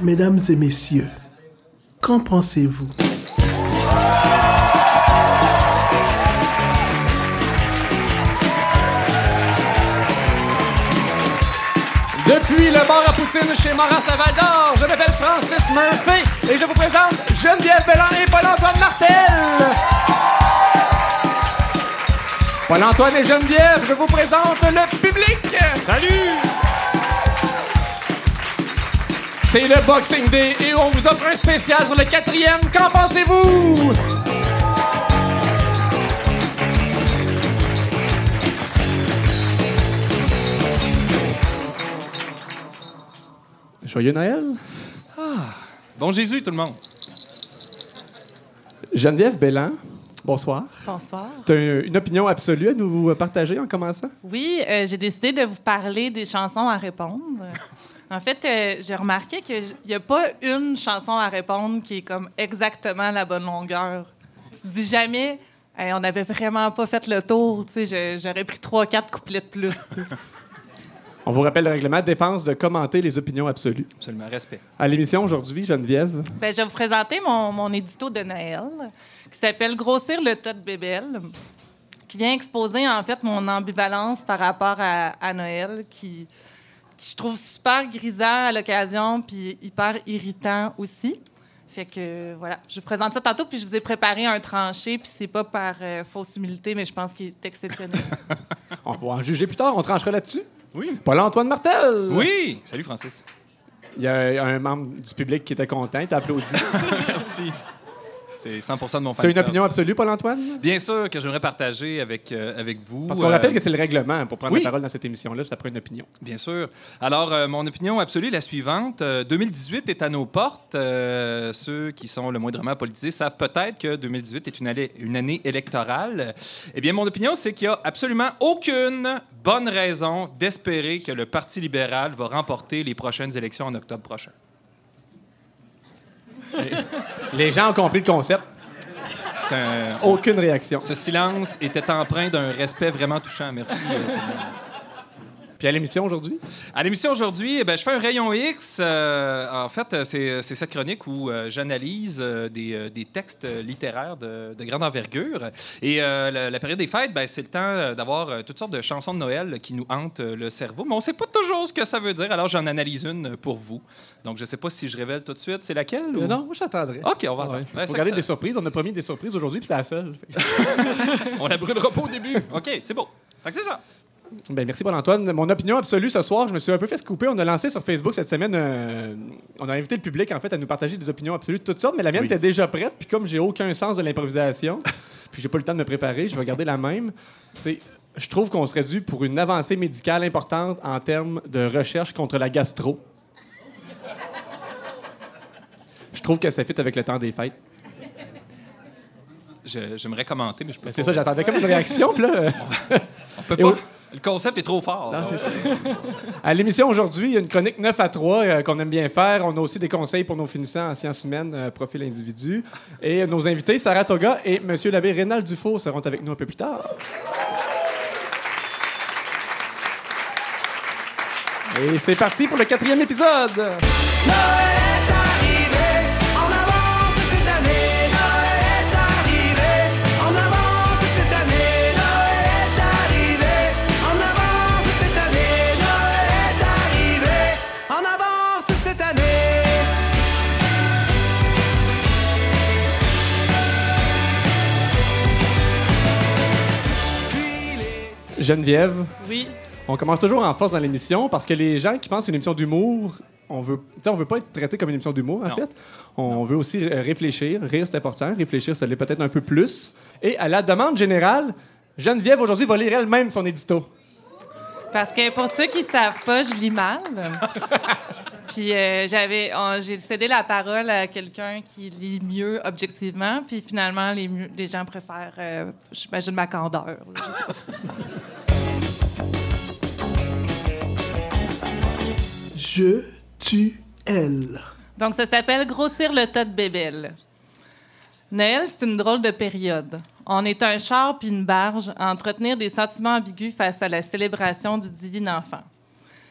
Mesdames et messieurs, qu'en pensez-vous? Depuis le bar à poutine chez Maras à Val d'Or, je m'appelle Francis Murphy et je vous présente Geneviève Bellan et Paul-Antoine Martel. Paul-Antoine et Geneviève, je vous présente le public. Salut! C'est le Boxing Day et on vous offre un spécial sur le quatrième. Qu'en pensez-vous? Joyeux Noël. Bon Jésus, tout le monde. Geneviève Bellan, bonsoir. Bonsoir. Tu as une opinion absolue à nous partager en commençant? Oui, euh, j'ai décidé de vous parler des chansons à répondre. En fait, euh, j'ai remarqué qu'il n'y a pas une chanson à répondre qui est comme exactement la bonne longueur. Tu dis jamais, Hey, on n'avait vraiment pas fait le tour, tu sais, je- j'aurais pris trois, quatre couplets de plus. On vous rappelle le règlement de défense de commenter les opinions absolues. Absolument, respect. À l'émission aujourd'hui, Geneviève. Ben, je vais vous présenter mon, mon édito de Noël, qui s'appelle Grossir le tas de bébelles, qui vient exposer en fait mon ambivalence par rapport à, à Noël, qui je trouve super grisant à l'occasion, puis hyper irritant aussi. Fait que voilà, je vous présente ça tantôt, puis je vous ai préparé un tranché, puis c'est pas par euh, fausse humilité, mais je pense qu'il est exceptionnel. On va en juger plus tard, on tranchera là-dessus. Oui. Paul-Antoine Martel. Oui! Salut, Francis. Il y a un membre du public qui était content, il t'a applaudi. Merci. C'est 100 de mon fan Tu as une opinion absolue, Paul-Antoine? Bien sûr que j'aimerais partager avec, euh, avec vous. Parce qu'on euh, rappelle que c'est le règlement. Pour prendre oui. la parole dans cette émission-là, ça prend une opinion. Bien sûr. Alors, euh, mon opinion absolue est la suivante. Euh, 2018 est à nos portes. Euh, ceux qui sont le moindrement politisés savent peut-être que 2018 est une année, une année électorale. Eh bien, mon opinion, c'est qu'il n'y a absolument aucune bonne raison d'espérer que le Parti libéral va remporter les prochaines élections en octobre prochain. Les gens ont compris le concept. Un- Aucune réaction. Ce silence était empreint d'un respect vraiment touchant. Merci. euh, tout le monde. Puis à l'émission aujourd'hui? À l'émission aujourd'hui, eh ben, je fais un rayon X. Euh, en fait, euh, c'est c'est cette chronique où euh, j'analyse euh, des, euh, des textes euh, littéraires de, de grande envergure. Et euh, la, la période des fêtes, ben, c'est le temps euh, d'avoir euh, toutes sortes de chansons de Noël euh, qui nous hantent euh, le cerveau. Mais on ne sait pas toujours ce que ça veut dire, alors j'en analyse une euh, pour vous. Donc, je ne sais pas si je révèle tout de suite. C'est laquelle? ou- Euh, Non, moi j'attendrai. OK, on va Ouais, attendre. faut Ouais, c'est regarder ça. des surprises. On a promis des surprises aujourd'hui, puis c'est la seule. On la brûlera pas au début. OK, c'est beau. Fait que c'est ça. Ben, merci Paul-Antoine. Mon opinion absolue ce soir, je me suis un peu fait couper. On a lancé sur Facebook cette semaine, euh, on a invité le public en fait à nous partager des opinions absolues de toutes sortes, mais la mienne était déjà prête. Puis comme j'ai aucun sens de l'improvisation, puis j'ai pas le temps de me préparer, je vais garder la même. C'est, je trouve qu'on serait dû pour une avancée médicale importante en termes de recherche contre la gastro. Je trouve que ça fit avec le temps des fêtes. J'aimerais commenter, mais je peux pas. c'est ça, j'attendais comme une réaction. puis là, On peut pas. Le concept est trop fort. Non, c'est ça. À l'émission aujourd'hui, il y a une chronique 9 à 3 euh, qu'on aime bien faire. On a aussi des conseils pour nos finissants en sciences humaines, euh, profil individu. Et nos invités, Sarah Toga et M. l'abbé Rénal Dufault, seront avec nous un peu plus tard. Et c'est parti pour le quatrième épisode. Geneviève, Oui. on commence toujours en force dans l'émission parce que les gens qui pensent qu'une émission d'humour, on veut, tu sais, on veut pas être traité comme une émission d'humour en Non. fait. On veut aussi euh, réfléchir. Rire c'est important. Réfléchir, ça l'est peut-être un peu plus. Et à la demande générale, Geneviève aujourd'hui va lire elle-même son édito. Parce que pour ceux qui savent pas, je lis mal. puis euh, j'avais, j'ai cédé la parole à quelqu'un qui lit mieux objectivement. Puis finalement, les, les gens préfèrent, euh, j'imagine, ma candeur. Je tue elle. Donc, ça s'appelle Grossir le tas de bébelles. Noël, c'est une drôle de période. On est un char puis une barge à entretenir des sentiments ambigus face à la célébration du divin enfant.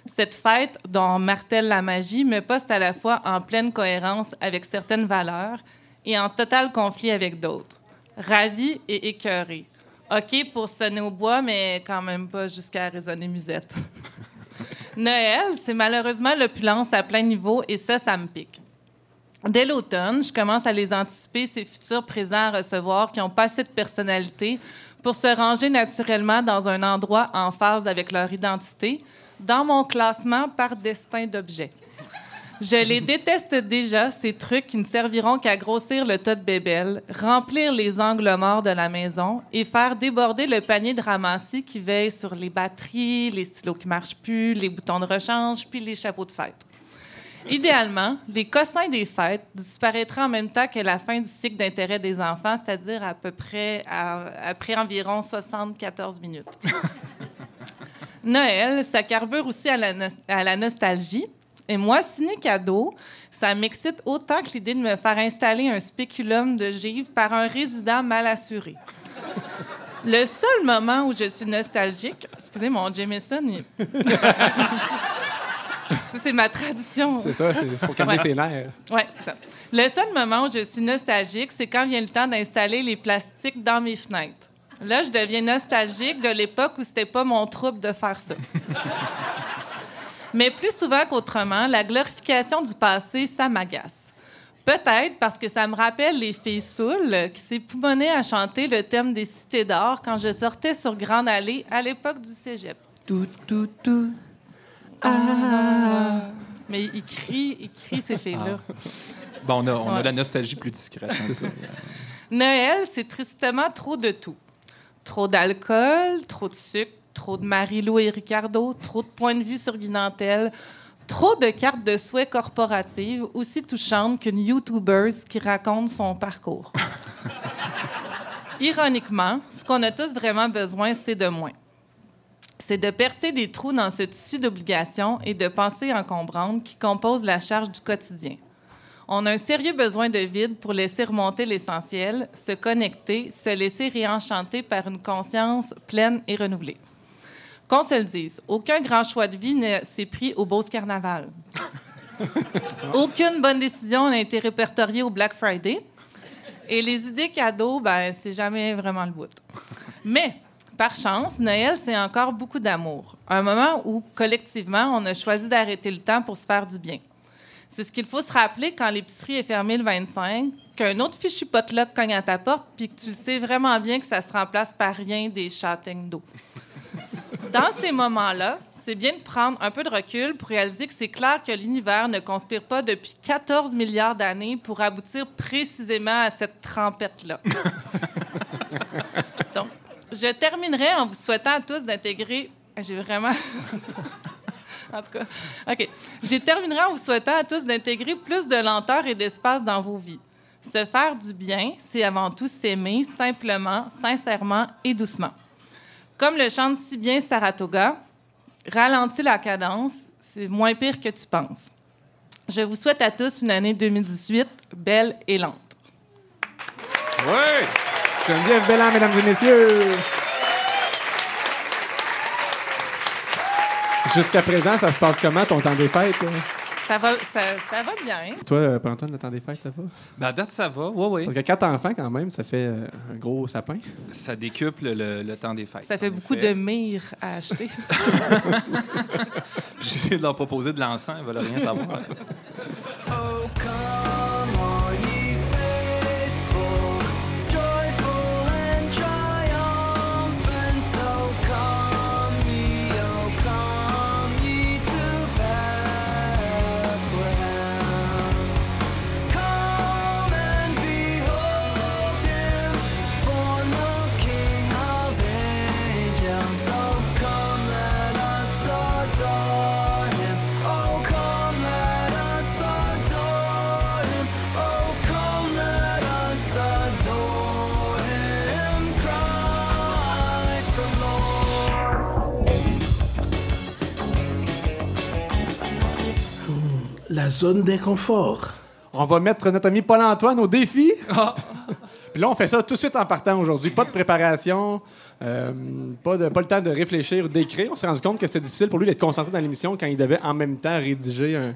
Cette fête, dont on martèle la magie, me poste à la fois en pleine cohérence avec certaines valeurs et en total conflit avec d'autres. Ravi et écœuré. OK pour sonner au bois, mais quand même pas jusqu'à raisonner musette. Noël, c'est malheureusement l'opulence à plein niveau et ça, ça me pique. Dès l'automne, je commence à les anticiper, ces futurs présents à recevoir qui n'ont pas assez de personnalité pour se ranger naturellement dans un endroit en phase avec leur identité, dans mon classement par destin d'objet. Je les déteste déjà, ces trucs qui ne serviront qu'à grossir le tas de bébelles, remplir les angles morts de la maison et faire déborder le panier de ramassis qui veille sur les batteries, les stylos qui marchent plus, les boutons de rechange, puis les chapeaux de fête. Idéalement, les cossins des fêtes disparaîtraient en même temps que la fin du cycle d'intérêt des enfants, c'est-à-dire à peu près après environ 74 minutes. Noël, ça carbure aussi à la, à la nostalgie. Et moi, ciné cadeau, ça m'excite autant que l'idée de me faire installer un spéculum de givre par un résident mal assuré. Le seul moment où je suis nostalgique, excusez mon Jameson, il... c'est ma tradition. C'est ça, il faut calmer ses nerfs. Oui, c'est ça. Le seul moment où je suis nostalgique, c'est quand vient le temps d'installer les plastiques dans mes fenêtres. Là, je deviens nostalgique de l'époque où c'était pas mon trouble de faire ça. Mais plus souvent qu'autrement, la glorification du passé, ça m'agace. Peut-être parce que ça me rappelle les filles saoules qui s'époumonaient à chanter le thème des cités d'or quand je sortais sur Grande Allée à l'époque du cégep. Tout, tout, tout. Ah. Mais ils crient, ils crient ces filles-là. Bon, on a, on a Ouais. la nostalgie plus discrète. hein, c'est ça. Noël, c'est tristement trop de tout. Trop d'alcool, trop de sucre, trop de Marie-Lou et Ricardo, trop de points de vue sur Guinantel, trop de cartes de souhait corporatives aussi touchantes qu'une YouTuber qui raconte son parcours. Ironiquement, ce qu'on a tous vraiment besoin, c'est de moins. C'est de percer des trous dans ce tissu d'obligations et de pensées encombrantes qui composent la charge du quotidien. On a un sérieux besoin de vide pour laisser remonter l'essentiel, se connecter, se laisser réenchanter par une conscience pleine et renouvelée. Qu'on se le dise, aucun grand choix de vie ne s'est pris au Beauce Carnaval. Aucune bonne décision n'a été répertoriée au Black Friday. Et les idées cadeaux, ben, c'est jamais vraiment le bout. Mais, par chance, Noël, c'est encore beaucoup d'amour. Un moment où, collectivement, on a choisi d'arrêter le temps pour se faire du bien. C'est ce qu'il faut se rappeler quand l'épicerie est fermée le 25, qu'un autre fichu potluck cogne à ta porte, puis que tu le sais vraiment bien que ça se remplace par rien des châtaignes d'eau. Dans ces moments-là, c'est bien de prendre un peu de recul pour réaliser que c'est clair que l'univers ne conspire pas depuis 14 milliards d'années pour aboutir précisément à cette trempette-là. Donc, je terminerai en vous souhaitant à tous d'intégrer. J'ai vraiment. en tout cas, OK. Je terminerai en vous souhaitant à tous d'intégrer plus de lenteur et d'espace dans vos vies. Se faire du bien, c'est avant tout s'aimer simplement, sincèrement et doucement. Comme le chante si bien Saratoga, ralentis la cadence, c'est moins pire que tu penses. Je vous souhaite à tous une année 2018 belle et lente. Ouais! Geneviève Belland, mesdames et messieurs. Jusqu'à présent, ça se passe comment ton temps des fêtes? Ça va, ça, ça va bien. Toi, euh, Paul-Antoine, le temps des fêtes, ça va? Ben, à date, ça va. Oui, oui. Parce que quatre enfants, quand même, ça fait euh, un gros sapin. Ça décuple le, le temps des fêtes. Ça fait beaucoup effet. de mire à acheter. J'ai essayé de leur proposer de l'encens, ils veulent rien savoir. La zone d'inconfort. On va mettre notre ami Paul-Antoine au défi. Puis Puis là, on fait ça tout de suite en partant aujourd'hui. Pas de préparation, euh, pas, de, pas le temps de réfléchir ou d'écrire. On s'est rendu compte que c'était difficile pour lui d'être concentré dans l'émission quand il devait en même temps rédiger un-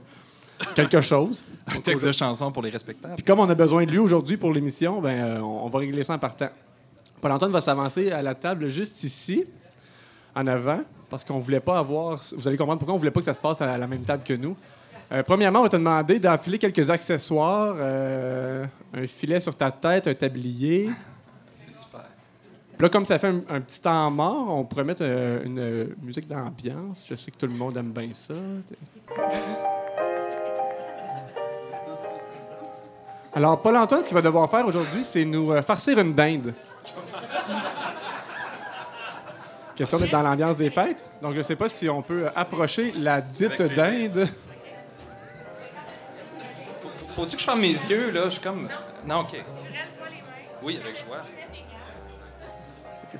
quelque chose. Un texte de chanson pour les respectables. Puis comme on a besoin de lui aujourd'hui pour l'émission, ben, euh, on on va régler ça en partant. Paul-Antoine va s'avancer à la table juste ici, en avant, parce qu'on voulait pas avoir... Vous allez comprendre pourquoi on voulait pas que ça se passe à la même table que nous. Euh, premièrement, on va te demander d'enfiler quelques accessoires, euh, un filet sur ta tête, un tablier. C'est super. Puis là, comme ça fait un, un petit temps mort, on pourrait mettre euh, une musique d'ambiance. Je sais que tout le monde aime bien ça. Alors, Paul-Antoine, ce qu'il va devoir faire aujourd'hui, c'est nous euh, farcir une dinde. Question d'être dans l'ambiance des fêtes. Donc, je ne sais pas si on peut approcher la dite dinde. Faut- Faut-tu que je ferme mes yeux, là? Je suis comme... Non, OK. Oui, avec joie.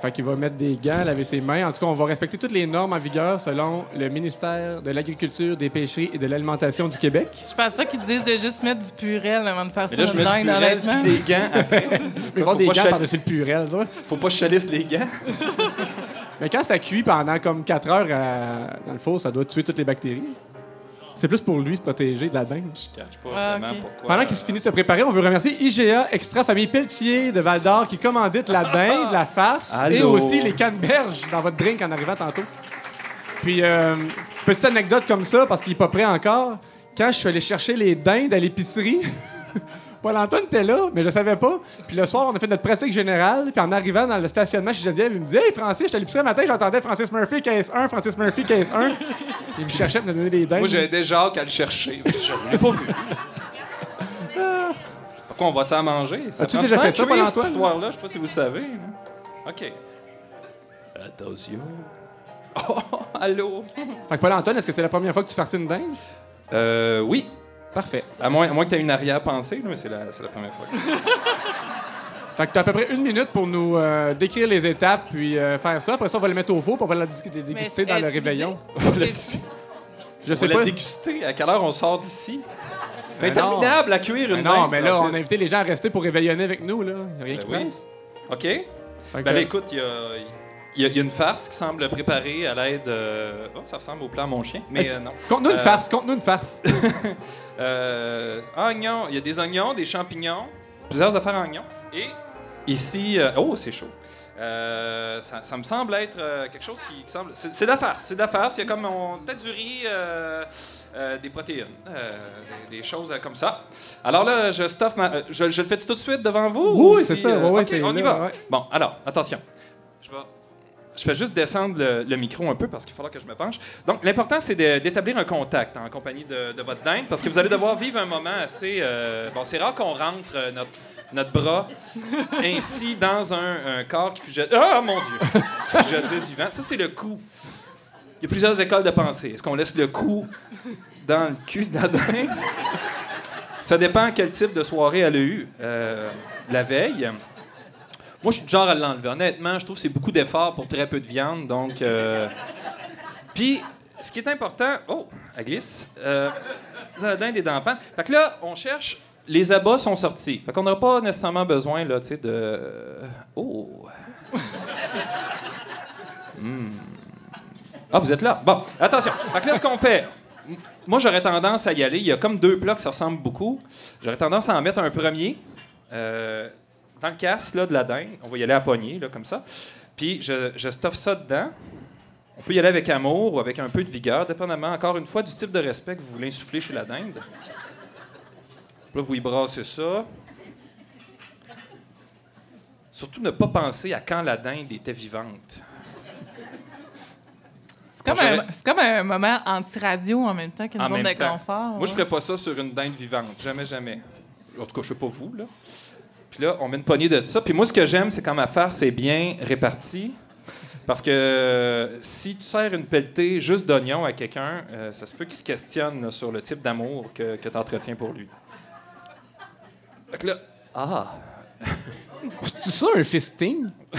Fait qu'il va mettre des gants, laver ses mains. En tout cas, on va respecter toutes les normes en vigueur selon le ministère de l'Agriculture, des Pêcheries et de l'Alimentation du Québec. Je pense pas qu'ils disent de juste mettre du purel avant de faire ça Mais là, je mets le du purel puis des gants après. Mais il va avoir Faut des pas gants chal- par-dessus le purel, ça. Faut pas que je chalisse les gants. Mais quand ça cuit pendant comme 4 heures à- dans le four, ça doit tuer toutes les bactéries. C'est plus pour lui se protéger de la dinde. Je cache pas Ah, vraiment pourquoi. Pendant qu'il se finit de se préparer, on veut remercier IGA Extra Famille Pelletier de Val d'Or qui commandite la dinde, la farce et aussi les canneberges dans votre drink en arrivant tantôt. Puis, euh, petite anecdote comme ça, parce qu'il n'est pas prêt encore. Quand je suis allé chercher les dindes à l'épicerie, Paul-Antoine était là, mais je savais pas. Puis le soir, on a fait notre pratique générale. Puis en arrivant dans le stationnement chez Geneviève, il me disait Hey Francis, j'étais à l'épicerie le matin, j'entendais Francis Murphy, caisse 1, Francis Murphy, caisse 1. Il me cherchait pour me donner des dindes. Moi, j'ai aidé Jacques à le chercher. Je l'ai pas vu. Pourquoi on va-tu en manger? Ça As-tu déjà fait ça, à Paul-Antoine? cette histoire-là? Je sais pas si vous savez. hein. OK. Attention. Oh, allô? Fait que Paul-Antoine, est-ce que c'est la première fois que tu farcis une dinde Euh, oui. Parfait. À moins, à moins que tu aies une arrière-pensée, mais c'est la, c'est la première fois. Fait que t'as à peu près une minute pour nous euh, décrire les étapes puis euh, faire ça. Après ça, on va le mettre au four puis on va la déguster dans le réveillon. On va la, on Je sais va la pas. déguster. À quelle heure on sort d'ici? C'est Ben non. interminable à cuire Mais une non, mais là, on a invité les gens à rester pour réveillonner avec nous. Là. Y a rien Ben qui oui. presse. OK. Que, Ben écoute, il y a, il y a- il y a une farce qui semble préparée à l'aide. euh, Oh, ça ressemble au plan Mon Chien, mais euh, non. Conte-nous une Euh, farce, conte-nous une farce. Euh, oignons, il y a des oignons, des champignons, plusieurs affaires en oignons. Et ici, oh, c'est chaud. Euh, ça, ça me semble être euh, quelque chose qui, qui semble. C'est de la farce, c'est de la farce. Il y a comme on- peut-être du riz, euh, des protéines, des, des choses comme ça. Alors là, je stuff ma. je, je le fais tout de suite devant vous? ou Oui, c'est ça. Ouais, ouais, ok, c'est on y là, va. ouais. Bon, alors, attention. Je fais juste descendre le, micro un peu parce qu'il falloir que je me penche. Donc, l'important, c'est d'établir un contact en compagnie de, votre dinde parce que vous allez devoir vivre un moment assez. euh, bon, c'est rare qu'on rentre euh, notre, bras ainsi dans un, corps qui fut Ah, mon Dieu! Fugitiste vivant. Ça, c'est le cou. Il y a plusieurs écoles de pensée. Est-ce qu'on laisse le cou dans le cul de la dinde? Ça dépend quel type de soirée elle a eu euh, la veille. Moi, je suis du genre à l'enlever. Honnêtement, je trouve que c'est beaucoup d'efforts pour très peu de viande. Donc, euh, puis, ce qui est important, oh, elle glisse. Euh, la dinde est dans la panne. Fait que là, on cherche. Les abats sont sortis. Fait qu'on n'aura pas nécessairement besoin, là, tu sais, de. Oh. Hmm. Ah, vous êtes là. Bon, attention. Fait que là, ce qu'on fait. Moi, j'aurais tendance à y aller. Il y a comme deux plats qui se ressemblent beaucoup. J'aurais tendance à en mettre un premier. euh, dans le casse là, de la dinde. On va y aller à poignée, là, comme ça. Puis je, je stoffe ça dedans. On peut y aller avec amour ou avec un peu de vigueur, dépendamment, encore une fois, du type de respect que vous voulez insuffler chez la dinde. Là, vous y brassez ça. Surtout ne pas penser à quand la dinde était vivante. C'est comme, Bon, un, comme moment anti-radio en même temps qu'une zone de temps. confort. Moi, je ouais. ferais pas ça sur une dinde vivante. Jamais, jamais. En tout cas, je sais pas vous, là. Puis là, on met une poignée de ça. Puis moi, ce que j'aime, c'est quand ma farce est bien répartie. Parce que euh, si tu sers une pelletée juste d'oignons à quelqu'un, euh, ça se peut qu'il se questionne là, sur le type d'amour que, que tu entretiens pour lui. Fait que là, ah, C'est ça un fisting?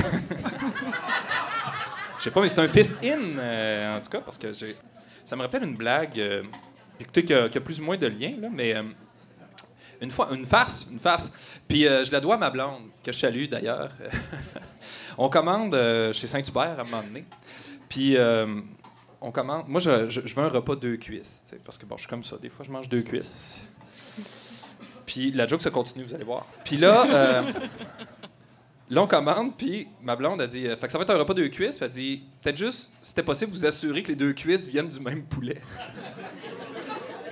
je sais pas, mais c'est un fist-in, euh, en tout cas, parce que j'ai... ça me rappelle une blague, écoutez, qui a, qui a plus ou moins de lien, là, mais Une fois, une farce, une farce. Puis euh, je la dois à ma blonde, que je salue d'ailleurs. on commande euh, chez Saint-Hubert à un moment donné. Puis euh, on commande. Moi, je, veux un repas deux cuisses, parce que bon, je suis comme ça. Des fois, je mange deux cuisses. Puis la joke se continue, vous allez voir. Puis là, là on commande, puis ma blonde a dit, fait que ça va être un repas deux cuisses. Puis elle dit, peut-être juste, c'était possible, vous assurer que les deux cuisses viennent du même poulet.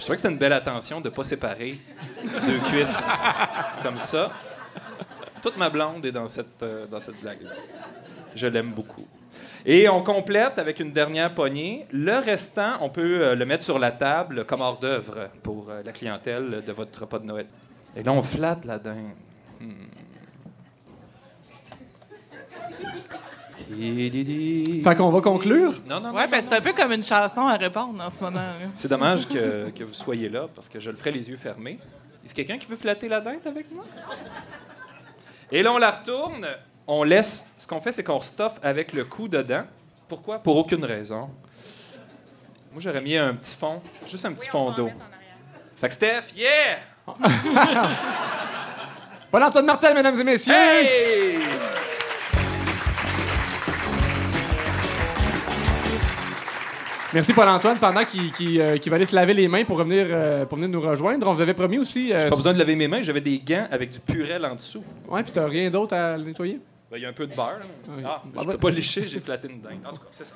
Je trouvais que c'était une belle attention de ne pas séparer deux cuisses comme ça. Toute ma blonde est dans cette, euh, cette blague-là. Je l'aime beaucoup. Et on complète avec une dernière poignée. Le restant, on peut euh, le mettre sur la table comme hors d'œuvre pour euh, la clientèle de votre repas de Noël. Et là, on flatte la dinde. Hmm. Fait qu'on va conclure? Non, non, non. Ouais, ben, c'est un peu comme une chanson à répondre en ce moment. C'est dommage que, que vous soyez là parce que je le ferai les yeux fermés. Est-ce quelqu'un qui veut flatter la dinde avec moi? Et là, on la retourne. On laisse. Ce qu'on fait, c'est qu'on stoffe avec le cou dedans. Pourquoi? Pour aucune raison. Moi, j'aurais mis un petit fond, juste un petit fond d'eau. Fait que Steph, yeah! Paul-Antoine Martel, mesdames et messieurs. Hey! Merci Paul-Antoine. Pendant qu'il qu'il, euh, va aller se laver les mains pour revenir, euh, pour venir nous rejoindre, on vous avait promis aussi. euh, Pas besoin de laver mes mains, j'avais des gants avec du purel en dessous. Ouais, puis t'as rien d'autre à nettoyer? Ben, Il y a un peu de beurre. là. Oui. Ah, Ah, je peux pas lécher, j'ai flatté une dinde. En tout cas, c'est ça.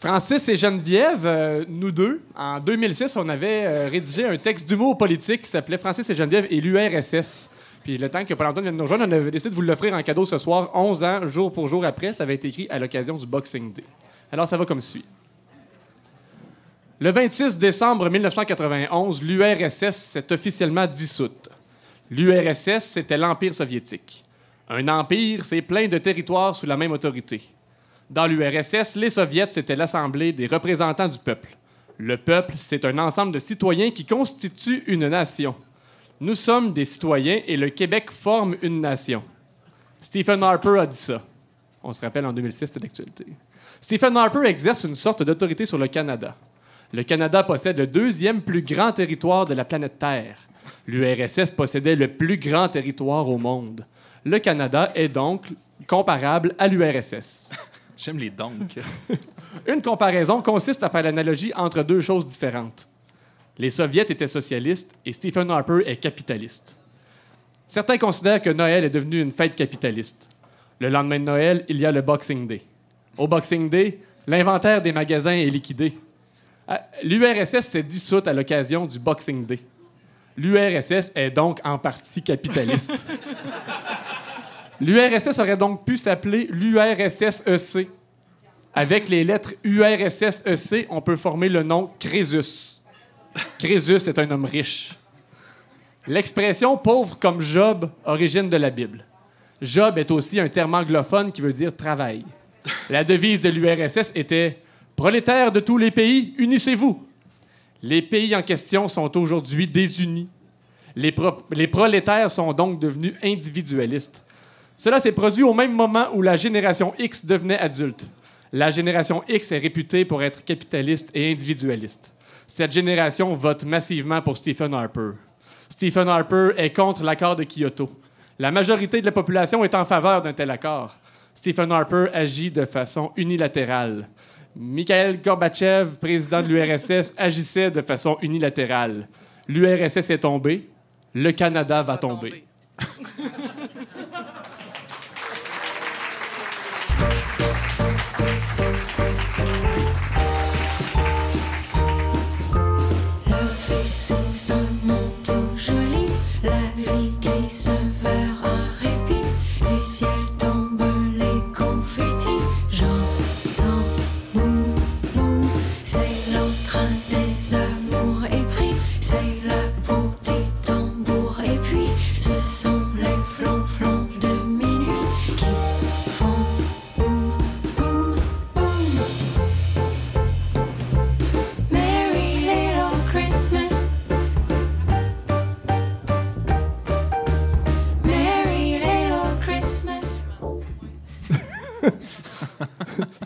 Francis et Geneviève, euh, nous deux, en 2006, on avait euh, rédigé un texte d'humour politique qui s'appelait Francis et Geneviève et l'URSS. Puis le temps que Paul-Antoine vienne nous rejoindre, on avait décidé de vous l'offrir en cadeau ce soir, 11 ans, jour pour jour après. Ça avait été écrit à l'occasion du Boxing Day. Alors ça va comme suit. Le 26 décembre 1991, l'URSS s'est officiellement dissoute. L'URSS, c'était l'Empire soviétique. Un empire, c'est plein de territoires sous la même autorité. Dans l'URSS, les soviets, c'était l'assemblée des représentants du peuple. Le peuple, c'est un ensemble de citoyens qui constituent une nation. Nous sommes des citoyens et le Québec forme une nation. Stephen Harper a dit ça. On se rappelle en 2006, c'était d'actualité. Stephen Harper exerce une sorte d'autorité sur le Canada. Le Canada possède le deuxième plus grand territoire de la planète Terre. L'URSS possédait le plus grand territoire au monde. Le Canada est donc comparable à l'URSS. J'aime les donks. Une comparaison consiste à faire l'analogie entre deux choses différentes. Les Soviets étaient socialistes et Stephen Harper est capitaliste. Certains considèrent que Noël est devenu une fête capitaliste. Le lendemain de Noël, il y a le Boxing Day. Au Boxing Day, l'inventaire des magasins est liquidé. Ah, L'URSS s'est dissoute à l'occasion du Boxing Day. L'URSS est donc en partie capitaliste. L'URSS aurait donc pu s'appeler l'URSSEC. Avec les lettres URSSEC, on peut former le nom Crésus. Crésus est un homme riche. L'expression pauvre comme Job origine de la Bible. Job est aussi un terme anglophone qui veut dire travail. La devise de l'URSS était Prolétaires de tous les pays, unissez-vous. Les pays en question sont aujourd'hui désunis. Les, pro- les prolétaires sont donc devenus individualistes. Cela s'est produit au même moment où la génération X devenait adulte. La génération X est réputée pour être capitaliste et individualiste. Cette génération vote massivement pour Stephen Harper. Stephen Harper est contre l'accord de Kyoto. La majorité de la population est en faveur d'un tel accord. Stephen Harper agit de façon unilatérale. Mikhail Gorbatchev, président de l'URSS, agissait de façon unilatérale. L'URSS est tombée, le Canada va tomber.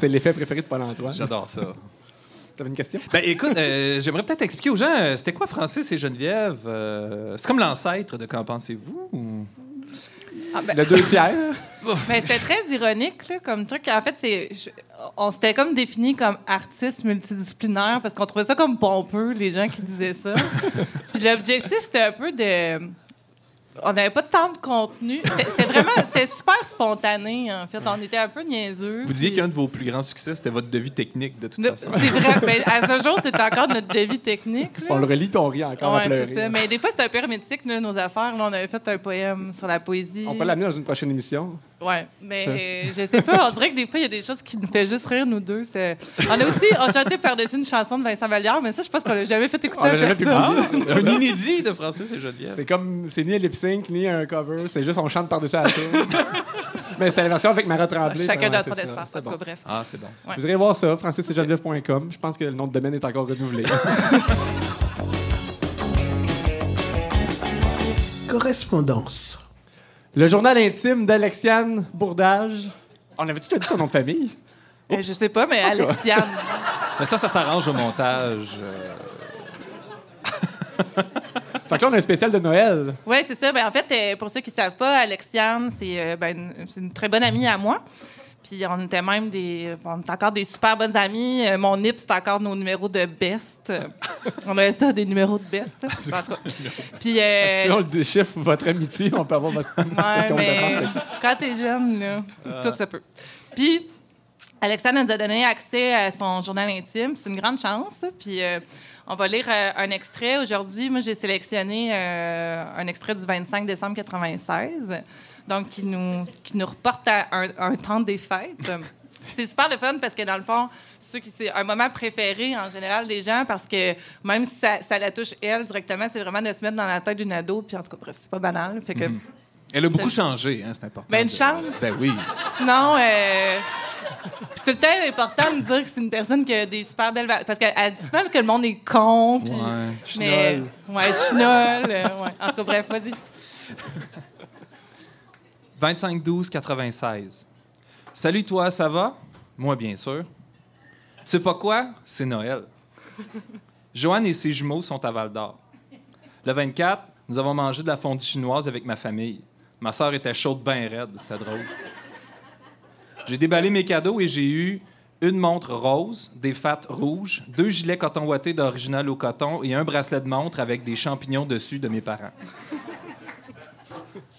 C'est l'effet préféré de Paul-Antoine. J'adore ça. avais une question? Ben écoute, euh, j'aimerais peut-être expliquer aux gens, euh, c'était quoi Francis et Geneviève? Euh, c'est comme l'ancêtre de Qu'en pensez-vous? ou- Ah, ben, Le deux tiers. Mais c'était très ironique là, comme truc. En fait, c'est, je- on s'était comme défini comme artistes multidisciplinaires parce qu'on trouvait ça comme pompeux, les gens qui disaient ça. Puis l'objectif, c'était un peu de. On n'avait pas tant de contenu. C'était vraiment, c'était super spontané, en fait. On était un peu niaiseux. Vous disiez puis- qu'un de vos plus grands succès, c'était votre devis technique, de toute façon. C'est vrai. Ben, à ce jour, c'est encore notre devis technique. là. On le relit puis on rit encore à Ouais, pleurer. c'est ça. Mais des fois, c'est un peu hermétique, là, nos affaires. Là, on avait fait un poème sur la poésie. On peut l'amener dans une prochaine émission. Ouais, mais je sais pas, on dirait que des fois, il y a des choses qui nous fait juste rire, nous deux. C'était- On a aussi, on chantait par-dessus une chanson de Vincent Vallière, mais ça, je pense qu'on l'a jamais fait écouter On l'a à jamais personne. publié. un inédit de Francis et Geneviève. C'est comme, c'est ni un lip sync ni un cover, c'est juste on chante par-dessus la tune. Mais c'était la version avec Mara Tremblay. Chacun c'est ça. espace, en tout cas, bref. Ah, c'est bon. Ouais. Vous irez voir ça, francissetgeneviève.com. Je pense que le nom de domaine est encore renouvelé. Correspondance. Le journal intime d'Alexiane Bourdage. On avait-tu déjà dit son nom de famille? Euh, je sais pas, mais Alexiane. Mais ça, ça s'arrange au montage. euh. Fait que là, on a un spécial de Noël. Oui, c'est ça. Ben, en fait, euh, pour ceux qui ne savent pas, Alexiane, c'est euh, ben, une- c'est une très bonne amie à moi. Puis on était même des. On est encore des super bonnes amies. Euh, mon NIP, c'est encore nos numéros de best. On avait ça, des numéros de best. Puis. euh, Sinon, on le déchiffre votre amitié, on peut avoir votre. Ouais, mais quand t'es jeune, là, tout se peut. Puis, Alexandre nous a donné accès à son journal intime. C'est une grande chance. Puis, euh, on va lire euh, un extrait. Aujourd'hui, moi, j'ai sélectionné euh, un extrait du 25 décembre 96, donc qui nous, qui nous reporte à un, un temps des fêtes. C'est super le fun parce que, dans le fond, c'est un moment préféré en général des gens parce que même si ça, ça la touche elle directement, c'est vraiment de se mettre dans la tête d'une ado. Puis, en tout cas, bref, c'est pas banal. Fait que. Elle a beaucoup changé, hein, c'est important. Ben, une de- chance. Ben oui. Sinon, euh, c'est tout le temps important de dire que c'est une personne qui a des super belles valeurs. Parce qu'elle dit souvent que le monde est con. Puis, Ouais. mais, ouais, euh, ouais. En tout cas, bref, vas-y. 25-12-96. Salut toi, ça va? Moi, bien sûr. Tu sais pas quoi? C'est Noël. Joanne et ses jumeaux sont à Val d'Or. Le 24, nous avons mangé de la fondue chinoise avec ma famille. Ma sœur était chaude bien raide, c'était drôle. J'ai déballé mes cadeaux et j'ai eu une montre rose, des fats rouges, deux gilets coton ouaté d'original au coton et un bracelet de montre avec des champignons dessus de mes parents.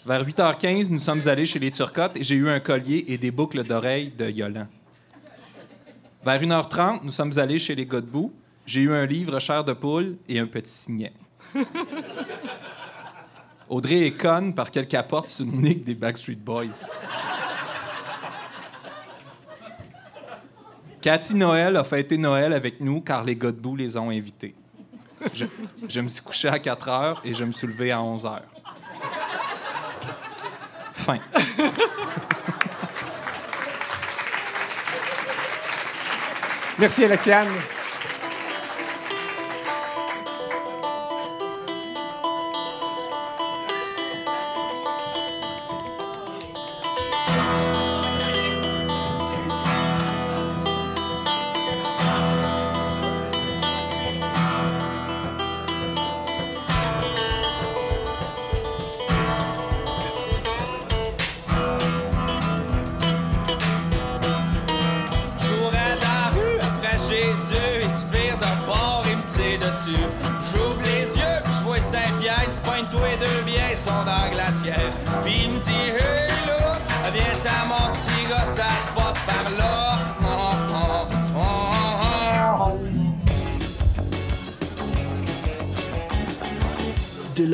Vers 8h15, nous sommes allés chez les Turcottes et j'ai eu un collier et des boucles d'oreilles de Yolan. Vers 1h30, nous sommes allés chez les Godbout. J'ai eu un livre chair de poule et un petit signet. Audrey est conne parce qu'elle capote sur une nique des Backstreet Boys. Cathy Noël a fêté Noël avec nous car les Godbout les ont invités. Je, me suis couché à 4 heures et je me suis levé à 11 heures. Fin. Merci, Alexiane.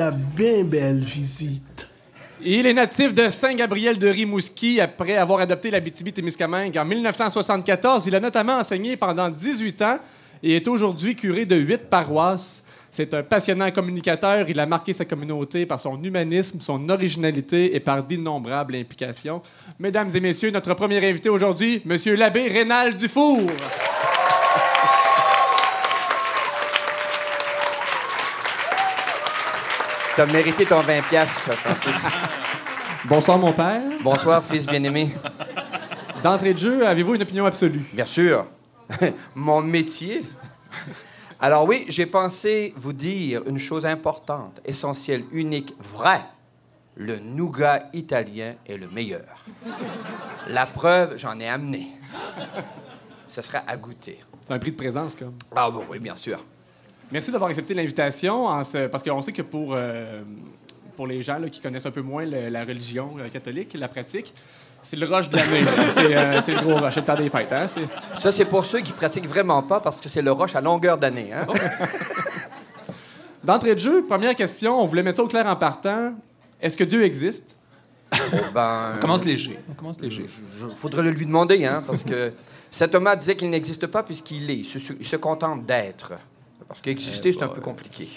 La bien belle visite. Il est natif de Saint-Gabriel de Rimouski. Après avoir adopté la témiscamingue en 1974, il a notamment enseigné pendant 18 ans et est aujourd'hui curé de huit paroisses. C'est un passionnant communicateur. Il a marqué sa communauté par son humanisme, son originalité et par d'innombrables implications. Mesdames et messieurs, notre premier invité aujourd'hui, Monsieur l'abbé Rénal Dufour. T'as mérité ton 20 pièces, Francis. Bonsoir, mon père. Bonsoir, fils bien-aimé. D'entrée de jeu, avez-vous une opinion absolue? Bien sûr. Mon métier, Alors oui, j'ai pensé vous dire une chose importante, essentielle, unique, vraie. Le nougat italien est le meilleur. La preuve, j'en ai amené. Ce sera à goûter. C'est un prix de présence, comme. Ah bon, oui, bien sûr. Merci d'avoir accepté l'invitation, parce qu'on sait que pour, euh, pour les gens là, qui connaissent un peu moins le- la religion euh, catholique, la pratique, c'est le rush de l'année. c'est euh, le gros rush, c'est le temps des fêtes. Hein? Ça, c'est pour ceux qui pratiquent vraiment pas parce que c'est le roche à longueur d'année. Hein? D'entrée de jeu, première question, on voulait mettre ça au clair en partant. Est-ce que Dieu existe? Oh, ben, On commence léger. On commence léger. Il faudrait le lui demander, hein, parce que saint Thomas disait qu'il n'existe pas puisqu'il est. Il se, il se contente d'être. Parce qu'exister, c'est un peu compliqué.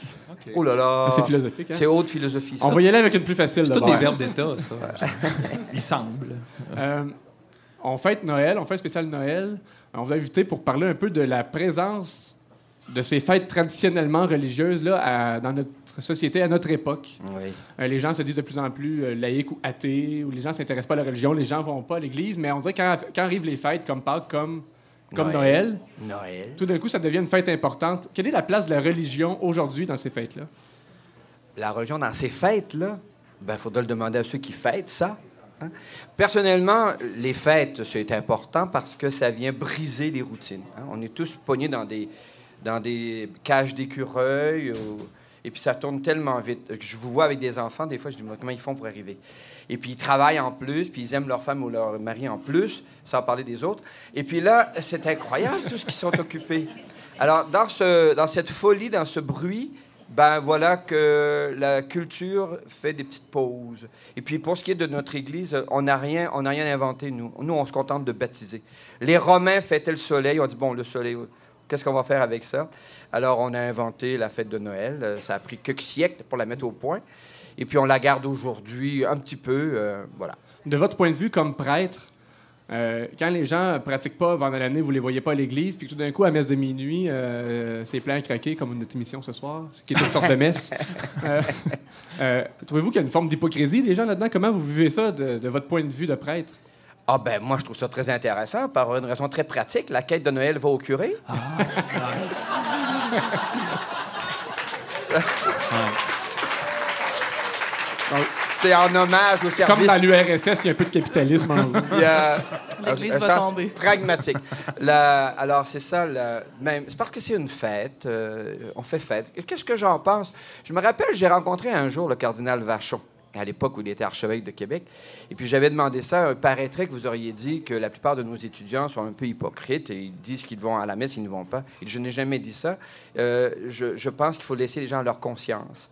Oh là là. C'est philosophique. Hein? C'est haute philosophie. On va y aller avec une plus facile. C'est tous des verbes d'état, ça. Il semble. Euh, on fête Noël, on fait un spécial Noël. On vous a invité pour parler un peu de la présence de ces fêtes traditionnellement religieuses là, à- dans notre société, à notre époque. Oui. Euh, les gens se disent de plus en plus euh, laïcs ou athées, ou les gens ne s'intéressent pas à la religion, les gens vont pas à l'église, mais on dirait que quand, quand arrivent les fêtes comme Pâques, comme, comme Noël, Noël. Noël. tout d'un coup, ça devient une fête importante. Quelle est la place de la religion aujourd'hui dans ces fêtes-là? La religion dans ces fêtes-là, ben, faudrait le demander à ceux qui fêtent ça. hein. Personnellement, les fêtes, c'est important parce que ça vient briser les routines. hein. On est tous pognés dans des, dans des cages d'écureuils. ou- Et puis ça tourne tellement vite. Je vous vois avec des enfants, des fois, je dis comment ils font pour arriver? Et puis ils travaillent en plus, puis ils aiment leur femme ou leur mari en plus, sans parler des autres. Et puis là, c'est incroyable tout ce qu'ils sont occupés. Alors, dans, ce, dans cette folie, dans ce bruit, ben voilà que la culture fait des petites pauses. Et puis pour ce qui est de notre Église, on n'a rien, on n'a rien inventé nous. Nous, on se contente de baptiser. Les Romains fêtaient le soleil. On dit bon, le soleil, qu'est-ce qu'on va faire avec ça? Alors on a inventé la fête de Noël. Euh, Ça a pris quelques siècles pour la mettre au point. Et puis on la garde aujourd'hui un petit peu, euh, voilà. De votre point de vue comme prêtre, euh, quand les gens pratiquent pas pendant l'année, vous les voyez pas à l'église, puis que tout d'un coup, à messe de minuit, euh, c'est plein à craquer, comme notre émission ce soir, qui est une sorte de messe. Euh, euh, Trouvez-vous qu'il y a une forme d'hypocrisie des gens là-dedans? Comment vous vivez ça de, de votre point de vue de prêtre? Ah ben moi je trouve ça très intéressant par une raison très pratique. La quête de Noël va au curé. Donc, C'est en hommage au service. Comme dans l'URSS, il y a un peu de capitalisme en vous. A L'église va tomber. Pragmatique. La- alors, c'est ça. la- même, c'est parce que c'est une fête. euh, on fait fête. Qu'est-ce que j'en pense? Je me rappelle, j'ai rencontré un jour le cardinal Vachon, à l'époque où il était archevêque de Québec. Et puis, j'avais demandé ça. Il paraîtrait que vous auriez dit que la plupart de nos étudiants sont un peu hypocrites et ils disent qu'ils vont à la messe, ils ne vont pas. Et je n'ai jamais dit ça. Euh, je, je pense qu'il faut laisser les gens à leur conscience.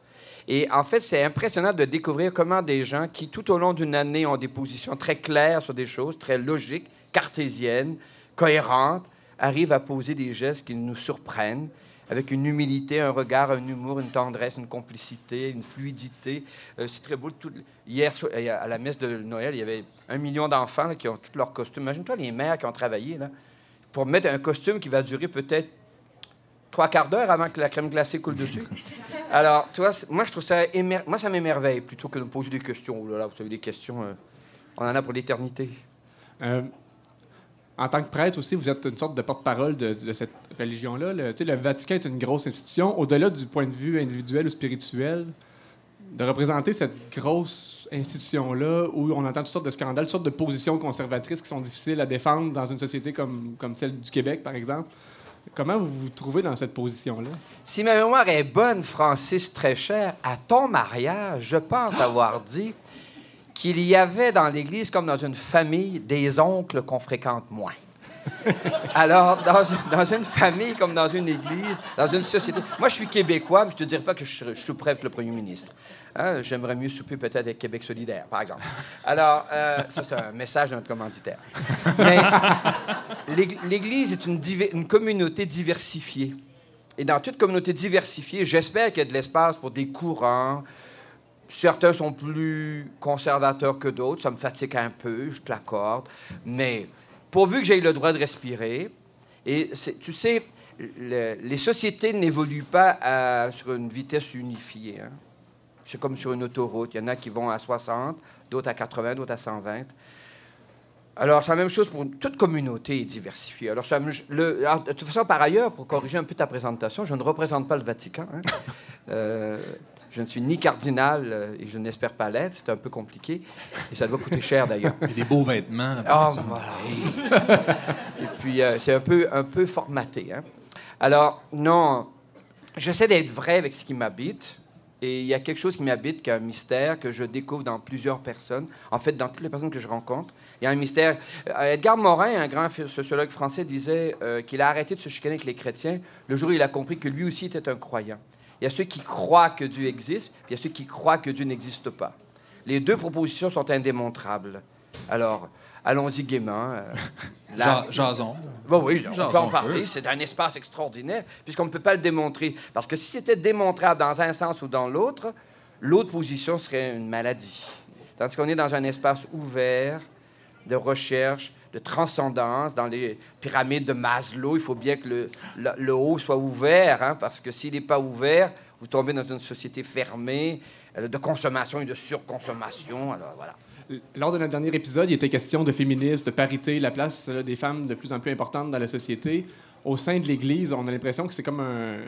Et en fait, c'est impressionnant de découvrir comment des gens qui, tout au long d'une année, ont des positions très claires sur des choses, très logiques, cartésiennes, cohérentes, arrivent à poser des gestes qui nous surprennent, avec une humilité, un regard, un humour, une tendresse, une complicité, une fluidité. Euh, c'est très beau. Hier, à la messe de Noël, il y avait un million d'enfants qui ont tous leurs costumes. Imagine-toi les mères qui ont travaillé là, pour mettre un costume qui va durer peut-être trois quarts d'heure avant que la crème glacée coule dessus. Alors, tu vois, moi, je trouve ça... émer- Moi, ça m'émerveille plutôt que de me poser des questions. Oh là vous savez, des questions, euh, on en a pour l'éternité. Euh, en tant que prêtre aussi, vous êtes une sorte de porte-parole de, cette religion-là. Le, le Vatican est une grosse institution. Au-delà du point de vue individuel ou spirituel, de représenter cette grosse institution-là où on entend toutes sortes de scandales, toutes sortes de positions conservatrices qui sont difficiles à défendre dans une société comme, comme celle du Québec, par exemple. Comment vous vous trouvez dans cette position-là? Si ma mémoire est bonne, Francis, très cher, à ton mariage, je pense avoir dit qu'il y avait dans l'Église, comme dans une famille, des oncles qu'on fréquente moins. Alors, dans une, famille comme dans une église, dans une société... Moi, je suis québécois, mais je te dirais pas que je, je souperais avec le premier ministre. Hein, J'aimerais mieux souper peut-être avec Québec solidaire, par exemple. Alors, euh, ça, c'est un message de notre commanditaire. Mais l'Ég- l'Église est une, une communauté diversifiée. Et dans toute communauté diversifiée, j'espère qu'il y a de l'espace pour des courants. Certains sont plus conservateurs que d'autres. Ça me fatigue un peu, je te l'accorde. Mais pourvu que j'aie le droit de respirer. Et tu sais, le- les sociétés n'évoluent pas à- sur une vitesse unifiée. hein. C'est comme sur une autoroute. Il y en a qui vont à 60, d'autres à 80, d'autres à 120. Alors, c'est la même chose pour toute communauté diversifiée. Le- alors, de toute façon, par ailleurs, pour corriger un peu ta présentation, je ne représente pas le Vatican. hein. Euh, je ne suis ni cardinal euh, et je n'espère pas l'être. C'est un peu compliqué. Et ça doit coûter cher, d'ailleurs. J'ai des beaux vêtements. Ah, voilà. Et puis, euh, c'est un peu, un peu formaté. hein. Alors, non, j'essaie d'être vrai avec ce qui m'habite. Et il y a quelque chose qui m'habite, qui est un mystère que je découvre dans plusieurs personnes. En fait, dans toutes les personnes que je rencontre, il y a un mystère. Euh, Edgar Morin, un grand sociologue français, disait euh, qu'il a arrêté de se chicaner avec les chrétiens le jour où il a compris que lui aussi était un croyant. Il y a ceux qui croient que Dieu existe, puis il y a ceux qui croient que Dieu n'existe pas. Les deux propositions sont indémontrables. Alors, allons-y gaiement. euh, la- Jason. Bon, oui, on Jason peut en parler. C'est un espace extraordinaire, puisqu'on ne peut pas le démontrer. Parce que si c'était démontrable dans un sens ou dans l'autre, l'autre position serait une maladie. Tandis qu'on est dans un espace ouvert, de recherche, de transcendance. Dans les pyramides de Maslow, il faut bien que le, le, haut soit ouvert, hein, parce que s'il n'est pas ouvert, vous tombez dans une société fermée, euh, de consommation et de surconsommation. Alors, voilà. Lors de notre dernier épisode, il était question de féminisme, de parité, la place là, des femmes de plus en plus importante dans la société. Au sein de l'Église, on a l'impression que c'est comme un,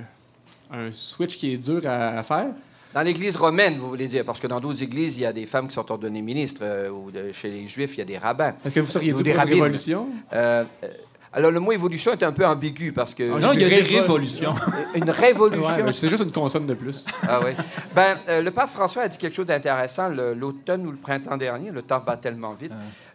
un switch qui est dur à faire. Dans l'Église romaine, vous voulez dire, parce que dans d'autres églises, il y a des femmes qui sont ordonnées ministres, euh, ou de- chez les Juifs, il y a des rabbins. Est-ce que vous seriez Ou des pour une rabbines. révolution? Euh, euh, alors, le mot évolution est un peu ambigu, parce que... Ah, Non, il y a des Révol- révolutions. Une révolution... Ouais, c'est juste une consonne de plus. Ah oui. Ben, euh, le pape François a dit quelque chose d'intéressant l'automne ou le printemps dernier. Le temps va tellement vite.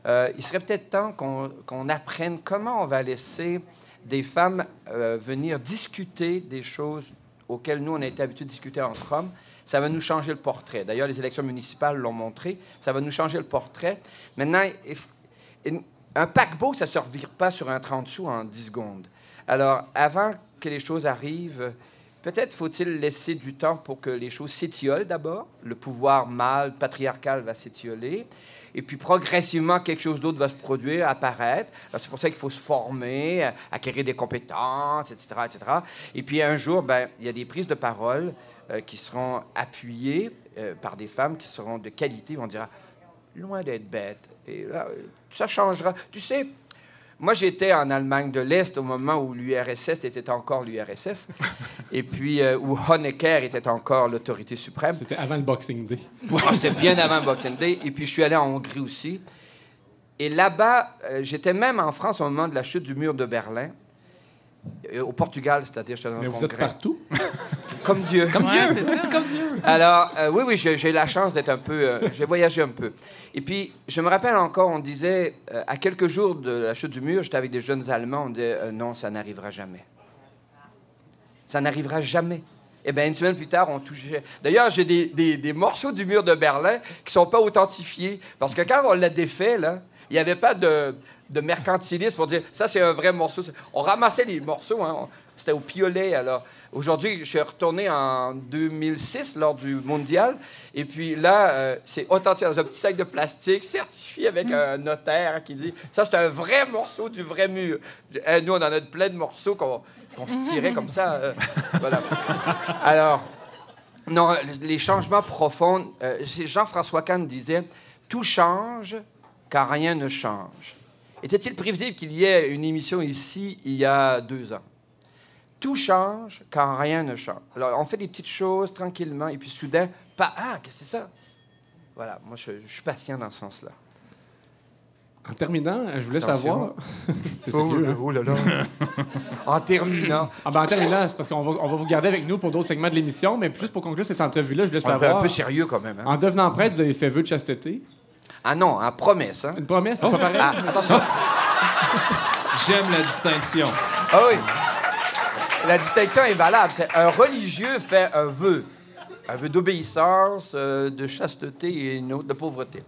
Euh, il serait peut-être temps qu'on qu'on apprenne comment on va laisser des femmes euh, venir discuter des choses auxquelles nous, on a été habitués de discuter entre hommes. Ça va nous changer le portrait. D'ailleurs, les élections municipales l'ont montré. Ça va nous changer le portrait. Maintenant, un paquebot, ça ne se revire pas sur un 30 sous en 10 secondes. Alors, avant que les choses arrivent, peut-être faut-il laisser du temps pour que les choses s'étiolent d'abord. Le pouvoir mâle, patriarcal va s'étioler. Et puis, progressivement, quelque chose d'autre va se produire, apparaître. C'est pour ça qu'il faut se former, acquérir des compétences, etc., etc. Et puis, un jour, ben, il y a des prises de parole qui seront appuyées euh, par des femmes qui seront de qualité. On dira, loin d'être bête. Et là, euh, ça changera. Tu sais, moi, j'étais en Allemagne de l'Est au moment où l'URSS était encore l'URSS, et puis euh, où Honecker était encore l'autorité suprême. C'était avant le Boxing Day. Ah, C'était bien avant Boxing Day. Et puis, je suis allé en Hongrie aussi. Et là-bas, euh, j'étais même en France au moment de la chute du mur de Berlin. Euh, au Portugal, c'est-à-dire, Mais vous êtes partout. Comme Dieu. Comme Dieu. ça. Comme Dieu. Alors, euh, oui, oui, j'ai la chance d'être un peu. euh, j'ai voyagé un peu. Et puis, je me rappelle encore, on disait, euh, à quelques jours de la chute du mur, j'étais avec des jeunes Allemands, on disait, euh, non, ça n'arrivera jamais. Ça n'arrivera jamais. Et bien, une semaine plus tard, on touchait. D'ailleurs, j'ai des, des- des morceaux du mur de Berlin qui ne sont pas authentifiés. Parce que quand on l'a défait, là, il n'y avait pas de, de mercantilisme pour dire ça, c'est un vrai morceau. On ramassait les morceaux, hein, c'était au piolet. Alors, aujourd'hui, je suis retourné en 2006 lors du mondial. Et puis là, euh, c'est authentique dans un petit sac de plastique, certifié avec un notaire qui dit ça, c'est un vrai morceau du vrai mur. Eh, nous, on en a plein de morceaux qu'on qu'on se tirait comme ça. euh, voilà. Alors, non, les changements profonds. euh, Jean-François Kahn disait Tout change car rien ne change. Était-il prévisible qu'il y ait une émission ici il y a deux ans? Tout change car rien ne change. Alors, on fait des petites choses tranquillement et puis soudain, pas Ah, qu'est-ce que c'est ça? Voilà, moi, je, je suis patient dans ce sens-là. En terminant, je voulais Attention. savoir. c'est sérieux, hein? oh là là. en terminant. Ah ben, en terminant, c'est parce qu'on va, on va vous garder avec nous pour d'autres segments de l'émission, mais juste pour conclure cette entrevue-là, je voulais On est un savoir. peu sérieux quand même. hein. En devenant prêtre, vous avez fait vœu de chasteté. Ah non, en promesse. Hein? Une promesse, c'est pas pareil? Ah, attention. J'aime la distinction. Ah oui. La distinction est valable. C'est un religieux fait un vœu. Un vœu d'obéissance, euh, de chasteté et une autre de pauvreté.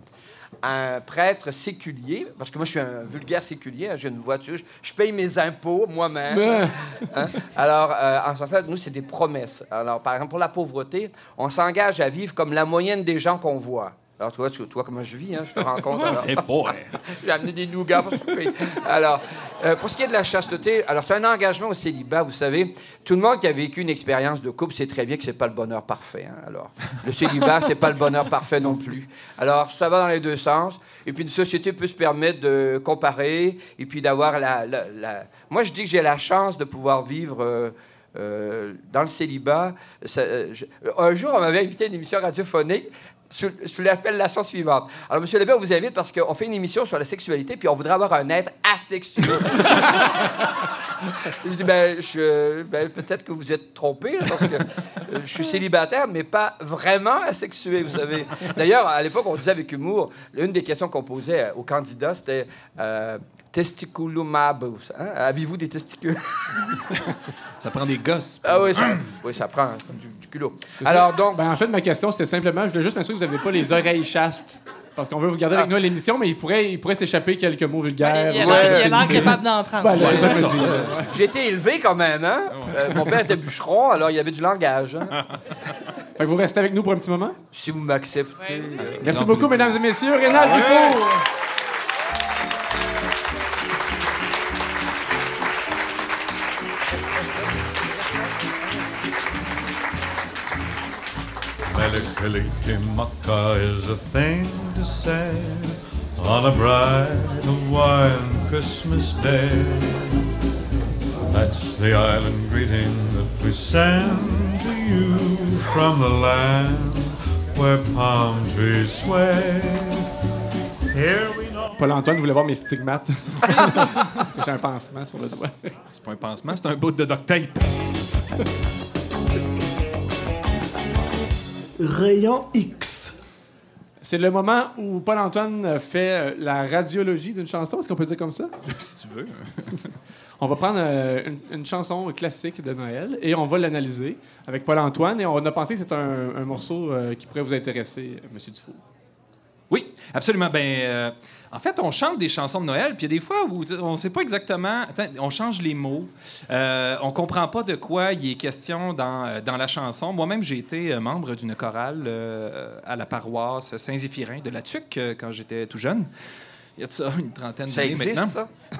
Un prêtre séculier, parce que moi je suis un vulgaire séculier, hein, j'ai une voiture, je, je paye mes impôts moi-même. Hein? Alors, euh, en ce sens, nous, c'est des promesses. Alors, par exemple, pour la pauvreté, on s'engage à vivre comme la moyenne des gens qu'on voit. Alors, toi, tu vois comment je vis, hein? Je te rends compte. alors. Eh boy! J'ai amené des nougats pour souper. Alors, euh, pour ce qui est de la chasteté, alors c'est un engagement au célibat, vous savez. Tout le monde qui a vécu une expérience de couple sait très bien que c'est pas le bonheur parfait. hein. Alors, le célibat, c'est pas le bonheur parfait non plus. Alors, ça va dans les deux sens. Et puis, une société peut se permettre de comparer et puis d'avoir la, la- la- Moi, je dis que j'ai la chance de pouvoir vivre. euh, euh, dans le célibat, Ça, euh, je- un jour, on m'avait invité à une émission radiophonique sous, sous l'appellation suivante. Alors, M. Lebert, on vous invite parce qu'on fait une émission sur la sexualité, puis on voudrait avoir un être asexué. je dis, ben, je- ben, peut-être que vous êtes trompé, là, parce que euh, je suis célibataire, mais pas vraiment asexué, vous savez. D'ailleurs, à l'époque, on disait avec humour, l'une des questions qu'on posait aux candidats, c'était euh, testiculumabus. Hein? Avez-vous des testicules? Ça prend des gosses. ah oui, ça, oui, ça prend du culot. Alors, donc, Ben, en fait, ma question, c'était simplement, je voulais juste m'assurer que vous n'avez pas les oreilles chastes. Parce qu'on veut vous garder avec Ah. nous à l'émission, mais il pourrait, il pourrait s'échapper quelques mots vulgaires. il a Ouais. l'air capable d'en prendre. Ben, Ouais. J'ai été élevé quand même, hein? Euh, mon père était bûcheron, alors il y avait du langage. hein? Fait que vous restez avec nous pour un petit moment? Si vous m'acceptez. Ouais. euh, Merci beaucoup, plaisir. mesdames et messieurs. Rénal Dufour. Melikilikimaka is a thing to say on a bright Hawaiian Christmas day. That's the island greeting that we send to you from the land where palm trees sway. Here we know. Paul-Antoine voulait voir mes stigmates. J'ai un pansement sur le doigt. C'est pas un pansement, c'est un bout de duct tape. Rayon X. C'est le moment où Paul-Antoine fait euh, la radiologie d'une chanson. Est-ce qu'on peut dire comme ça? si tu veux. On va prendre euh, une, une chanson classique de Noël et on va l'analyser avec Paul-Antoine. Et on a pensé que c'est un, un morceau euh, qui pourrait vous intéresser, Monsieur Dufour. Oui, absolument. Ben, euh, en fait, on chante des chansons de Noël, puis il y a des fois où on ne sait pas exactement. On change les mots. Euh, on comprend pas de quoi il est question dans, euh, dans la chanson. Moi-même, j'ai été euh, membre d'une chorale euh, à la paroisse Saint-Zéphirin de la Tuque quand j'étais tout jeune. Il y a de ça une trentaine d'années maintenant. ça?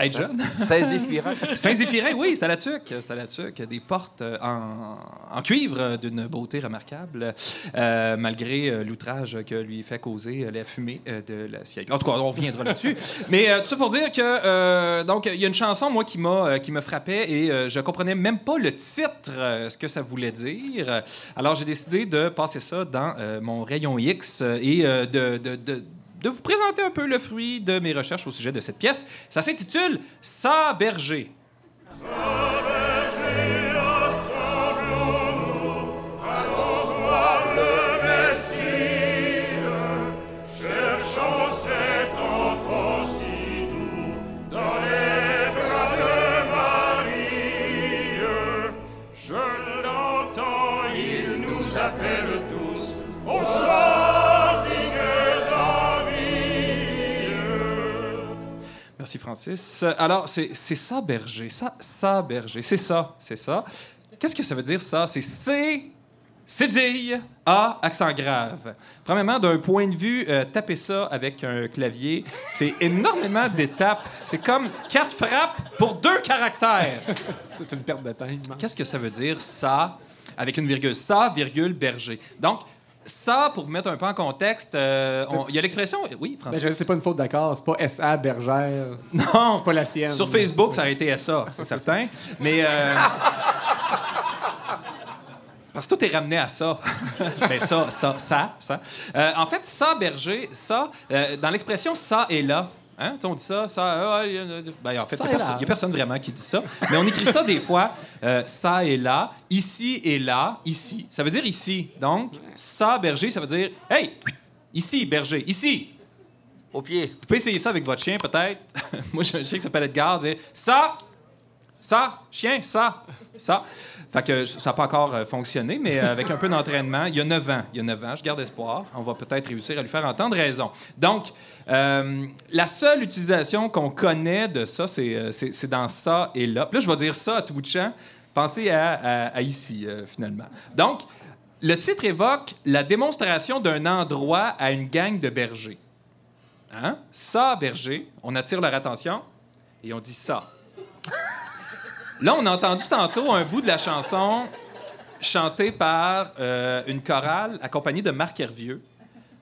Être jeune. Saint-Zéphirin. Saint-Zéphirin, oui, c'était à la tuque. C'était à la tuque. Des portes euh, en, en cuivre d'une beauté remarquable, euh, malgré euh, l'outrage que lui fait causer la fumée de la CIA. En tout cas, on reviendra là-dessus. Mais euh, tout ça pour dire que, euh, donc, il y a une chanson, moi, qui m'a qui me frappait et je comprenais même pas le titre, ce que ça voulait dire. Alors, j'ai décidé de passer ça dans mon rayon X et de- de- de de vous présenter un peu le fruit de mes recherches au sujet de cette pièce. Ça s'intitule Ça berger. Merci Francis. Alors, c'est ça, berger. Ça, ça, berger. C'est ça, c'est ça. Qu'est-ce que ça veut dire, ça? C'est C, cédille, A, accent grave. Premièrement, d'un point de vue, euh, taper ça avec un clavier, c'est énormément d'étapes. C'est comme quatre frappes pour deux caractères. C'est une perte de temps. Qu'est-ce que ça veut dire, ça, avec une virgule? Ça, virgule, berger. Donc, ça, pour vous mettre un peu en contexte, euh, il y a l'expression... Oui, Ben, François? je c'est pas une faute d'accord. C'est pas SA Bergère. Non, C'est pas la sienne. Sur Facebook, ça a été ça, c'est certain. Mais. euh, Parce que tout est ramené à ça. ben ça, ça, ça, ça. Euh, en fait, ça, berger, ça, dans l'expression ça et là. Hein? On dit ça, ça. euh, euh, ben, en fait, il n'y a, personne vraiment qui dit ça. Mais on écrit ça des fois, euh, ça et là, ici et là, ici. Ça veut dire ici. Donc, ça, berger, ça veut dire, hey, ici, berger, ici. Au pied. Vous pouvez essayer ça avec votre chien, peut-être. Moi, j'ai un chien qui s'appelle Edgar. Dire ça, ça, chien, ça, ça. Fait que ça n'a pas encore euh, fonctionné, mais avec un peu d'entraînement, il y a 9 ans. Il y a 9 ans, je garde espoir. On va peut-être réussir à lui faire entendre raison. Donc, euh, la seule utilisation qu'on connaît de ça, c'est euh, c'est- dans ça et là. Puis là, je vais dire ça à tout bout de champ. Pensez à, ici, euh, finalement. Donc, Le titre évoque la démonstration d'un endroit à une gang de bergers. Hein? Ça, berger, on attire leur attention et on dit ça. Là, on a entendu tantôt un bout de la chanson chantée par une chorale accompagnée de Marc Hervieux.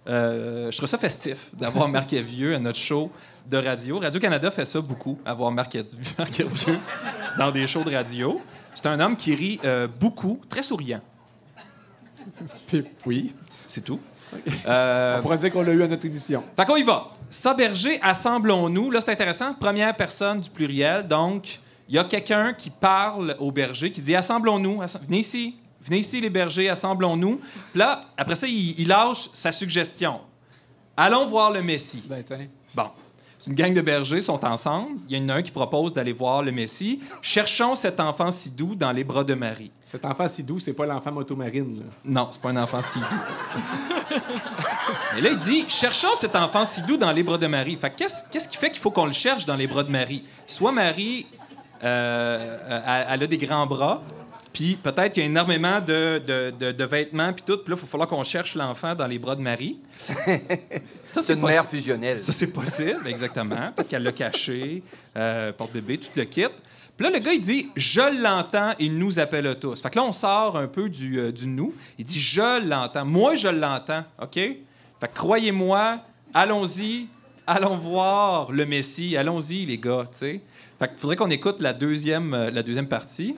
Euh, je trouve ça festif d'avoir Marc Hervieux à notre show de radio. Radio-Canada fait ça beaucoup, avoir Marc Hervieux dans des shows de radio. C'est un homme qui rit euh, beaucoup, très souriant. Oui. C'est tout. Euh, On pourrait dire qu'on l'a eu à notre édition. fait qu'on y va. Ça, berger, assemblons-nous. Là, c'est intéressant. Première personne du pluriel. Donc, il y a quelqu'un qui parle au berger, qui dit Assemblons-nous. Asse- Venez ici. Venez ici, les bergers, assemblons-nous. Puis là, après ça, il, il lâche sa suggestion. Allons voir le Messie. Ben, tiens. Bon. C'est une gang de bergers, sont ensemble. Il y en a un qui propose d'aller voir le Messie. Cherchons cet enfant si doux dans les bras de Marie. Cet enfant si doux, c'est pas l'enfant motomarine. Là. Non, c'est pas un enfant si doux. Et là, il dit Cherchons cet enfant si doux dans les bras de Marie. Fait que qu'est-ce, qu'est-ce qui fait qu'il faut qu'on le cherche dans les bras de Marie? Soit Marie, euh, euh, elle a des grands bras, puis peut-être qu'il y a énormément de, de- de- de vêtements, puis tout. Puis là, il va falloir qu'on cherche l'enfant dans les bras de Marie. Ça, C'est une mère fusionnelle. ça, c'est possible, exactement. Peut-être qu'elle l'a caché, euh, porte-bébé, tout le kit. Puis là, le gars, il dit Je l'entends, il nous appelle tous. Fait que là, on sort un peu du, euh, du nous. Il dit Je l'entends. Moi, je l'entends. OK? Fait que croyez-moi, allons-y, allons voir le Messie. Allons-y, les gars, tu sais. Fait qu'il faudrait qu'on écoute la deuxième, euh, la deuxième partie.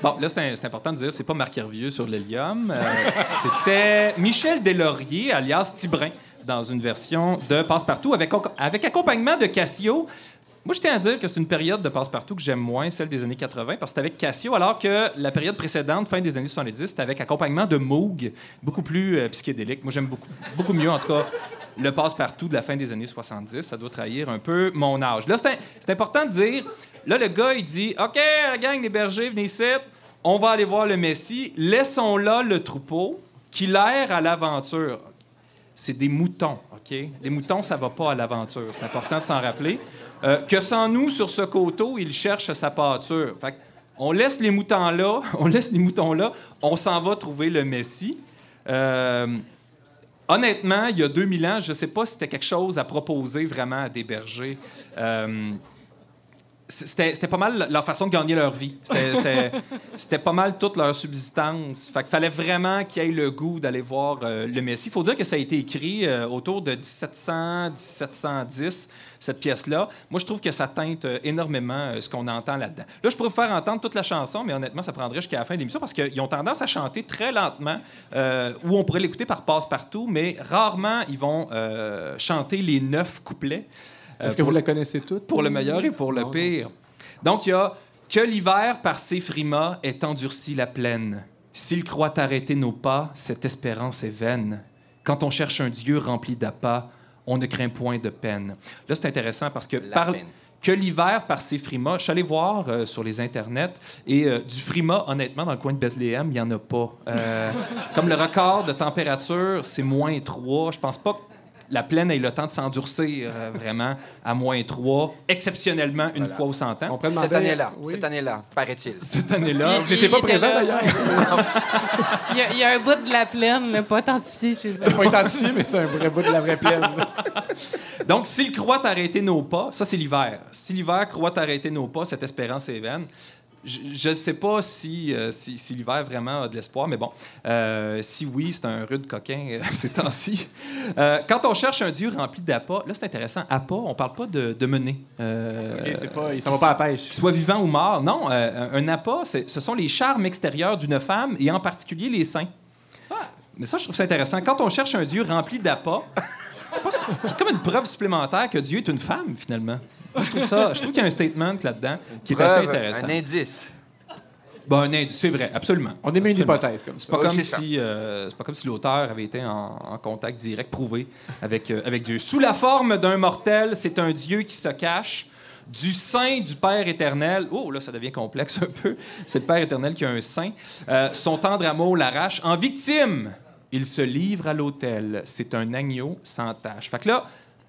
Bon, là, c'est important de dire, c'est pas Marc Hervieux sur l'hélium. Euh, C'était Michel Deslauriers, alias Tibrin, dans une version de Passe-Partout, avec, accompagnement de Cassio. Moi, je tiens à dire que c'est une période de Passe-Partout que j'aime moins, celle des années 80, parce que c'est avec Cassio, alors que la période précédente, fin des années 70, c'était avec accompagnement de Moog, beaucoup plus euh, psychédélique. Moi, j'aime beaucoup, beaucoup mieux, en tout cas, le passe-partout de la fin des années 70. Ça doit trahir un peu mon âge. Là, c'est important de dire, là, le gars, il dit, OK, la gang, les bergers, venez ici, on va aller voir le Messie, laissons là le troupeau qui l'air à l'aventure. C'est des moutons, OK? Des moutons, ça va pas à l'aventure. C'est important de s'en rappeler. Euh, que sans nous, sur ce coteau, il cherche sa pâture. Fait on laisse les moutons là, on laisse les moutons là, on s'en va trouver le Messie. Euh, honnêtement, il y a 2000 ans, je ne sais pas si c'était quelque chose à proposer vraiment à des bergers. Euh, c'était pas mal leur façon de gagner leur vie. C'était- pas mal toute leur subsistance. Fait qu'il fallait vraiment qu'ils aient le goût d'aller voir euh, le Messie. Il faut dire que ça a été écrit euh, autour de 1700, 1710, cette pièce-là. Moi, je trouve que ça teinte euh, énormément euh, ce qu'on entend là-dedans. Là, je pourrais vous faire entendre toute la chanson, mais honnêtement, ça prendrait jusqu'à la fin de l'émission parce qu'ils ont tendance à chanter très lentement, ou on pourrait l'écouter par passe-partout, mais rarement, ils vont chanter les neuf couplets. Euh, Est-ce que vous la connaissez toutes? pour le meilleur et pour le Non, pire. Donc, il y a que l'hiver, par ses frimas, est endurci la plaine. S'il croit arrêter nos pas, cette espérance est vaine. Quand on cherche un Dieu rempli d'appât, on ne craint point de peine. Là, c'est intéressant parce que par- peine. que l'hiver, par ses frimas, je suis allé voir euh, sur les internets, et euh, du frima, honnêtement, dans le coin de Bethléem, il n'y en a pas. Euh, comme le record de température, c'est moins 3. Je pense pas la plaine ait le temps de s'endurcir euh, vraiment à moins 3, exceptionnellement une fois au 100 ans. On Cette année-là, Oui. cette année-là, paraît-il. Cette année-là, n'étiez pas présent d'ailleurs. Il y, a, il y a un bout de la plaine, là, pas identifié chez eux. pas identifié, mais c'est un vrai bout de la vraie plaine. Donc, s'il croit arrêter nos pas, ça, c'est l'hiver. Si l'hiver croit arrêter nos pas, cette espérance est vaine. Je ne sais pas si, euh, si, si l'hiver vraiment a de l'espoir, mais bon, euh, si oui, c'est un rude coquin euh, ces temps-ci. Euh, quand on cherche un dieu rempli d'appât, là, c'est intéressant. Appât, on parle pas de, de mener. OK, c'est pas, il s'en va pas à la pêche. soit vivant ou mort. Non, un appât, ce sont les charmes extérieurs d'une femme et en particulier les seins. Mais ça, je trouve ça intéressant. Quand on cherche un dieu rempli d'appât, c'est comme une preuve supplémentaire que Dieu est une femme, finalement. Moi, je trouve ça, je trouve qu'il y a un statement là-dedans qui est assez Preuve, intéressant. Un indice. Bon, un indice, c'est vrai, absolument. On émet une hypothèse comme ça. C'est pas, Oui, comme si, euh, c'est pas comme si l'auteur avait été en, en contact direct prouvé avec, euh, avec Dieu. Sous la forme d'un mortel, c'est un Dieu qui se cache du sein du Père éternel. Oh, là, ça devient complexe un peu. C'est le Père éternel qui a un sein. Euh, son tendre amour l'arrache. En victime, il se livre à l'autel. C'est un agneau sans tache. Fait que là,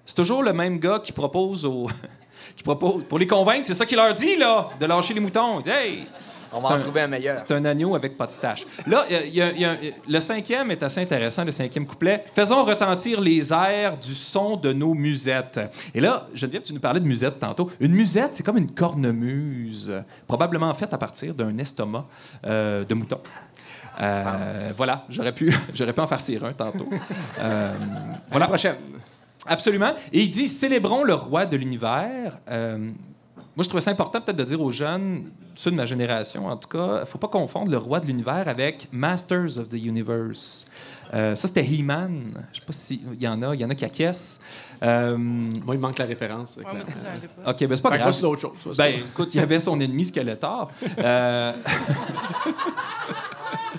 c'est toujours le même gars qui propose aux... qui propose... Pour les convaincre, c'est ça qu'il leur dit, là, de lâcher les moutons. Hey, On va en un- trouver un meilleur. c'est un agneau avec pas de tache. Là, y a- il y a- il y a- le cinquième est assez intéressant, le cinquième couplet. Faisons retentir les airs du son de nos musettes. Et là, Geneviève, tu nous parlais de musette tantôt. Une musette, c'est comme une cornemuse, probablement faite à partir d'un estomac euh, de mouton. Euh, voilà, j'aurais pu, j'aurais pu en farcir un tantôt. Euh, voilà. prochaine. Absolument. Et il dit célébrons le roi de l'univers. Euh, moi, je trouvais ça important peut-être de dire aux jeunes, ceux de ma génération en tout cas, il faut pas confondre le roi de l'univers avec Masters of the Universe. Euh, ça, c'était He-Man. Je sais pas s'il y en a. Il y en a qui acquiescent. Euh, Moi, il manque la référence. Ouais, moi pas. OK, ben c'est pas grave. c'est ça, Ben, écoute, il y avait son ennemi Skeletor.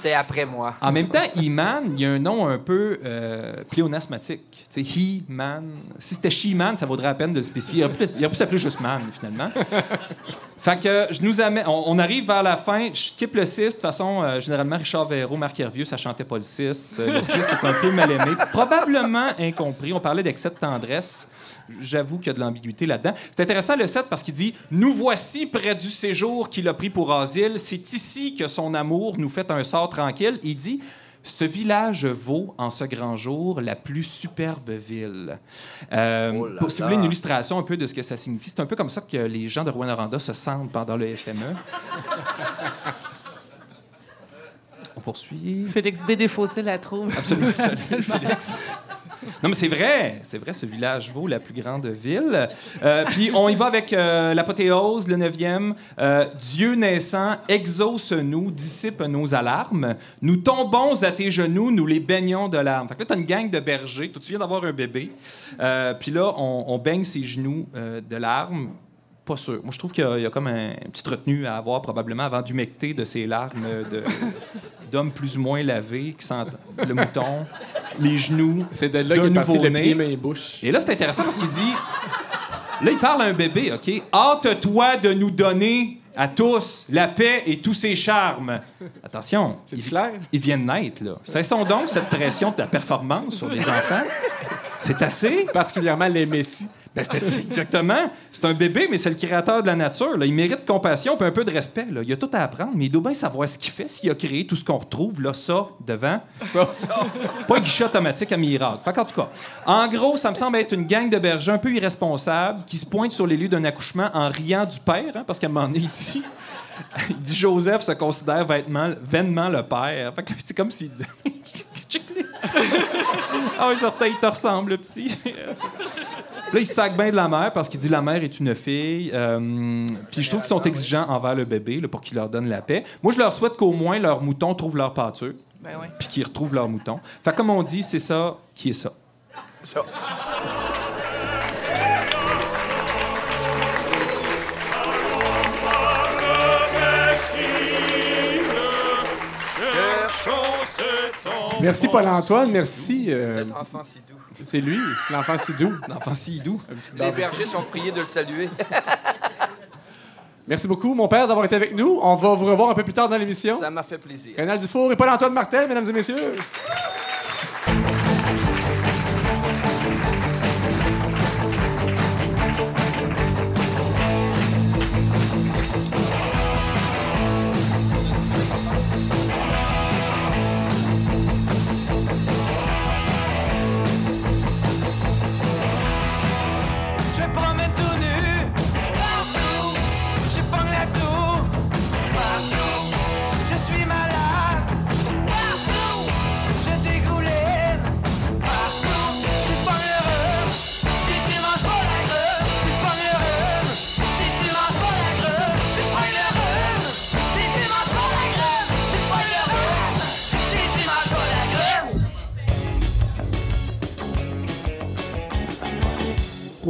C'est après moi. En même temps, He-Man, il y a un nom un peu euh, pléonasmatique. Tu He-Man. Si c'était She-Man, ça vaudrait la peine de le spécifier. Il il aurait pu s'appeler juste Man, finalement. fait que je nous amène. On, on arrive vers la fin. Je skip le 6. De toute façon, euh, généralement, Richard Véraud, Marc Hervieux, ça chantait pas le 6. Euh, le 6 est un peu mal aimé. Probablement incompris. On parlait d'excès de tendresse. J'avoue qu'il y a de l'ambiguïté là-dedans. C'est intéressant le 7 parce qu'il dit Nous voici près du séjour qu'il a pris pour asile. C'est ici que son amour nous fait un sort tranquille. Il dit Ce village vaut en ce grand jour la plus superbe ville. Euh, Oh là pour- si vous voulez une illustration un peu de ce que ça signifie, c'est un peu comme ça que les gens de Rwanda se sentent pendant le FME. On poursuit. Félix B. Desfossés la trouve. Absolument. Salut, Félix. Non, mais c'est vrai, c'est vrai, ce village vaut la plus grande ville. Euh, puis on y va avec euh, l'apothéose, le neuvième. Euh, Dieu naissant, exauce-nous, dissipe nos alarmes. Nous tombons à tes genoux, nous les baignons de larmes. Fait que là, t'as une gang de bergers. Toi, tu viens d'avoir un bébé. Puis là, on, baigne ses genoux de larmes. Pas sûr. Moi, je trouve qu'il y a- il y, a comme un, une petite retenue à avoir probablement avant d'humecter de ces larmes d'hommes plus ou moins lavés qui sentent le mouton, les genoux. C'est de là d'un qu'est parti le pied, bouche. Et là, c'est intéressant parce qu'il dit. Là, il parle à un bébé, OK? Hâte-toi de nous donner à tous la paix et tous ses charmes. Attention. C'est ils- clair? Ils viennent naître, là. Cessons donc cette pression de la performance sur les enfants. C'est assez? Particulièrement les Messi. Ben, c'était exactement. C'est un bébé, mais c'est le créateur de la nature. là. Il mérite compassion et un peu de respect. là. Il a tout à apprendre, mais il doit bien savoir ce qu'il fait s'il a créé tout ce qu'on retrouve, là, ça, devant. Ça. Pas un guichet automatique à miracle. Fait qu'en tout cas, en gros, ça me semble être une gang de bergers un peu irresponsables qui se pointent sur les lieux d'un accouchement en riant du père, hein, parce qu'à un moment donné, il dit, il dit Joseph se considère vainement, vainement le père. Fait que c'est comme s'il disait. Ah certain, il te ressemble, le petit. Là, il sac bien de la mère parce qu'il dit la mère est une fille. Euh, puis je trouve qu'ils sont exigeants envers le bébé là, pour qu'il leur donne la paix. Moi, je leur souhaite qu'au moins leurs moutons trouvent leur pâture Ben puis qu'ils retrouvent leurs moutons. Fait que comme on dit, c'est ça qui est ça. Merci Paul-Antoine, merci. euh, Cet enfant si doux. C'est lui, l'enfant si doux. L'enfant si doux. Les bergers sont priés de le saluer. Merci beaucoup, mon père, d'avoir été avec nous. On va vous revoir un peu plus tard dans l'émission. Ça m'a fait plaisir. Rénal Dufour et Paul-Antoine Martel, mesdames et messieurs.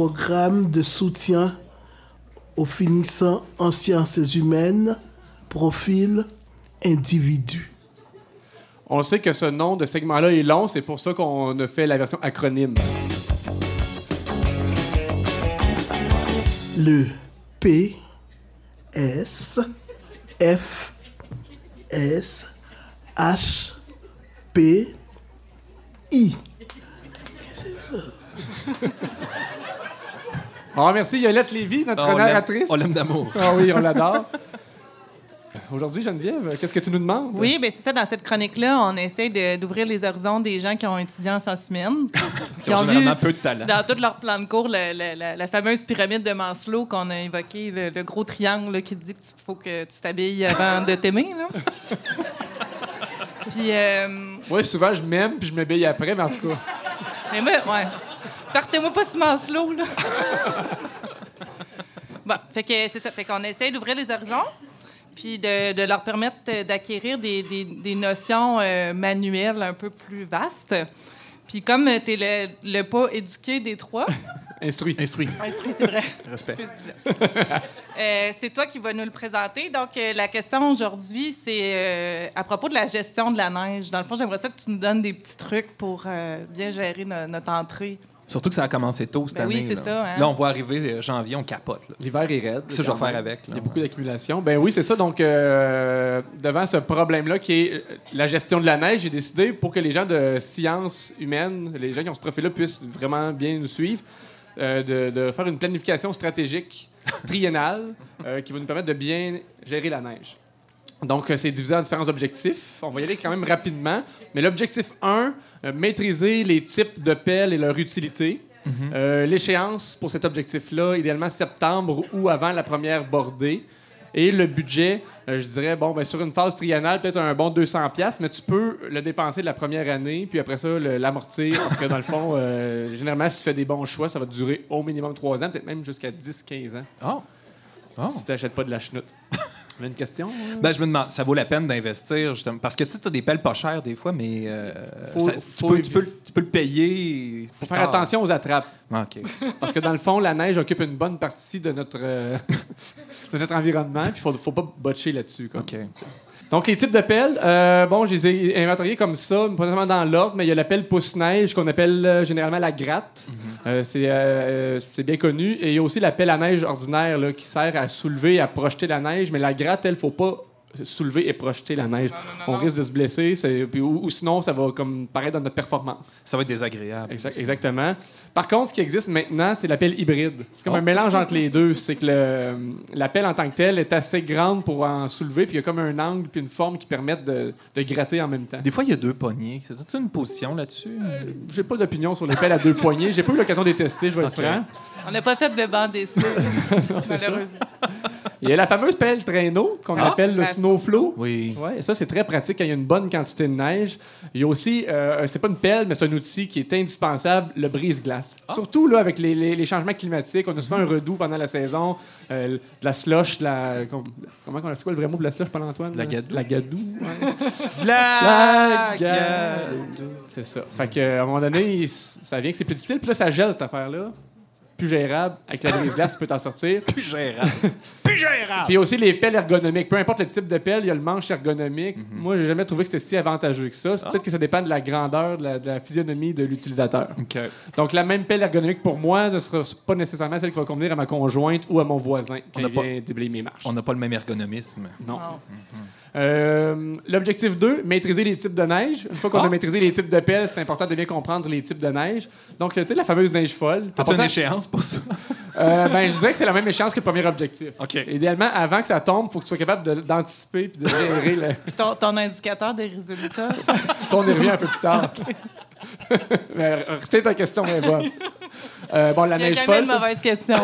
Programme de soutien aux finissants en sciences humaines, profil individu. On sait que ce nom de segment-là est long, c'est pour ça qu'on a fait la version acronyme. Le P, S, F, S, H, P, I. On remercie Yolette Lévy, notre On l'aime- narratrice. on l'aime d'amour. Ah oui, on l'adore. Aujourd'hui, Geneviève, qu'est-ce que tu nous demandes? Oui, bien c'est ça. Dans cette chronique-là, on essaie de- d'ouvrir les horizons des gens qui ont étudié en sciences humaines. Qui ont généralement peu de talent. Dans tout leur plan de cours, le- le- la, la fameuse pyramide de Maslow qu'on a évoquée, le, le gros triangle là, qui dit qu'il faut que tu t'habilles avant de t'aimer. là. Puis, euh, Oui, souvent, je m'aime puis je m'habille après, mais en tout cas. mais moi, ouais. Partez-moi pas sur Maslow, là. bon, fait que c'est ça. Fait qu'on essaie d'ouvrir les horizons, puis de, de leur permettre euh, d'acquérir des, des- des notions euh, manuelles un peu plus vastes. Puis comme tu es le, le pas éduqué des trois, Instruit. Instruit. Instruit, c'est vrai. Respect. Euh, c'est toi qui vas nous le présenter. Donc, euh, la question aujourd'hui, c'est euh, à propos de la gestion de la neige. Dans le fond, j'aimerais ça que tu nous donnes des petits trucs pour euh, bien gérer no- notre entrée. Surtout que ça a commencé tôt cette Ben oui, année. c'est là. ça, hein. Là, on voit arriver euh, janvier, on capote. là. L'hiver est raide. Ça, je vais faire avec, là. Il y a beaucoup d'accumulation. Ben oui, c'est ça. Donc, euh, devant ce problème-là qui est euh, la gestion de la neige, j'ai décidé, pour que les gens de sciences humaines, les gens qui ont ce profil-là, puissent vraiment bien nous suivre, euh, de, de faire une planification stratégique triennale euh, qui va nous permettre de bien gérer la neige. Donc, euh, c'est divisé en différents objectifs. On va y aller quand même rapidement. Mais l'objectif 1, euh, maîtriser les types de pelles et leur utilité. Euh, L'échéance pour cet objectif-là, idéalement septembre ou avant la première bordée. Et le budget, euh, je dirais, bon, ben, sur une phase triennale, peut-être un bon 200$, piastres, mais tu peux le dépenser de la première année, puis après ça, l'amortir. Parce que dans le fond, généralement, si tu fais des bons choix, ça va durer au minimum 3 ans, peut-être même jusqu'à 10-15 ans, Oh. Oh. si tu n'achètes pas de la chenoute. Une question? Ben, je me demande, ça vaut la peine d'investir, justement. Parce que tu sais, as des pelles pas chères des fois, mais euh, Faut- ça- faut tu, peux, tu, peux, le- tu peux le payer. faut faire attention aux attrapes. OK. Parce que dans le fond, la neige occupe une bonne partie de notre, euh, de notre environnement. Puis il faut, faut pas botcher là-dessus. OK. Donc, les types de pelles, euh, bon, je les ai inventoriés comme ça, pas nécessairement dans l'ordre, mais il y a la pelle pousse-neige qu'on appelle euh, généralement la gratte. C'est, euh, c'est bien connu. Et il y a aussi la pelle à neige ordinaire là, qui sert à soulever, à projeter la neige. Mais la gratte, elle, faut pas soulever et projeter la neige. On risque de se blesser, c'est- puis- ou, ou sinon, ça va comme paraître dans notre performance. Ça va être désagréable. Exact- exactement. Par contre, ce qui existe maintenant, c'est la pelle hybride. C'est comme un mélange entre les deux. C'est que le- la pelle en tant que telle est assez grande pour en soulever, puis il y a comme un angle puis une forme qui permettent de, de gratter en même temps. Des fois, il y a deux poignées. C'est toute une position là-dessus? J'ai pas d'opinion sur les pelles à deux poignées. J'ai pas eu l'occasion de les tester, je vais être Ok. franc. On n'a pas fait de bande dessinée, malheureusement. Il y a la fameuse pelle traîneau qu'on Ah, appelle le snowflow. Oui. Ouais, ça c'est très pratique quand il y a une bonne quantité de neige. Il y a aussi, euh, c'est pas une pelle, mais c'est un outil qui est indispensable, le brise-glace. Surtout là avec les, les- les changements climatiques, on a souvent un redout pendant la saison, euh, de la slush, de la com- comment on c'est quoi le vrai mot de la slush, Paul-Antoine? La là? gadoue. La gadoue. ouais. La gadoue. C'est ça. Fait que, à un moment donné, ça vient que c'est plus difficile, puis là ça gèle cette affaire-là. Plus gérable. Avec la brise-glace, tu peux t'en sortir. Plus gérable. Plus gérable! Puis aussi les pelles ergonomiques. Peu importe le type de pelle, il y a le manche ergonomique. Moi, j'ai jamais trouvé que c'était si avantageux que ça. C'est Peut-être que ça dépend de la grandeur, de la, de la physionomie de l'utilisateur. OK. Donc, la même pelle ergonomique pour moi ne sera pas nécessairement celle qui va convenir à ma conjointe ou à mon voisin pas- vient déblayer mes marches. On n'a pas le même ergonomisme. Non. Non. Euh, L'objectif 2, maîtriser les types de neige. Une fois qu'on Ah. a maîtrisé les types de pelles, c'est important de bien comprendre les types de neige. Donc, tu sais, la fameuse neige folle. T'as-tu une échéance pour ça? euh, ben, je dirais que c'est la même échéance que le premier objectif. OK. Idéalement, avant que ça tombe, il faut que tu sois capable d'anticiper et de gérer le, Puis ton, ton indicateur des résultats, Ça, on y revient un peu plus tard. Mais retiens ta question, mais bonne. Euh, bon, la il n'y a neige jamais folle, de ça, mauvaise question.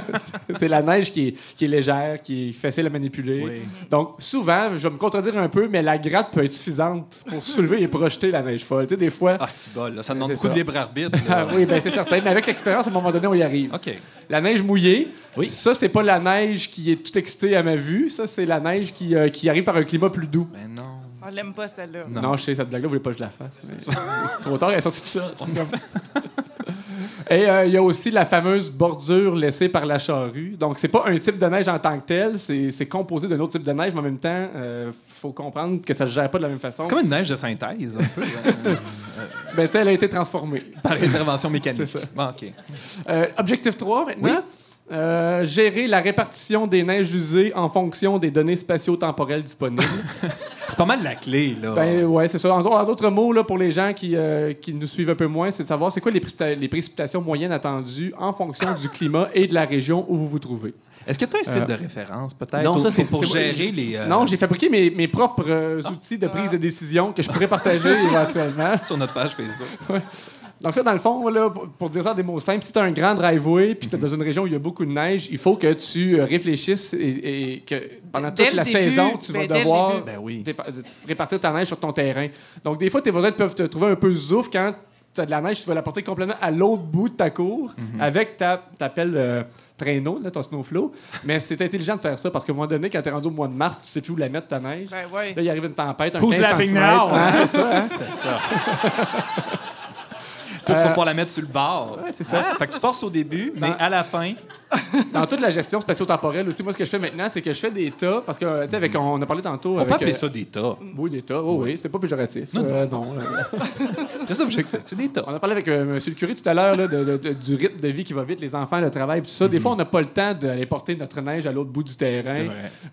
c'est la neige qui est, qui est légère, qui est facile à manipuler. Oui. Donc, souvent, je vais me contredire un peu, mais la gratte peut être suffisante pour soulever et projeter la neige folle. Tu sais, des fois. Ah, c'est bol. là. Ça demande C'est beaucoup ça. de libre arbitre. Ah oui, ben, c'est certain. Mais avec l'expérience, à un moment donné, on y arrive. OK. La neige mouillée, Oui. ça, c'est pas la neige qui est tout excitée à ma vue. Ça, c'est la neige qui, euh, qui arrive par un climat plus doux. Ben non. On l'aime pas, celle-là. Non. Non, je sais, cette blague-là, vous voulez pas que je la fasse. mais- Trop tard, elle est sortie de ça. Et euh, il y a aussi la fameuse bordure laissée par la charrue. Donc, c'est pas un type de neige en tant que tel, c'est composé d'un autre type de neige, mais en même temps, il faut comprendre que ça se gère pas de la même façon. C'est comme une neige de synthèse, un peu, Ben, tu sais, elle a été transformée. par intervention mécanique. C'est ça. Bon, OK. Euh, objectif 3 maintenant. Oui. Euh, gérer la répartition des neiges usées en fonction des données spatio-temporelles disponibles. C'est pas mal la clé, là. ben ouais, c'est ça. En, en d'autres mots, là, pour les gens qui, euh, qui nous suivent un peu moins, c'est de savoir c'est quoi les, précipita- les précipitations moyennes attendues en fonction du climat et de la région où vous vous trouvez. Est-ce que tu as un site Euh, de référence, peut-être? non, ça, c'est- pour gérer les. euh, Non, j'ai fabriqué mes, mes propres euh, outils de prise de décision que je pourrais partager éventuellement. sur notre page Facebook. Donc ça, dans le fond, là, pour, dire ça en des mots simples, si tu as un grand driveway puis tu es dans une région où il y a beaucoup de neige, il faut que tu euh, réfléchisses et, et que pendant Dès toute la début, saison, tu ben, vas le devoir. Ben oui. répartir ta neige sur ton terrain. Donc des fois, tes voisins peuvent te trouver un peu zouf quand tu as de la neige, tu vas la porter complètement à l'autre bout de ta cour avec ta, ta pelle euh, traîneau, là, ton snowflow. Mais c'est intelligent de faire ça parce qu'à un moment donné, quand tu es rendu au mois de mars, tu sais plus où la mettre ta neige. Ben ouais. Là, il arrive une tempête, un Who's 15 laughing now? C'est ça, hein? C'est ça. Toi, tu vas pouvoir la mettre sur le bord. Ouais, c'est ça. Ah, fait que tu forces au début, mais à la fin, Dans toute la gestion spatio-temporelle aussi, moi, ce que je fais maintenant, c'est que je fais des tas, parce que, tu sais, avec, on a parlé tantôt. on avec, peut appeler euh, ça des tas. Oui, des tas. Oh, oui, c'est pas péjoratif. Euh, non, euh, C'est ça l'objectif. C'est des tas. on a parlé avec euh, M. le curé tout à l'heure là, de- de- de- du rythme de vie qui va vite, les enfants, le travail, tout ça. Des fois, on n'a pas le temps d'aller porter notre neige à l'autre bout du terrain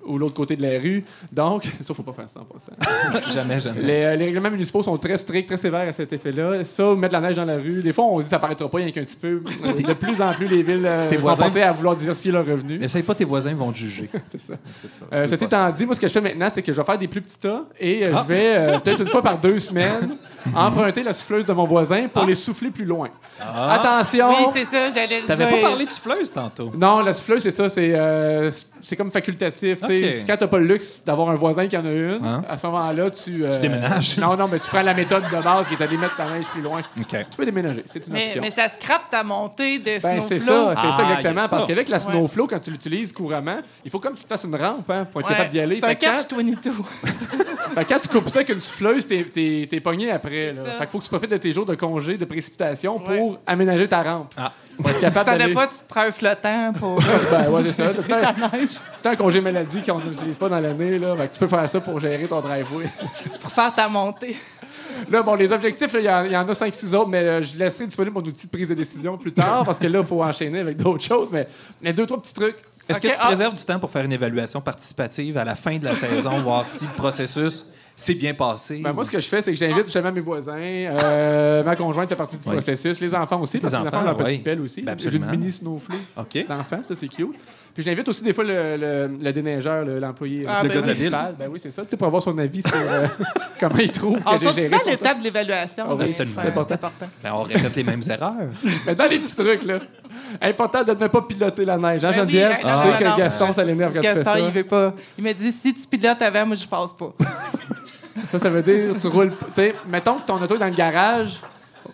ou l'autre côté de la rue. Donc, ça, faut pas faire ça en passant. jamais, jamais. Les, euh, les règlements municipaux sont très stricts, très sévères à cet effet-là. Ça, mettre la neige dans la rue, des fois, on se dit ça paraîtra pas, il y a qu'un petit peu. De plus en plus, les villes euh, Tes sont voisins- portées à vouloir diversifier leurs revenus. Essaye pas, tes voisins vont te juger. C'est ça. C'est ça. Euh, ceci étant dit, moi, ce que je fais maintenant, c'est que je vais faire des plus petits tas et euh, Ah. je vais, euh, peut-être une fois par deux semaines, emprunter la souffleuse de mon voisin pour les souffler plus loin. Ah. Attention! Oui, c'est ça, j'allais le T'avais pas parlé de souffleuse tantôt. non, la souffleuse, c'est ça, c'est euh, c'est comme facultatif. tu sais. Ok. Quand t'as pas le luxe d'avoir un voisin qui en a une, Hein? à ce moment-là, tu. euh, Tu déménages. Non, non, mais tu prends la méthode de base qui est d'aller mettre ta neige plus loin. Tu peux déménager, c'est une Mais, option. mais ça scrape ta montée de Ben, snowflow. c'est ça, c'est Ah, ça y a exactement. ça. Parce qu'avec la Ouais. snowflow, quand tu l'utilises couramment, il faut comme que tu te fasses une rampe hein, pour être Ouais. capable d'y aller. C'est un Fait que quand- catch-22. Fait que quand tu coupes ça avec une souffleuse, t'es, t'es, t'es pogné après. Là. Fait qu'il faut que tu profites de tes jours de congé, de précipitation pour aménager ta rampe. Ah. Pour être capable pas, tu te prends un flottant pour Ben ouais, c'est ça. T'as ta peut-être neige, t'as un congé maladie qu'on n'utilise pas dans l'année. Là. Fait que tu peux faire ça pour gérer ton driveway. pour faire ta montée. Là, bon, les objectifs, il y en- il y, en a 5-6 autres, mais euh, je laisserai disponible mon outil de prise de décision plus tard parce que là, il faut enchaîner avec d'autres choses. Mais, mais deux, trois petits trucs. Est-ce que tu te ah. réserves du temps pour faire une évaluation participative à la fin de la saison, voir si le processus s'est bien passé? Ben, moi, ce que je fais, c'est que j'invite justement mes voisins. euh, ma conjointe fait partie du Oui. processus. Les enfants aussi, parce que les enfants, ont leur oui. petite pelle aussi. Ben, J'ai une absolument. mini snowflow OK. d'enfants, ça c'est cute. Puis j'invite aussi des fois le, le, le déneigeur, le- l'employé Ah, le ben gars de la oui. ville. Ben oui, c'est ça, tu sais, pour avoir son avis sur euh, comment il trouve que On j'ai géré son l'étape de l'évaluation. Ah oui, absolument. C'est important. Ben, on répète les mêmes erreurs. Mais dans les petits trucs, là. Important de ne pas piloter la neige. Hein, Ben Geneviève? tu sais non, que non. Gaston, ça l'énerve quand tu fais Gaston, ça. il veut pas. Il me dit si tu pilotes avant, moi je passe pas. Ça, ça veut dire, tu roules. Tu sais, mettons que ton auto est dans le garage,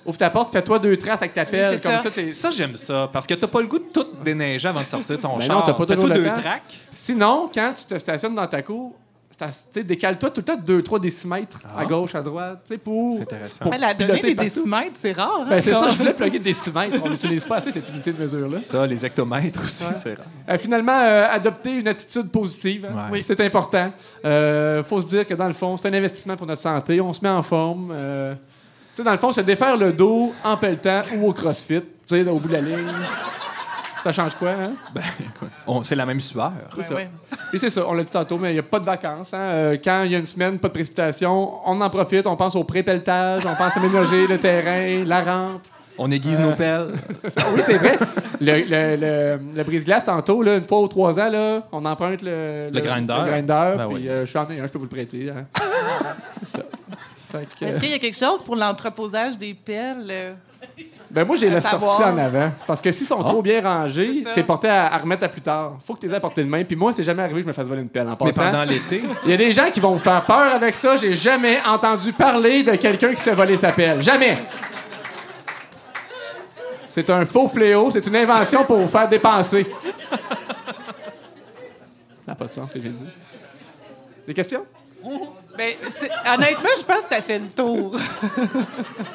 ouvre ta porte, fais-toi deux traces avec ta pelle. Comme ça. ça, t'es. Ça, j'aime ça, parce que t'as pas le goût de tout déneiger avant de sortir ton Ben char. non, t'as pas Fais-toi le deux temps. tracks. Sinon, quand tu te stationnes dans ta cour, décale-toi tout le temps de 2-3 décimètres à gauche, à droite, pour. C'est intéressant. pour des partout. décimètres, c'est rare. hein, Ben, c'est ça, je voulais plugger des décimètres. On n'utilise pas assez cette unité de mesure-là. Ça, les hectomètres aussi, c'est rare. Euh, finalement, euh, adopter une attitude positive. hein. Ouais. Oui, c'est important. Il faut se dire que dans le fond, c'est un investissement pour notre santé. On se met en forme. euh, tu sais, dans le fond, se défaire le dos en pelletant ou au crossfit. Tu sais, au bout de la ligne. Ça change quoi, hein? Ben, écoute, c'est la même sueur. Ouais, ça. ouais. Puis c'est ça, on l'a dit tantôt, mais il n'y a pas de vacances. hein? Euh, quand il y a une semaine, pas de précipitation, on en profite, on pense au pré-pelletage, on pense à ménager le terrain, la rampe. On aiguise nos pelles. Ah oui, c'est vrai. Le, le, le, le brise-glace, tantôt, là, une fois ou trois ans, là, on emprunte le, Le grinder. le grinder, Ben puis oui. euh, je suis en je peux vous le prêter. hein. c'est ça. Que, Est-ce qu'il y a quelque chose pour l'entreposage des pelles? Ben moi, j'ai à la sortie en avant. Parce que s'ils sont trop bien rangés, t'es porté à, à remettre à plus tard. Faut que tu les aies portés de main. Puis moi, c'est jamais arrivé que je me fasse voler une pelle en Mais passant. pendant l'été, Il y a des gens qui vont vous faire peur avec ça. J'ai jamais entendu parler de quelqu'un qui s'est volé sa pelle. Jamais. C'est un faux fléau. C'est une invention pour vous faire dépenser. Ça n'a pas de sens, ce que dire. Des questions? Ben, honnêtement, je pense que ça fait le tour.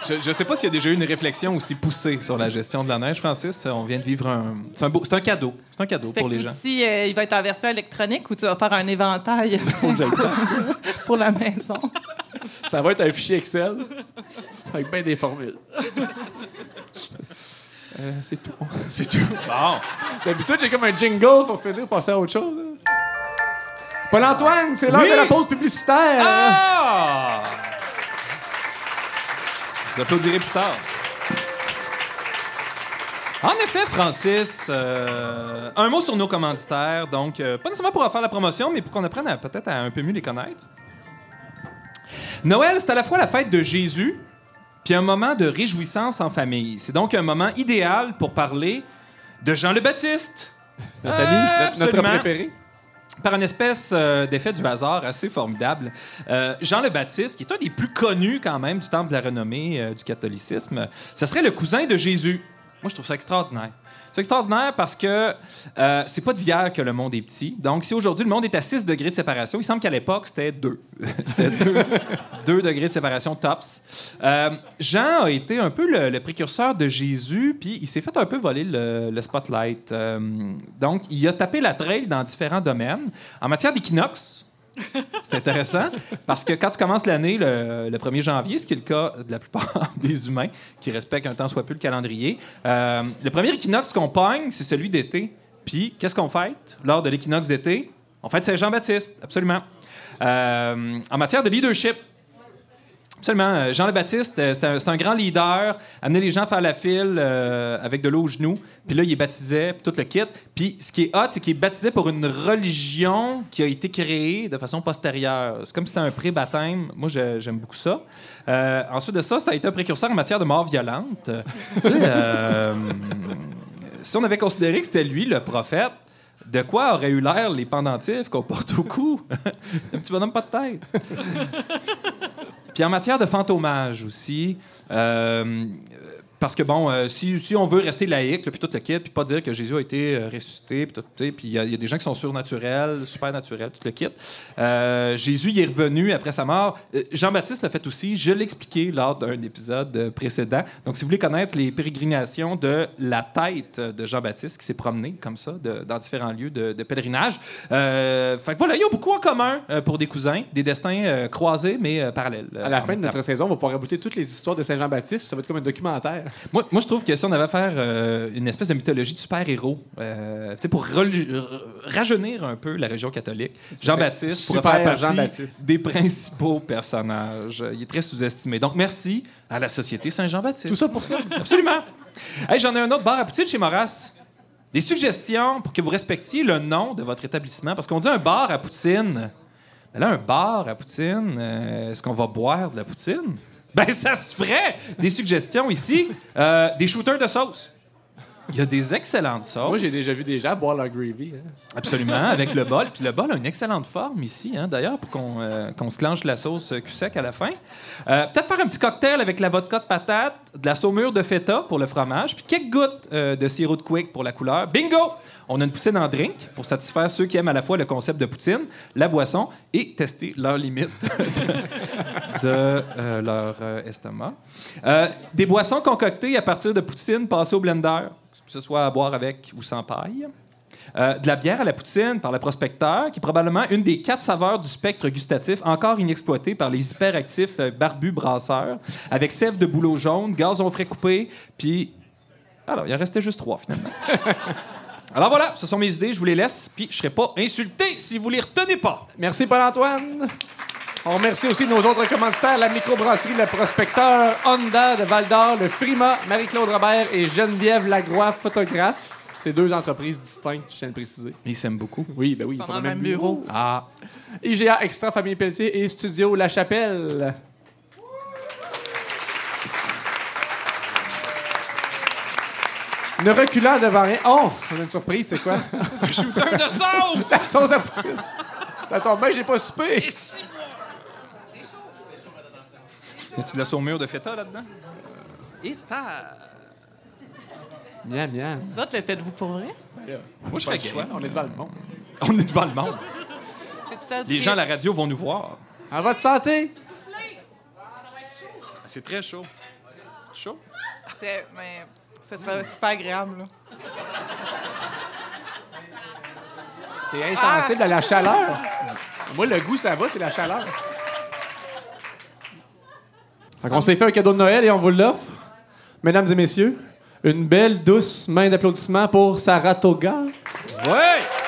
Je, je sais pas s'il y a déjà eu une réflexion aussi poussée sur la gestion de la neige, Francis. On vient de vivre un. C'est un, beau- c'est un cadeau. C'est un cadeau Fait pour les gens. Si euh, il va être en version électronique ou tu vas faire un éventail pour la maison? Ça va être un fichier Excel avec bien des formules. Euh, c'est tout. C'est tout. Bon. D'habitude, j'ai comme un jingle pour finir, passer à autre chose. là. Paul-Antoine, c'est l'heure Oui. de la pause publicitaire. Ah! Je l'applaudirai plus tard. En effet, Francis, euh, un mot sur nos commanditaires. Donc, euh, pas nécessairement pour en faire la promotion, mais pour qu'on apprenne à- peut-être à un peu mieux les connaître. Noël, c'est à la fois la fête de Jésus, puis un moment de réjouissance en famille. C'est donc un moment idéal pour parler de Jean le Baptiste. Notre ami, notre- préféré. Par une espèce euh, d'effet du hasard assez formidable. Euh, Jean le Baptiste, qui est un des plus connus quand même du temple de la renommée euh, du catholicisme, ce serait le cousin de Jésus. Moi, je trouve ça extraordinaire. C'est extraordinaire parce que euh, c'est pas d'hier que le monde est petit. Donc, si aujourd'hui le monde est à 6 degrés de séparation, il semble qu'à l'époque, c'était 2. c'était 2 degrés de séparation tops. Euh, Jean a été un peu le, précurseur de Jésus, puis il s'est fait un peu voler le, le spotlight. Euh, donc, il a tapé la trail dans différents domaines. En matière d'équinoxe, c'est intéressant parce que quand tu commences l'année le, le 1er janvier, ce qui est le cas de la plupart des humains qui respectent un temps soit peu le calendrier, euh, le premier équinoxe qu'on pogne, c'est celui d'été. Puis, qu'est-ce qu'on fête lors de l'équinoxe d'été? On fête Saint-Jean-Baptiste, absolument. Euh, en matière de leadership, Absolument. Euh, Jean le Baptiste, euh, c'est un, grand leader. Amener les gens faire la file euh, avec de l'eau aux genoux. Puis là, il est baptisé, puis tout le kit. Puis ce qui est hot, c'est qu'il est baptisé pour une religion qui a été créée de façon postérieure. C'est comme si c'était un pré-baptême. Moi, j'aime beaucoup ça. Ensuite de ça, ça a été un précurseur en matière de mort violente. Tu sais, si on avait considéré que c'était lui, le prophète, de quoi auraient eu l'air les pendentifs qu'on porte au cou? un petit bonhomme pas de tête. Puis en matière de fantomage aussi, euh, parce que bon, euh, si, si on veut rester laïque, puis tout le kit, puis pas dire que Jésus a été euh, ressuscité, puis tout, puis il y, a- il y a des gens qui sont surnaturels, supernaturels, tout le kit. Euh, Jésus il est revenu après sa mort. Jean-Baptiste l'a fait aussi. Je l'ai expliqué lors d'un épisode précédent. Donc, si vous voulez connaître les pérégrinations de la tête de Jean-Baptiste qui s'est promené comme ça de- dans différents lieux de, de pèlerinage, fait que voilà, il y a beaucoup en commun pour des cousins, des destins croisés mais parallèles. À la fin de notre saison, on va pouvoir rabouter toutes les histoires de Saint-Jean-Baptiste. Ça va être comme un documentaire. Moi, moi, je trouve que si on avait à faire euh, une espèce de mythologie de super-héros, euh, pour rajeunir un peu la région catholique, Jean-Baptiste pourrait faire partie Jean-Baptiste. des principaux personnages. Il est très sous-estimé. Donc, merci à la Société Saint-Jean-Baptiste. Tout ça pour ça? Absolument. Hey, J'en ai un autre bar à poutine chez Moras. Des suggestions pour que vous respectiez le nom de votre établissement? Parce qu'on dit un bar à poutine. Mais là, un bar à poutine, euh, est-ce qu'on va boire de la poutine? Ben, ça se ferait! Des suggestions ici. Euh, des shooters de sauce. Il y a des excellentes sauces. Moi, j'ai déjà vu des gens boire leur gravy. hein. Absolument, avec le bol. Puis le bol a une excellente forme ici, hein, d'ailleurs, pour qu'on euh, qu'on se clenche la sauce euh, cul-sec à la fin. Euh, Peut-être faire un petit cocktail avec la vodka de patate, de la saumure de feta pour le fromage, puis quelques gouttes euh, de sirop de quick pour la couleur. Bingo! On a une poutine en drink pour satisfaire ceux qui aiment à la fois le concept de poutine, la boisson et tester leurs limites de, euh, leur euh, estomac. Des boissons concoctées à partir de poutine passées au blender, que ce soit à boire avec ou sans paille. Euh, de la bière à la poutine par le prospecteur, qui est probablement une des quatre saveurs du spectre gustatif encore inexploitées par les hyperactifs euh, barbus brasseurs, avec sève de bouleau jaune, gazon frais coupé, puis... Alors, il en restait juste trois, finalement. Alors voilà, ce sont mes idées, je vous les laisse, puis je serai pas insulté si vous les retenez pas. Merci, Paul-Antoine. On remercie aussi nos autres commanditaires, la microbrasserie Le Prospecteur, Honda de Val-d'Or, le Frima, Marie-Claude Robert et Geneviève Lagroix, photographe. C'est deux entreprises distinctes, je tiens à le préciser. Ils s'aiment beaucoup. Oui, ben oui, Ils ils sont dans le même bureau. Ah, IGA Extra Famille Pelletier et Studio La Chapelle. Ne reculant devant rien. Oh, on a une surprise, c'est quoi? shooter de sauce! La sauce à poutine. Ça tombe bien, j'ai pas soupé. Y a-tu de la saumure de feta là-dedans? Et ta... Miam, miam. Ça, le faites-vous pour vrai? Moi, je serais choix, on est devant le monde. On est devant le monde. C'est ça. Les gens à la radio vont nous voir. À votre santé! C'est très chaud. C'est chaud? C'est, mais ça serait super agréable, là. T'es insensible à la chaleur? Moi, le goût, ça va, c'est la chaleur. Fait qu'on s'est fait un cadeau de Noël et on vous l'offre. Mesdames et messieurs, une belle, douce main d'applaudissement pour Saratoga. Ouais!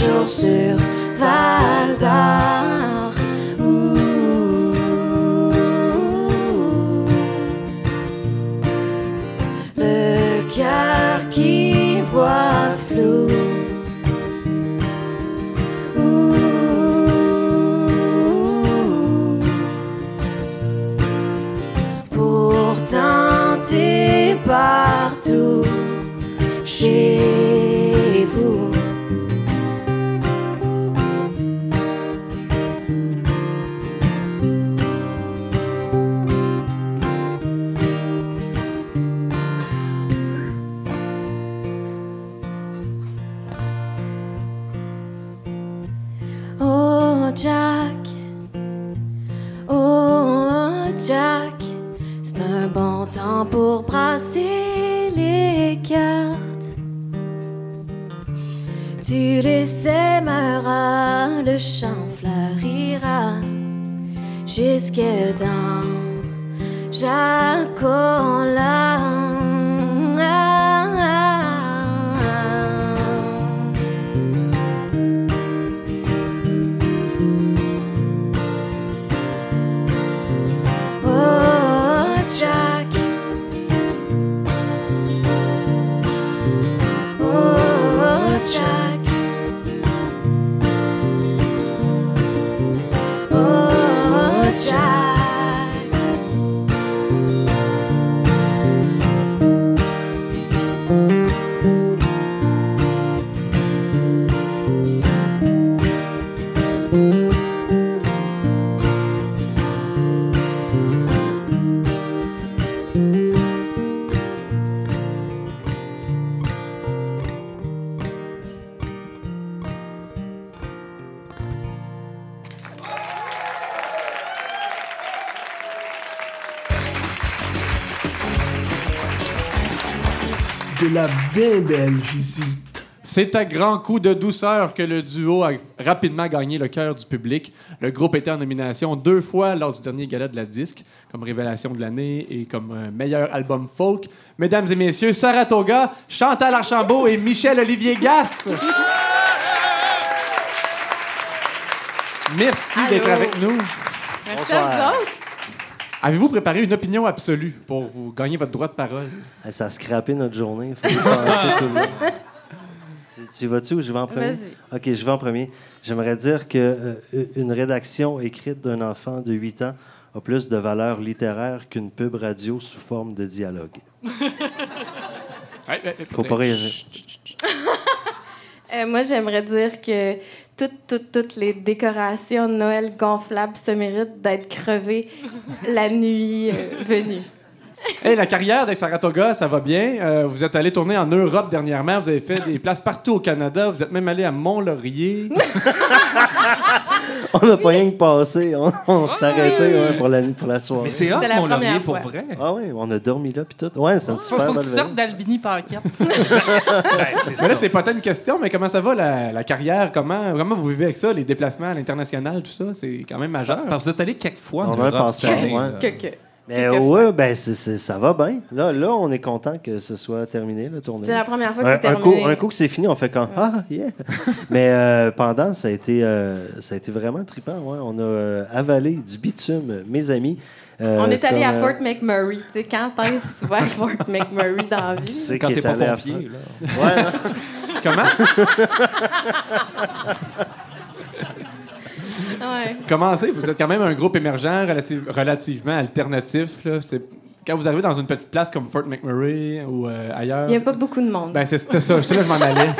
jours sur 24. Belle visite. C'est à grands coups de douceur que le duo a rapidement gagné le cœur du public. Le groupe était en nomination deux fois lors du dernier gala de la disque, comme révélation de l'année et comme euh, meilleur album folk. Mesdames et messieurs, Saratoga, Chantal Archambault et Michel Olivier Gass. Merci d'être avec nous. Merci à vous autres. Avez-vous préparé une opinion absolue pour vous gagner votre droit de parole? Ça a scrappé notre journée. Faut tout le monde. Tu, tu vas-tu ou je vais en premier? Vas-y. OK, je vais en premier. J'aimerais dire que euh, une rédaction écrite d'un enfant de 8 ans a plus de valeur littéraire qu'une pub radio sous forme de dialogue. Faut pas rire. Euh, moi, j'aimerais dire que toutes, toutes, toutes les décorations de Noël gonflables se méritent d'être crevées la nuit euh, venue. Hey, la carrière de Saratoga, ça va bien. Euh, vous êtes allé tourner en Europe dernièrement. Vous avez fait des places partout au Canada. Vous êtes même allé à Mont-Laurier. On n'a pas rien que passé. On, on s'est arrêté ouais, pour, la, pour la soirée. Mais c'est hot, C'est la mon laurier, première pour fois. vrai. Ah oui, on a dormi là puis tout. Ouais, c'est Faut, super faut que tu sortes d'Albini. Ben, c'est Mais ça. là, c'est pas tant une question, mais comment ça va la, la carrière? Comment vraiment vous vivez avec ça, les déplacements à l'international, tout ça? C'est quand même majeur. Parce que vous êtes allé quelques fois en On a un Europe ouais. Que, que. Mais ouais, ben c'est, c'est- ça va bien. Là, là, on est content que ce soit terminé, la tournée. C'est la première fois que c'est un terminé. coup, un coup que c'est fini, on fait comme Ah, yeah! Mais euh, pendant, ça a, été, euh, ça a été vraiment trippant. Ouais. On a euh, avalé du bitume, mes amis. Euh, On est allé à Fort McMurray. Tu sais, quand est-ce que tu vas à Fort McMurray dans la vie? c'est Quand t'es pas à pompier, là. Ouais, non? Comment? Ouais. C'est? Vous êtes quand même un groupe émergent, relati- relativement alternatif. Là. C'est... Quand vous arrivez dans une petite place comme Fort McMurray ou euh, ailleurs... Il n'y a pas beaucoup de monde. Ben, c'est- c'était ça. J'étais là, je m'en allais.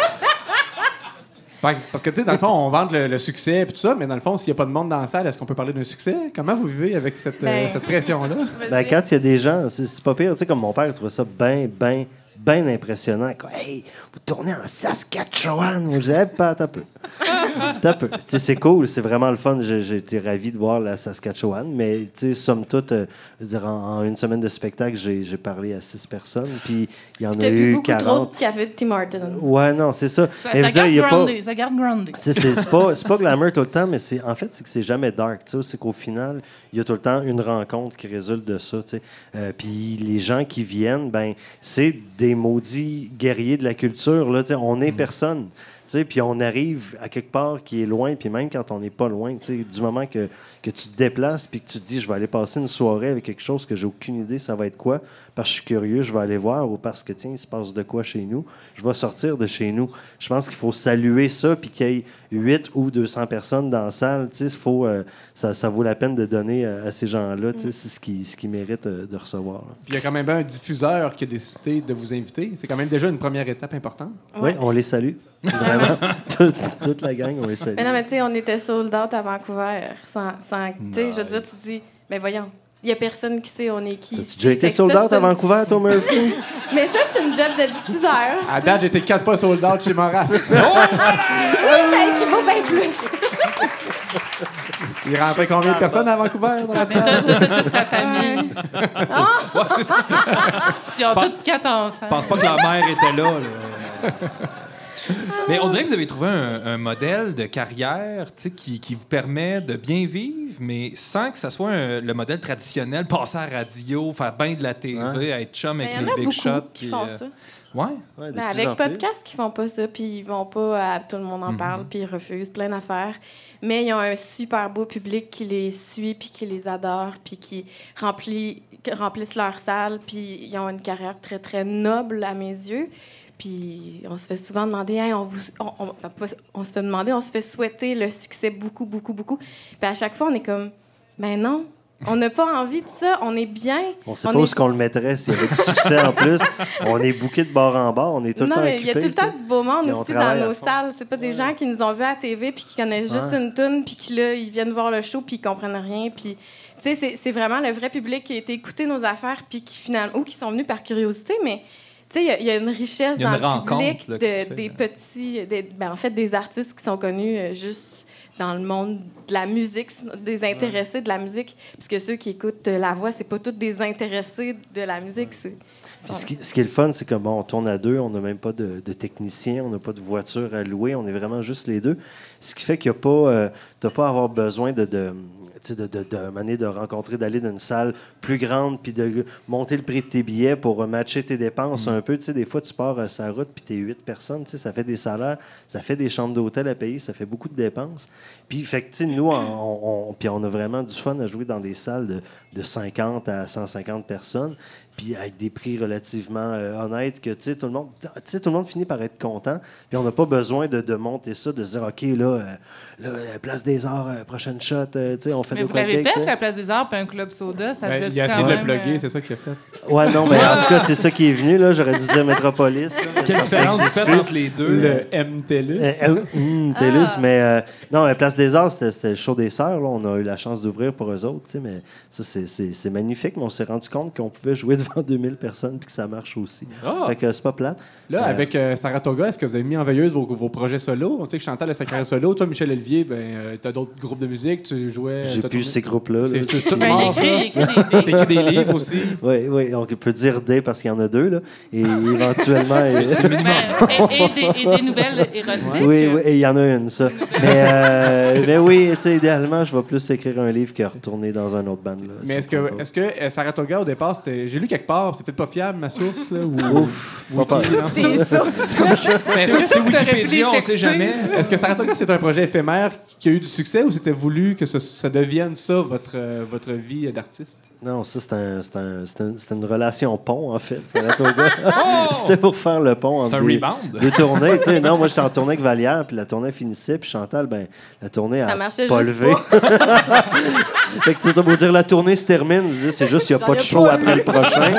Parce parce que, tu sais, dans le fond, on vante le, le succès et tout ça, mais dans le fond, s'il n'y a pas de monde dans la salle, est-ce qu'on peut parler d'un succès? Comment vous vivez avec cette, euh, Ben. cette pression-là? Ben, quand il y a des gens, c'est, c'est pas pire. Tu sais, comme mon père, il trouvait ça bien, bien, bien impressionnant. Hey, vous tournez en Saskatchewan. J'ai pas, t'as peu. T'as peu. Tu sais, c'est cool, c'est vraiment le fun. J'ai, été ravi de voir la Saskatchewan. Mais, tu sais, somme toute, euh, dire, en, en une semaine de spectacle, j'ai, parlé à six personnes. Puis, il y en a eu beaucoup 40. trop de café de Tim Hortons. Ouais, non, c'est ça. Ça, ça dire, garde il y a pas- groundé. Ça garde groundé. c'est, pas, c'est pas glamour tout le temps, mais c'est, en fait, c'est que c'est jamais dark. tu sais. C'est qu'au final, il y a tout le temps une rencontre qui résulte de ça. tu sais. Euh, Puis les gens qui viennent, ben, c'est des maudits guerriers de la culture. Là, on est personne. tu sais. Puis on arrive à quelque part qui est loin, puis même quand on n'est pas loin, du moment que, que tu te déplaces puis que tu te dis je vais aller passer une soirée avec quelque chose que j'ai aucune idée ça va être quoi, parce que je suis curieux, je vais aller voir, ou parce que tiens, il se passe de quoi chez nous, je vais sortir de chez nous. Je pense qu'il faut saluer ça, puis qu'il y ait 8 ou 200 personnes dans la salle, tu sais, il faut, euh, ça, ça vaut la peine de donner euh, à ces gens-là, tu sais, c'est ce qu'ils ce qu'ils méritent euh, de recevoir. Puis il y a quand même un diffuseur qui a décidé de vous inviter. C'est quand même déjà une première étape importante. Oui, on les salue. Vraiment. toute, toute la gang, on les salue. Mais non, mais tu sais, on était sold out à Vancouver. Sans, sans- tu sais, je veux dire, tu dis, mais voyons, il n'y a personne qui sait on est qui. T'as-tu déjà été sold out à Vancouver, toi, Murphy? Mais ça, c'est une job de diffuseur. À date, j'ai été quatre fois sold out chez Moras. Oui, ça équivaut bien plus. Il rentrait combien de personnes à Vancouver dans la toute ta famille. Ouais, c'est ça. Puis ils ont tous quatre enfants. Je pense pas que la mère était là. là. Mais on dirait que vous avez trouvé un, un modèle de carrière tu sais, qui, qui vous permet de bien vivre, mais sans que ça soit un- le modèle traditionnel, passer à la radio, faire bien de la TV, être chum avec il y en les a big beaucoup shots. qui puis, font euh, ça. Ouais. Ouais, Ben, avec podcast qui font pas ça, puis ils vont pas à tout le monde en parle, puis ils refusent plein d'affaires. Mais ils ont un super beau public qui les suit, puis qui les adore, puis qui remplit, qui remplissent leur salle, puis ils ont une carrière très, très noble à mes yeux. Puis on se fait souvent demander, Hey, on, vous, on, on- pas- on se fait demander, on se fait souhaiter le succès beaucoup, beaucoup, beaucoup. Puis à chaque fois, on est comme, ben non, on n'a pas envie de ça, on est bien. On sait On pas où est- qu'on le mettrait s'il y avait du succès en plus. On est bouqué de bord en bord, on est tout le non, temps mais il y a tout le temps du beau monde aussi dans nos salles. C'est pas des gens qui nous ont vus à la TV puis qui connaissent juste Ouais. une tune puis qui là ils viennent voir le show puis ils comprennent rien puis tu sais c'est- c'est vraiment le vrai public qui a été écouter nos affaires puis qui finalement ou qui sont venus par curiosité mais il y a- il y, a une richesse Il y a dans une le public là, de- fait, des là. petits des- ben, en fait des artistes qui sont connus euh, juste dans le monde de la musique, des intéressés de la musique. Puisque ceux qui écoutent euh, la voix, c'est pas tous des intéressés de la musique. Puis ce, qui, ce qui est le fun, c'est que bon, on tourne à deux, on n'a même pas de, de technicien, on n'a pas de voiture à louer, on est vraiment juste les deux. Ce qui fait qu'il n'y a pas, euh, t'as pas à avoir besoin de, de, de, de, de rencontrer, d'aller dans une salle plus grande, puis de monter le prix de tes billets pour euh, matcher tes dépenses un peu. Des fois, tu pars à sa route, puis tu es huit personnes, ça fait des salaires, ça fait des chambres d'hôtel à payer, ça fait beaucoup de dépenses. Puis, fait que, nous, on, on- puis on a vraiment du fun à jouer dans des salles de, de 50 à 150 personnes puis avec des prix relativement euh, honnêtes que tout le monde tout le monde finit par être content puis on n'a pas besoin de, de monter ça de se dire ok là, euh, là euh, place des arts euh, prochaine shot euh, tu sais on fait Mais des vous l'avez fait, la place des arts, puis un club soda, ça Ben, il a essayé de le plugger, euh, c'est ça qu'il a fait. ouais non mais en tout cas c'est ça qui est venu là j'aurais dû dire Métropolis là. Quelle différence vous faites entre les deux? Le MTLUS. Euh, euh, hum, TELUS, Ah. mais euh, non, mais Place des Arts, c'était le show des Sœurs. là. On a eu la chance d'ouvrir pour eux autres, tu sais, mais ça, c'est- magnifique. Mais on s'est rendu compte qu'on pouvait jouer devant 2000 personnes puis que ça marche aussi. Ah. Fait que c'est pas plate. Là, avec Saratoga, est-ce que vous avez mis en veilleuse vos, projets solo? On sait que Chantal a sa carrière solo. Toi, Michel Olivier, ben, tu as d'autres groupes de musique, tu jouais. J'ai plus ces groupes-là. là. Tout Ben, écrit, des livres. T'écris des livres aussi. Oui, oui, on peut dire des parce qu'il y en a deux, là. Et éventuellement. C'est le minimum. Ben, et, et des, et des nouvelles érotiques. oui, oui, et il y en a une, ça. Mais, euh, mais oui, tu sais, idéalement, je vais plus écrire un livre que retourner dans un autre band. Là, Mais est-ce que, est-ce que euh, Saratoga, au départ, c'était. J'ai lu quelque part, c'est peut-être pas fiable, ma source, là, ou. Ouf, ou- pas non? Des sources. Mais Est-ce que c'est Wikipédia, on sait jamais. Est-ce que Saratoga, c'est un projet éphémère? Qui a eu du succès ou c'était voulu que ce- ça devienne ça, votre, euh, votre vie d'artiste? Non, ça, c'est un, c'est un- c'est un- c'est une relation pont, en fait. Saratoga. C'était pour faire le pont C'est un des, rebound. des tournées. tu sais. Non, moi, j'étais en tournée avec Vallière, puis la tournée finissait, puis Chantal, ben, la tournée a pas levé. fait que, tu beau dire la tournée se termine, c'est juste qu'il n'y a pas de show après le prochain.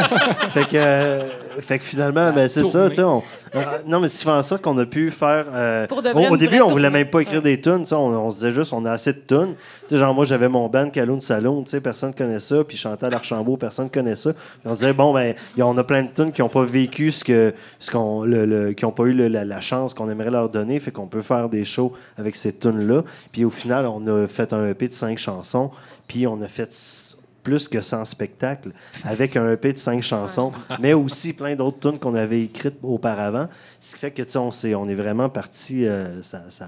fait que, euh, fait que finalement, ben, c'est ça, tu sais. on- euh, non, mais c'est en sorte qu'on a pu faire. euh, Pour de au- début, on voulait tournée. même pas écrire des tunes, on, on se disait juste, on a assez de tunes. Tu sais, genre, moi, j'avais mon band Caloun Saloon, tu sais, personne connaît ça, puis Chantal Archambault, personne connaît ça. Puis on se disait, bon, ben, y a- on a plein de tunes qui n'ont pas vécu ce que, ce qu'on, le, le- qui n'ont pas eu le- la, la chance qu'on aimerait leur donner, fait qu'on peut faire des shows avec ces tunes-là. Puis au final, on a fait un EP de cinq chansons, puis on a fait plus que 100 spectacles avec un EP de cinq chansons, mais aussi plein d'autres tunes qu'on avait écrites auparavant. Ce qui fait que, tu sais, on, s'est- on est vraiment parti. euh, ça, ça-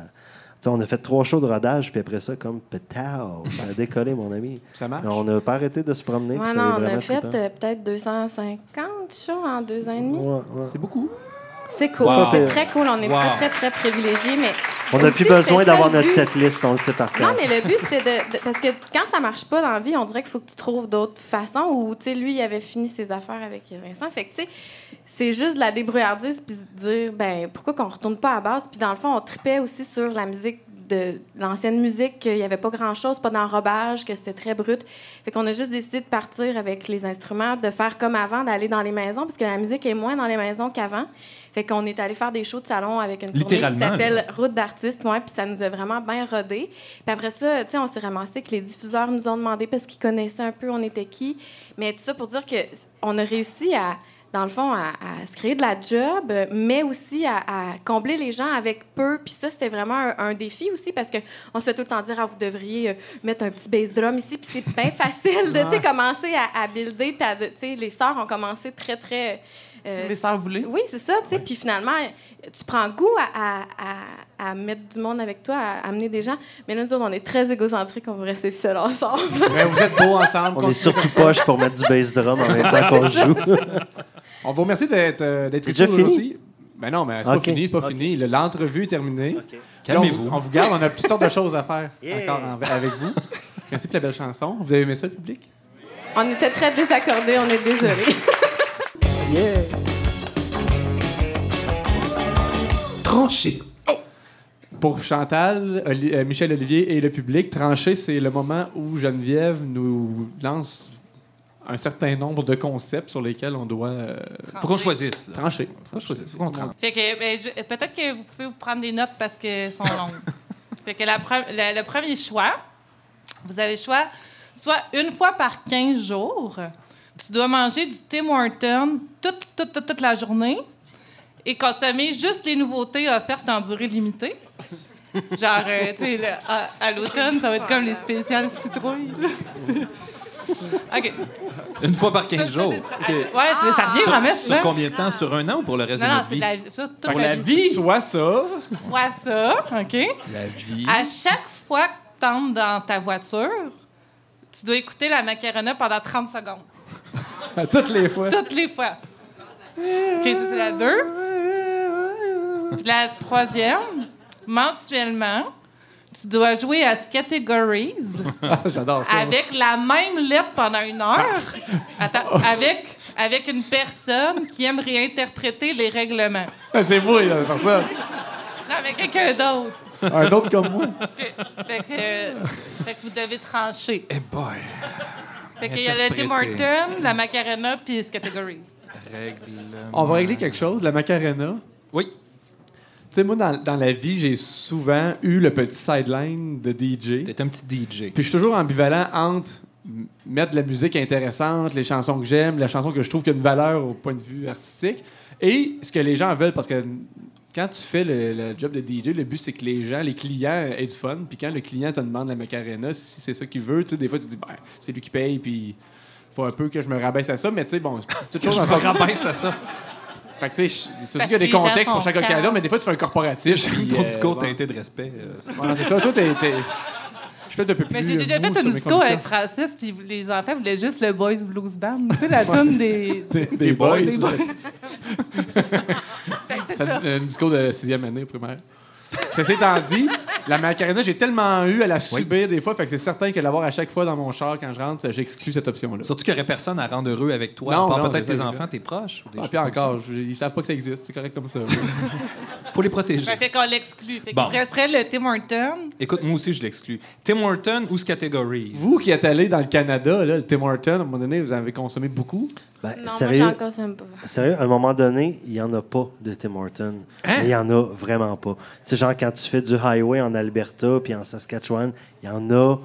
tu sais, on a fait trois shows de rodage, puis après ça, comme pétard, ça a décollé, mon ami. Ça marche? On n'a pas arrêté de se promener. Ouais, non, on a fait euh, peut-être 250 shows en deux ans et demi. Ouais, ouais. C'est beaucoup. C'est cool. Wow. C'est très cool. On est Wow. très, très, très privilégiés. Mais On n'a plus besoin d'avoir notre but. setlist, on le sait par cœur. Non, mais le but, c'était de, de- Parce que quand ça marche pas dans la vie, on dirait qu'il faut que tu trouves d'autres façons. Ou, tu sais, lui, il avait fini ses affaires avec Vincent. Fait que, tu sais, c'est juste de la débrouillardise puis se dire, ben, pourquoi qu'on retourne pas à la base? Puis, dans le fond, on tripait aussi sur la musique de l'ancienne musique, qu'il n'y avait pas grand-chose, pas d'enrobage, que c'était très brut. Fait qu'on a juste décidé de partir avec les instruments, de faire comme avant, d'aller dans les maisons, parce que la musique est moins dans les maisons qu'avant. Fait qu'on est allé faire des shows de salon avec une tournée qui s'appelle Route d'artistes, ouais, puis ça nous a vraiment bien rodé. Puis après ça, tu sais, on s'est ramassé que les diffuseurs nous ont demandé parce qu'ils connaissaient un peu on était qui. Mais tout ça pour dire que on a réussi à dans le fond, à, à se créer de la job, mais aussi à, à combler les gens avec peu. Puis ça, c'était vraiment un, un défi aussi parce qu'on se fait tout le temps dire, ah, vous devriez euh, mettre un petit bass drum ici. Puis c'est bien facile de, commencer à, à builder. Puis, les sœurs ont commencé très, très... euh, Les sœurs voulées. oui, c'est ça. Puis finalement, tu prends goût à, à- à- à mettre du monde avec toi, à amener des gens. Mais là, nous autres, on est très égocentriques, on veut rester seuls ensemble. Mais vous êtes beaux ensemble. On est surtout poche pour mettre du bass drum en même temps qu'on joue. On vous remercie d'être euh, d'être ici aujourd'hui. Ben non, mais c'est pas fini, c'est pas fini. Le- L'entrevue est terminée. On Calmez-vous. vous- On, vous garde, on a toutes sortes de choses à faire Yeah. encore en- avec vous. Merci pour la belle chanson. Vous avez aimé ça, le public? on était très désaccordés, on est désolés. Tranché. Pour Chantal, Oli- euh, Michel Olivier et le public, trancher, c'est le moment où Geneviève nous lance un certain nombre de concepts sur lesquels on doit euh, Faut qu'on choisisse. là. trancher. Faut qu'on choisisse. Faut qu'on tranche. Fait que ben, je- peut-être que vous pouvez vous prendre des notes parce qu'elles sont longues. fait que la pre- le, le premier choix, vous avez le choix, soit une fois par 15 jours, tu dois manger du Tim Horton toute, toute, toute, toute la journée et consommer juste les nouveautés offertes en durée limitée. Genre, euh, tu sais, à, à l'automne, ça va être comme les spéciales citrouilles. OK. Une fois par Ça, 15 ça, jours. Ouais, ça revient Sur, vraiment sur souvent. combien de temps? Sur un an ou pour le reste Non, de notre vie? la, ça, Pour la vie? vie, soit ça. Soit ça, OK? La vie. À chaque fois que tu entres dans ta voiture, tu dois écouter la macarena pendant 30 secondes. À toutes les fois. Toutes les fois. OK, ça, c'est la deux. Puis la troisième, mensuellement, tu dois jouer à Categories Ah, J'adore ça. avec la même lettre pendant une heure. Attends, avec, avec une personne qui aime réinterpréter les règlements. C'est moi, faire ça. Non, avec quelqu'un d'autre. Un autre comme moi. OK. Fait que, euh, fait que vous devez trancher. Eh boy. Fait qu'il y a le Tim. Horton, la Macarena, puis Categories. Règlement. On va régler quelque chose, la Macarena. Oui. Tu sais, moi, dans, dans la vie, j'ai souvent eu le petit sideline de DJ. T'es un petit DJ. Puis je suis toujours ambivalent entre mettre de la musique intéressante, les chansons que j'aime, la chanson que je trouve qui a une valeur au point de vue artistique, et ce que les gens veulent, parce que quand tu fais le, le job de DJ, le but c'est que les gens, les clients aient du fun, puis quand le client te demande la Macarena, si c'est ça qu'il veut, tu sais, des fois tu te dis, ben, c'est lui qui paye, puis faut un peu que je me rabaisse à ça, mais tu sais, bon, toute chose me son rabaisse à ça. Fait que tu sais, qu'il y a des contextes pour chaque occasion, mais des fois tu fais un corporatif. Ton euh, discours bon. teinté de respect. euh, c'est- ça, toi, t'es. Je fais un peu plus. Mais j'ai déjà euh, fait une disco avec. Francis, puis les enfants voulaient juste le Boys Blues Band. Tu sais, la tune des. Des, des boys. Des boys. C'est un discours de sixième année primaire. Ceci étant dit, la Macarena, j'ai tellement eu à la subir des fois, fait que c'est certain que l'avoir à chaque fois dans mon char quand je rentre, j'exclus cette option-là. Surtout qu'il n'y aurait personne à rendre heureux avec toi. Non, à part non, peut-être c'est tes ça, enfants, tes proches. ou des Ah, choses puis comme encore, je- ils savent pas que ça existe, c'est correct comme ça. ça. Faut les protéger. Ça fait qu'on l'exclut. Fait Bon. qu'il resterait le Tim Horton. Écoute, moi aussi, je l'exclus. Tim Horton ou Categories? Vous qui êtes allé dans le Canada, là, le Tim Hortons, à un moment donné, vous avez consommé beaucoup. Ben, Non, moi, sérieux, pas. sérieux, à un moment donné, il n'y en a pas de Tim Hortons. Hein? Il n'y en a vraiment pas. Tu sais, genre, quand tu fais du highway en Alberta puis en Saskatchewan, il n'y en a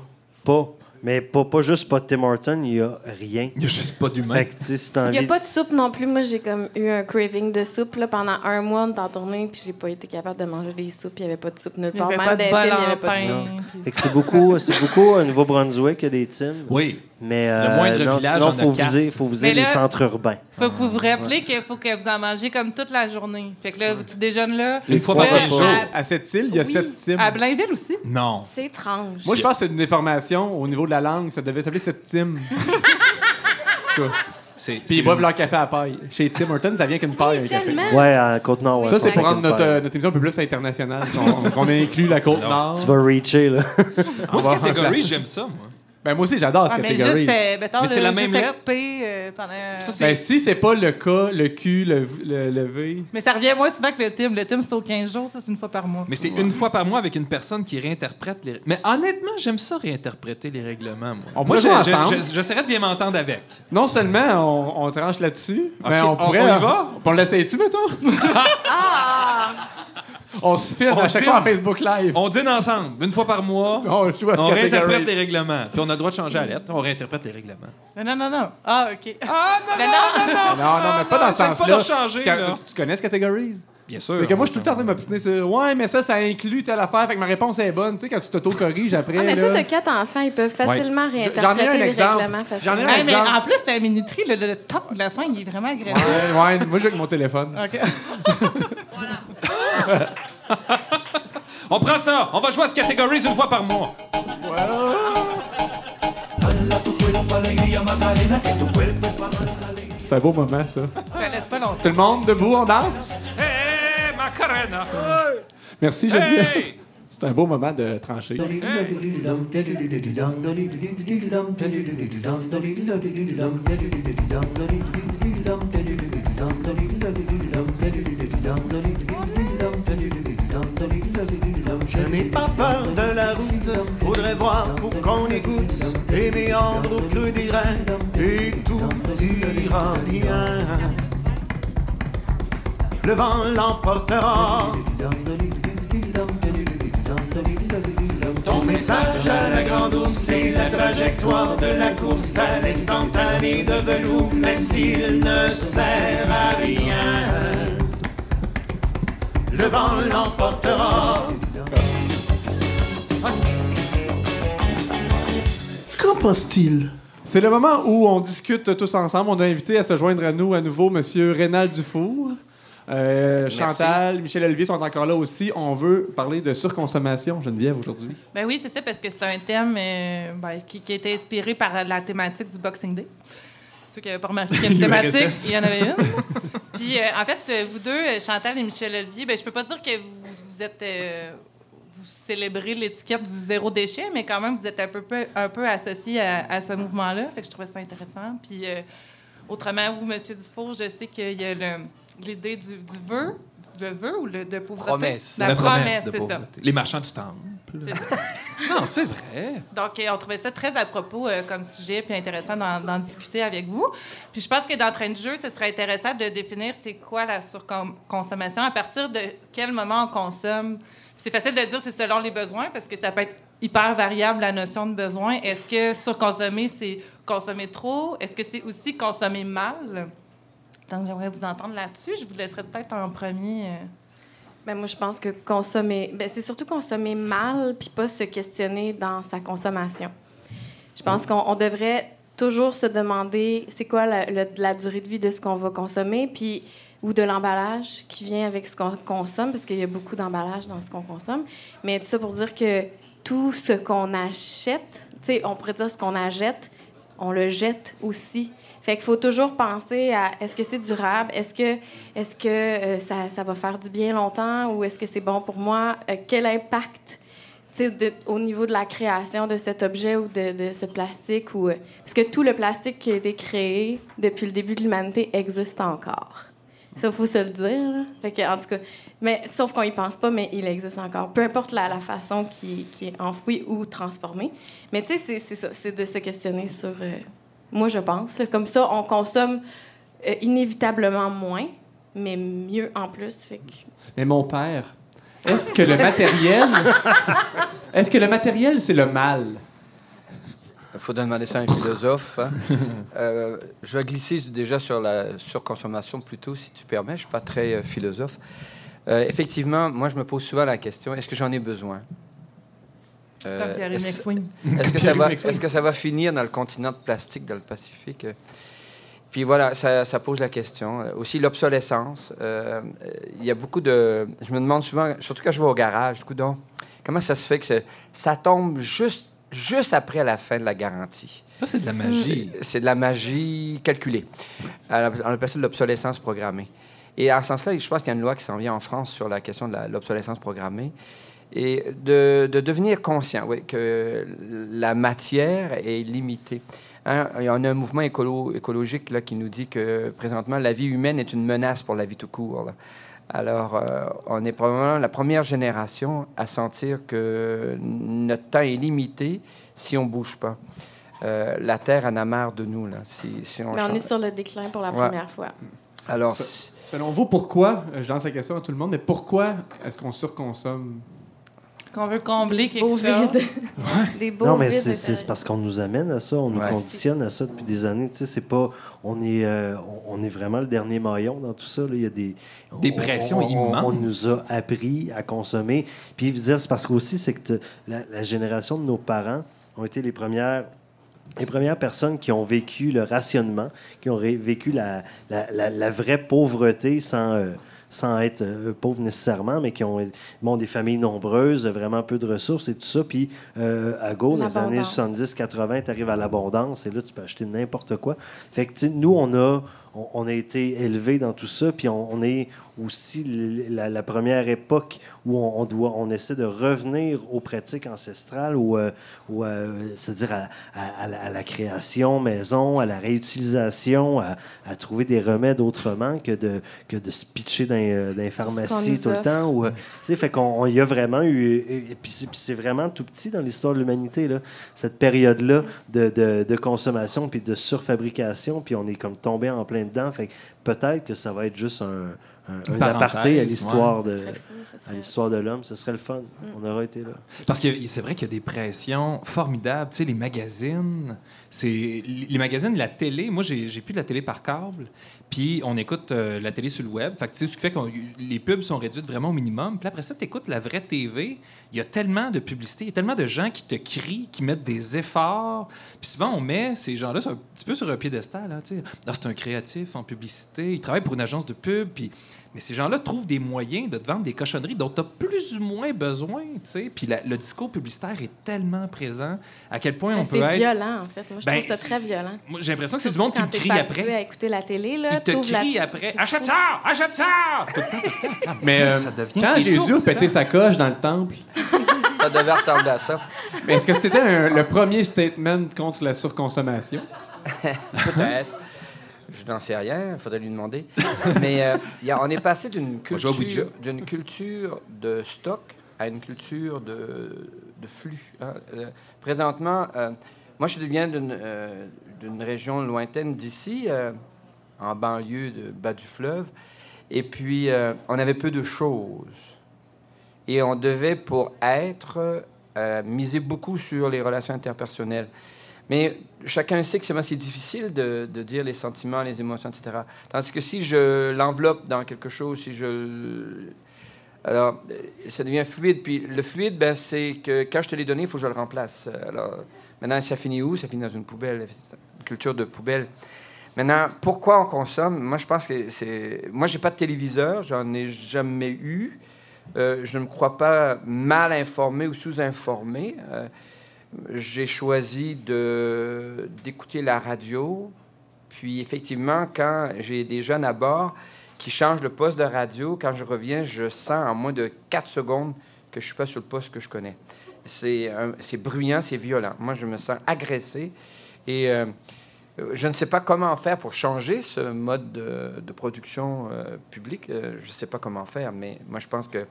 pas. Mais pas, pas juste pas de Tim Hortons, il n'y a rien. Il n'y a juste pas d'humain. Si Il n'y a pas de soupe non plus. Moi, j'ai comme eu un craving de soupe là, pendant un mois on en tournée, puis j'ai pas été capable de manger des soupes. Il n'y avait pas de soupe nulle Il n'y part. avait Même pas de des il n'y en avait pas de soupe. c'est beaucoup, beaucoup au Nouveau-Brunswick qu'il y a des Tim. Oui. Mais Le moindre non, village sinon, en faut viser, faut viser Mais les là- centres urbains. Faut que vous vous rappelez qu'il faut que vous en mangez comme toute la journée. Fait que là, tu déjeunes là. Une fois par jours. à, À cette île, il y a Oui. sept teams. à Blainville aussi? Non. C'est étrange. Moi, je pense que c'est une déformation au niveau de la langue. Ça devait s'appeler cette team. En tout cas. C'est, Puis ils boivent leur café à paille. Chez Tim Hortons, ça vient qu'une paille, un café. Ouais, à Côte-Nord. ouais, Ça, c'est pour avec rendre notre, euh, notre émission un peu plus internationale. qu'on inclut la Côte-Nord. Tu vas reacher, là. Moi, va- Categories, j'aime ça, moi. Ben, moi aussi, j'adore Ah, cette mais catégorie. juste, euh, mettons, Mais c'est le- la même lettre. Euh, pendant... Ça, c'est- Ben, si c'est pas le K, le Q, le, v- le, le V. Mais ça revient moins souvent que le Tim. Le Tim, c'est aux 15 jours. Ça, c'est une fois par mois. Mais c'est une fois par mois avec une personne qui réinterprète les. Mais honnêtement, j'aime ça réinterpréter les règlements, moi. On moi, pourrait jouer je- je- ensemble. je- j'essaierais de bien m'entendre avec. Non seulement on, on tranche là-dessus, mais Ok, on on- pourrait. on y va? On l'essaye-tu, mettons? On se filme On à chaque dîne. fois en Facebook Live. On dîne ensemble, une fois par mois. On joue à On réinterprète les règlements. Puis on a le droit de changer la lettre. On réinterprète les règlements. Non, non, non, non. Ah, OK. Ah, non, Ben non, non, non. Non, non, mais c'est pas dans ce sens-là. Tu, connais ce catégorie? Bien sûr. Fait que moi, je suis tout le temps en train de m'obstiner sur Ouais, mais ça, ça inclut telle affaire. Fait que ma réponse est bonne. Tu sais, quand tu t'auto-corriges après. Ah, mais là, toi, t'as quatre enfants, ils peuvent facilement J'en ai un réinterpréter exemple. J'en ai un. Hey, mais exemple. en plus, c'est un minuterie. Le, le top de la fin, il est vraiment agressif. Ouais, ouais, moi, j'ai avec mon téléphone. OK. On prend ça. On va jouer à ce catégories une fois par mois. C'est un beau moment, ça. Laisse pas longtemps. Tout le monde debout, on danse? Hey, Macarena! Merci, Geneviève. Hey! C'est un beau moment de trancher. Je n'ai pas peur de la route, faudrait voir, faut qu'on écoute les méandres au creux des reins et tout ira bien le vent l'emportera. Ton message à la grande ours, c'est la trajectoire de la course à l'instantané de velours, même s'il ne sert à rien. Le vent l'emportera. Qu'en pense-t-il? C'est le moment où on discute tous ensemble. On a invité à se joindre à nous à nouveau M. Rénal Dufour. Euh. Chantal, Michel Olivier sont encore là aussi. On veut parler de surconsommation, Geneviève, aujourd'hui. Ben oui, c'est ça, parce que c'est un thème euh, ben, qui, qui a été inspiré par la thématique du Boxing Day. Ceux qui n'avaient pas remarqué qu'il y a une thématique, il y en avait une. Puis, euh, en fait, vous deux, Chantal et Michel Olivier, ben, je peux pas dire que vous, vous êtes. euh, vous célébrez l'étiquette du zéro déchet, mais quand même, vous êtes un peu, peu- un peu associés à, à ce mouvement-là. Fait que je trouvais ça intéressant. Puis, euh, autrement, vous, M. Dufour, je sais qu'il y a le- l'idée du, du vœu. Le vœu ou le, de pauvreté? Promesse. La, promesse, c'est ça. Les marchands du temple. Non, c'est vrai. Donc, euh, on trouvait ça très à propos euh, comme sujet, puis intéressant d'en discuter avec vous. Puis je pense que dans Train de jeu, ce serait intéressant de définir c'est quoi la surconsommation, à partir de quel moment on consomme. Puis C'est facile de dire c'est selon les besoins, parce que ça peut être hyper variable, la notion de besoin. Est-ce que surconsommer, c'est consommer trop? Est-ce que c'est aussi consommer mal? Donc, j'aimerais vous entendre là-dessus. Je vous laisserai peut-être en premier... euh, Ben, moi, je pense que consommer, ben, c'est surtout consommer mal, puis pas se questionner dans sa consommation. Je pense qu'on on devrait toujours se demander c'est quoi la, durée de vie de ce qu'on va consommer, puis ou de l'emballage qui vient avec ce qu'on consomme, parce qu'il y a beaucoup d'emballage dans ce qu'on consomme. Mais tout ça pour dire que tout ce qu'on achète, on pourrait dire ce qu'on achète, on le jette aussi. Fait qu'il faut toujours penser à est-ce que c'est durable, est-ce que, est-ce que euh, ça, va faire du bien longtemps? Ou est-ce que c'est bon pour moi, Euh, quel impact au niveau de la création de cet objet ou de, ce plastique. Ou, euh, parce que tout le plastique qui a été créé depuis le début de l'humanité existe encore. Ça, il faut se le dire. Fait que, en tout cas, mais, sauf qu'on y pense pas, mais il existe encore. Peu importe la, façon qui, est enfouie ou transformée. Mais tu sais, c'est- c'est de se questionner sur... moi, je pense. Comme ça, on consomme euh, inévitablement moins, mais mieux en plus. Fait que... Mais mon père, est-ce que le matériel. Est-ce que le matériel, c'est le mal? Il faut demander ça à un philosophe. hein. Euh, je vais glisser déjà sur la surconsommation plutôt, si tu permets. Je ne suis pas très euh, philosophe. Euh, effectivement, moi, je me pose souvent la question est-ce que j'en ai besoin? Comme Pierre est-ce que- McSwing. Est-ce que, ça va, est-ce que ça va finir dans le continent de plastique, dans le Pacifique? Puis voilà, ça, ça pose la question. Euh, Aussi l'obsolescence. Euh, euh, Il y a beaucoup de... Je me demande souvent, surtout quand je vais au garage, coudonc, comment ça se fait que ça tombe juste, juste après la fin de la garantie? Ça, c'est de la magie. C'est- C'est de la magie calculée. Alors, On appelle ça de l'obsolescence programmée. Et en ce sens-là, je pense qu'il y a une loi qui s'en vient en France sur la question de la- l'obsolescence programmée. Et de, de devenir conscient oui, que la matière est limitée. Hein, il y a un mouvement écolo- écologique là, qui nous dit que présentement, la vie humaine est une menace pour la vie tout court. là. Alors, euh, on est probablement la première génération à sentir que notre temps est limité si on ne bouge pas. Euh, la Terre en a marre de nous. Là, si, si on Mais on change. est sur le déclin pour la Ouais. première fois. Alors, Se- Selon vous, pourquoi, je lance la question à tout le monde, mais pourquoi est-ce qu'on surconsomme? Qu'on veut combler quelque chose. vide. Des beaux Non, mais vides c'est- c'est c'est parce qu'on nous amène à ça, on nous Ouais. conditionne à ça depuis des années. Tu sais, c'est pas, on est, euh, on est vraiment le dernier maillon dans tout ça. là. Il y a des, Des on- pressions on- on- On immenses. nous a appris à consommer. Puis, je veux dire, c'est parce qu'aussi, c'est que la, la génération de nos parents ont été les premières les premières personnes qui ont vécu le rationnement, qui ont ré- vécu la, la, la- la vraie pauvreté sans, euh, sans être euh, pauvres nécessairement, mais qui ont bon, des familles nombreuses, vraiment peu de ressources et tout ça. Puis euh, à Go, dans les années L'abondance. 70-80, tu arrives à l'abondance et là, tu peux acheter n'importe quoi. Fait que, nous, on a, on, on a été élevés dans tout ça, puis on, on est aussi la, la première époque où on, on doit, on essaie de revenir aux pratiques ancestrales, ou, euh, ou, euh, c'est-à-dire à, à- à la, à la création maison, à la réutilisation, à, trouver des remèdes autrement que de, que de se pitcher dans, euh, dans les pharmacies tout le temps. Ou, fait qu'on on y a vraiment eu, et, et puis c'est, vraiment tout petit dans l'histoire de l'humanité, là, cette période-là de, de, de consommation puis de surfabrication, puis on est comme tombé en plein dedans. Fait peut-être que ça va être juste un, un, un aparté à l'histoire de, à l'histoire de l'homme. Ce serait le fun. On aurait été là. Parce que c'est vrai qu'il y a des pressions formidables. Tu sais, les magazines, c'est les magazines, la télé. Moi, j'ai j'ai plus de la télé par câble. Puis on écoute euh, la télé sur le web. Fait que, tu sais, ce qui fait que les pubs sont réduites vraiment au minimum. Puis après ça, tu écoutes la vraie TV. Il y a tellement de publicité, il y a tellement de gens qui te crient, qui mettent des efforts. Puis souvent, on met ces gens-là un petit peu sur un piédestal. Hein, tu sais. Ah, c'est un créatif en publicité. Il travaille pour une agence de pub. Puis... Mais ces gens-là trouvent des moyens de te vendre des cochonneries dont tu as plus ou moins besoin. tu sais. Puis la- le discours publicitaire est tellement présent à quel point on peut C'est être. violent, en fait. Moi, je Ben, trouve ça très c'est- violent. J'ai l'impression que c'est du monde qui quand me crie après. habitué à écouter la télé, là. Il te la- crie après. c'est Achète ça! Achète ça! Mais euh, Ça devient quand Jésus a pété sa coche dans le temple, Ça devait ressembler à ça. mais est-ce que c'était le premier statement contre la surconsommation? Peut-être. N'en sais rien, il faudrait lui demander. Mais euh, il y a- on est passé d'une culture, d'une culture de stock à une culture de, de flux. hein. Euh, présentement, euh, moi, je viens d'une région lointaine d'ici, en banlieue de bas du fleuve, et puis on avait peu de choses. Et on devait, pour être, miser beaucoup sur les relations interpersonnelles. Mais chacun sait que c'est difficile de, dire les sentiments, les émotions, etc. Tandis que si je l'enveloppe dans quelque chose, si je... Alors, ça devient fluide. Puis le fluide, ben, c'est que quand je te l'ai donné, il faut que je le remplace. Alors, maintenant, ça finit où? Ça finit dans une poubelle, une culture de poubelle. Maintenant, pourquoi on consomme? Moi, je pense que c'est... Moi, j'ai pas de téléviseur, j'en ai jamais eu. Euh, je ne me crois pas mal informé ou sous-informé. Euh, j'ai choisi d'écouter la radio. Puis, effectivement, quand j'ai des jeunes à bord qui changent le poste de radio, quand je reviens, je sens en moins de 4 secondes que je suis pas sur le poste que je connais. C'est, c'est bruyant, c'est violent. Moi, je me sens agressé. Et euh, je ne sais pas comment faire pour changer ce mode de, production euh, publique. Euh, je ne sais pas comment faire, mais moi, je pense que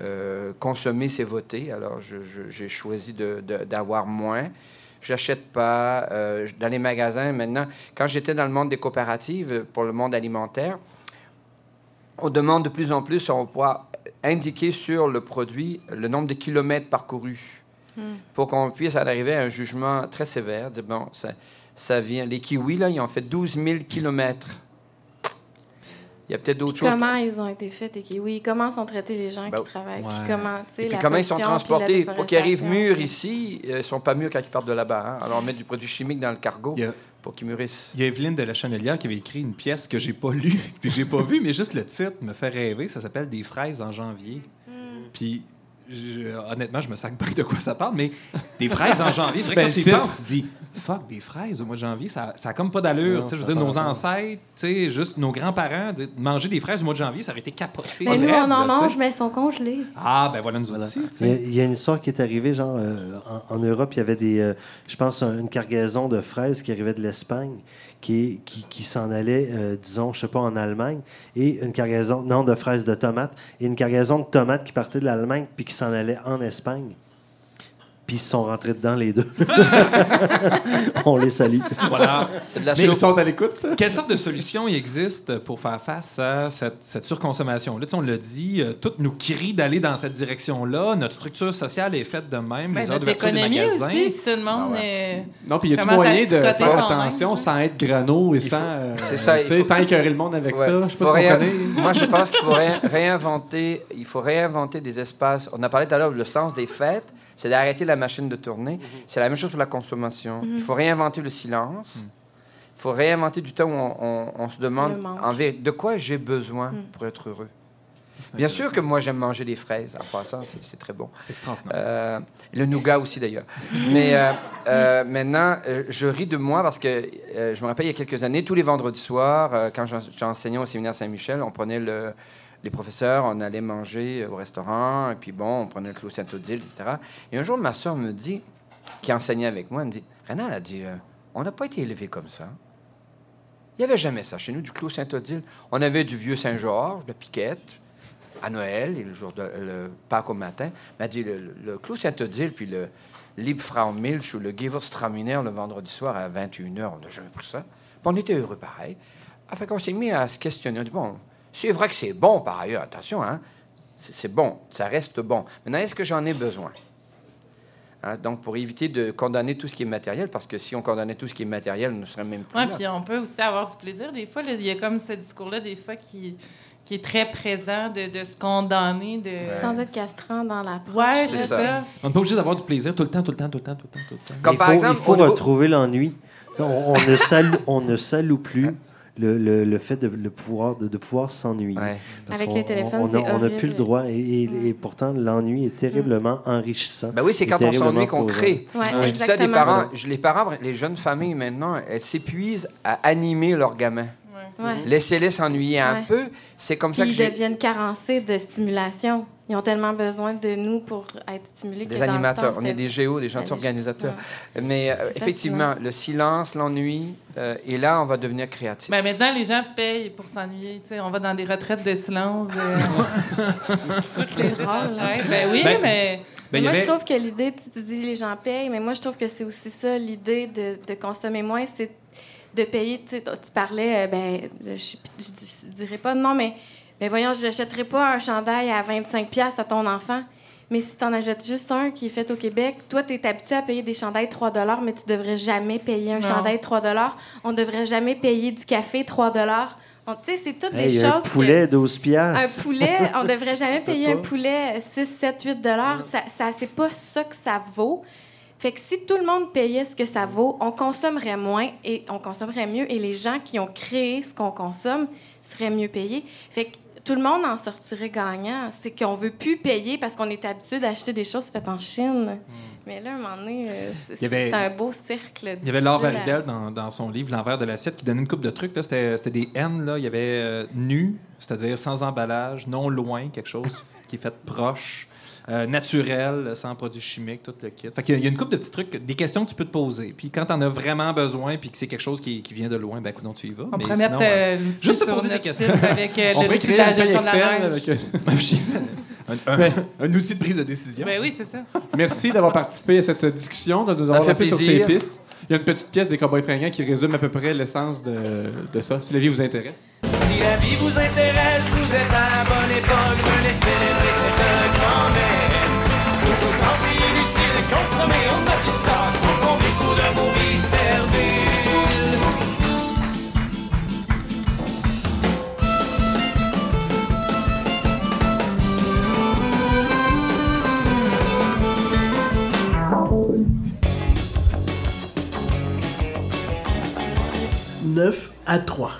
euh, consommer, c'est voter. Alors, j'ai choisi d'avoir moins. J'achète pas euh, dans les magasins maintenant. Quand j'étais dans le monde des coopératives pour le monde alimentaire, on demande de plus en plus, on pourra indiquer sur le produit le nombre de kilomètres parcourus pour qu'on puisse en arriver à un jugement très sévère. Dire, bon, ça, ça vient. Les kiwis, là, ils ont fait 12 000 kilomètres. Il y a peut-être d'autres choses. Comment ils ont été faits, et qui- oui, comment sont traités les gens Ben, qui travaillent, ouais. puis comment, tu sais, Et puis la comment ils sont transportés pour qu'ils arrivent mûrs ici, euh, ils sont pas mûrs quand ils partent de là-bas. hein. Alors on met du produit chimique dans le cargo pour qu'ils mûrissent. Il y a Evelyne de la Chanelière qui avait écrit une pièce que j'ai pas lue, puis j'ai pas vue, mais juste le titre me fait rêver. Ça s'appelle Des fraises en janvier. Puis, je- honnêtement, je me sac pas de quoi ça parle, mais des fraises en janvier, c'est vrai que Ben, quand tu y penses, tu te dis, fuck, des fraises au mois de janvier, ça, ça a comme pas d'allure. Je veux dire, nos ancêtres, tu sais, juste nos grands-parents, de- manger des fraises au mois de janvier, ça aurait été capoté. Mais nous, on en mange, mais ils sont congelés. Ah, ben voilà, nous Voilà. aussi. Il y, a, une histoire qui est arrivée, genre, euh, en, en Europe, il y avait des, euh, je pense, un- une cargaison de fraises qui arrivait de l'Espagne, qui, s'en allait, euh, disons, je sais pas, en Allemagne, et une cargaison, non, de fraises de tomates, et une cargaison de tomates qui partait de l'Allemagne, puis qui s'en allait en Espagne. Puis ils se sont rentrés dedans, les deux. On les salue. Voilà. C'est de la Mais. Ils sont à l'écoute. Quelle sorte de solution il existe pour faire face à cette, cette surconsommation-là? Tu sais, on l'a dit, euh, tout nous crie d'aller dans cette direction-là. Notre structure sociale est faite de même. Ben, les heures d'ouverture des magasins. aussi, si tout le monde Ah est... Non, puis y a-tu Comment ça moyen de faire même, attention ça? sans être grano et Il sans, faut- euh, c'est ça, il faut- sans écœurer le monde avec Ouais. ça? Je sais pas réin-. Moi, je pense qu'il faut ré- réinventer, il faut réinventer des espaces. On a parlé tout à l'heure le sens des fêtes, c'est d'arrêter la machine de tourner. C'est la même chose pour la consommation. Il faut réinventer le silence. Il faut réinventer du temps où on, on- on se demande en vérité, de quoi j'ai besoin pour être heureux. Bien sûr que moi, j'aime manger des fraises. En passant, c'est c'est très bon. Euh, le nougat aussi, d'ailleurs. Mais euh, euh, maintenant, euh, je ris de moi parce que euh, je me rappelle il y a quelques années, tous les vendredis soirs, euh, quand j'en- j'enseignais au séminaire Saint-Michel, on prenait le- les professeurs, on allait manger au restaurant, et puis bon, on prenait le Clos Saint-Odile, etc. Et un jour, ma soeur me dit, qui enseignait avec moi, elle me dit Rénal a dit, euh, on n'a pas été élevé comme ça. Il n'y avait jamais ça chez nous, du Clos Saint-Odile. On avait du vieux Saint-Georges, de piquette, à Noël et le jour de Pâques au matin. m'a dit le, le, Clos Saint-Odile puis le Liebfraumilch ou le Gewürztraminer le vendredi soir à 21h. On n'a jamais pris ça. Puis on était heureux pareil. Fait qu'on s'est mis à se questionner. On dit, bon, C'est vrai que c'est bon par ailleurs, attention, hein. C'est bon, ça reste bon. Maintenant, est-ce que j'en ai besoin? Hein, donc, pour éviter de condamner tout ce qui est matériel, parce que si on condamnait tout ce qui est matériel, on ne serait même plus Ouais, là. puis on peut aussi avoir du plaisir. Des fois, il y a comme ce discours-là, des fois, qui, qui est très présent de, de se condamner. De... Sans être castrant dans l'approche. Ouais, C'est c'est ça. ça. On n'est pas obligé d'avoir du plaisir tout le temps, tout le temps, tout le temps, tout le temps, tout le temps. Comme il par faut, exemple, il faut retrouver l'ennui. On, on ne s'alloue, on ne s'alloue plus le, le- le fait de, le pouvoir, de, de pouvoir s'ennuyer. Ouais. Avec les téléphones, on n'a plus le droit. Et, et- et pourtant, l'ennui est terriblement enrichissant. Ben oui, c'est quand on s'ennuie qu'on crée. Ouais, Je dis ça des parents, les parents, les jeunes familles maintenant, elles s'épuisent à animer leurs gamins. Ouais. Laissez-les s'ennuyer un Ouais. peu. C'est comme ça que ils deviennent carencés de stimulation. Ils ont tellement besoin de nous pour être stimulés des animateurs. temps, On est des géos, des gentils Ouais, organisateurs. Mais euh, effectivement, le silence, l'ennui, euh, et là, on va devenir créatif. Ben, maintenant, les gens payent pour s'ennuyer. Tu sais, on va dans des retraites de silence. C'est drôle. là. Ouais, ben oui, Ben- mais. Ben, y moi, avait- je trouve que l'idée, tu, tu dis les gens payent, mais moi, je trouve que c'est aussi ça, l'idée de, de consommer moins, c'est de payer. Tu sais, tu parlais, euh, ben, je, sais plus, je, dis- je dirais pas non, mais ben, voyons, je n'achèterai pas un chandail à 25$ à ton enfant. Mais si tu en achètes juste un qui est fait au Québec, toi, tu es habitué à payer des chandails 3 mais tu devrais jamais payer un Non. chandail 3 On devrait jamais payer du café 3 Donc, tu sais, c'est toutes Hey, des un choses. que- poulet 12 un piastres. poulet, on devrait jamais payer un poulet 6, 7, 8 dollars. Ça, ça c'est pas ça que ça vaut. Fait que si tout le monde payait ce que ça vaut, on consommerait moins et on consommerait mieux et les gens qui ont créé ce qu'on consomme seraient mieux payés. Fait que tout le monde en sortirait gagnant. C'est qu'on veut plus payer parce qu'on est habitué d'acheter des choses faites en Chine. Mais là, à un moment donné, euh, c'est Hmm. Un beau cercle. Il y avait Laure Varidel dans, dans son livre L'envers de l'assiette qui donnait une coupe de trucs. c'était des N. Là. Il y avait euh, nu, c'est-à-dire sans emballage, non loin, quelque chose qui est fait proche, euh, naturel, sans produits chimiques, tout le kit. Fait qu'il y y a une coupe de petits trucs, des questions que tu peux te poser. Puis quand tu en as vraiment besoin puis que c'est quelque chose qui, qui vient de loin, ben écoute, tu y vas. On Mais pourrait sinon, mettre euh, euh, juste se poser des questions. avec euh, On le de la gestion de la avec... un, un- un outil de prise de décision. Ben oui, c'est ça. Merci d'avoir participé à cette discussion, de nous avoir fait lancé sur ces pistes. Il y a une petite pièce des Cowboys fringants qui résume à peu près l'essence de, de ça, si la vie vous intéresse. Si la vie vous intéresse, vous êtes à la bonne époque, 9 à 3.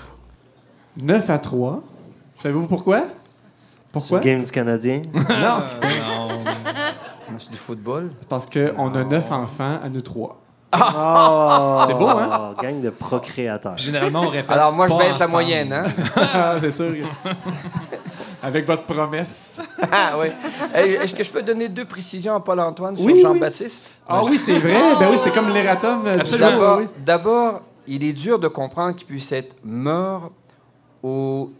9 à 3. Savez-vous pourquoi? Pourquoi? C'est game du Canadien? non! non. C'est du football. Parce qu'on a 9 enfants à nous trois. Oh, c'est beau, hein? Oh, gang de procréateurs. Généralement, on répète. Alors, moi, je baisse la moyenne, hein? c'est sûr. Avec votre promesse. ah, oui. Est-ce que je peux donner deux précisions à Paul-Antoine sur Jean-Baptiste? Ah, oui, c'est vrai. Ben oui, c'est comme l'erratum. Euh, Absolument. D'abord il est dur de comprendre qu'il puisse être mort au,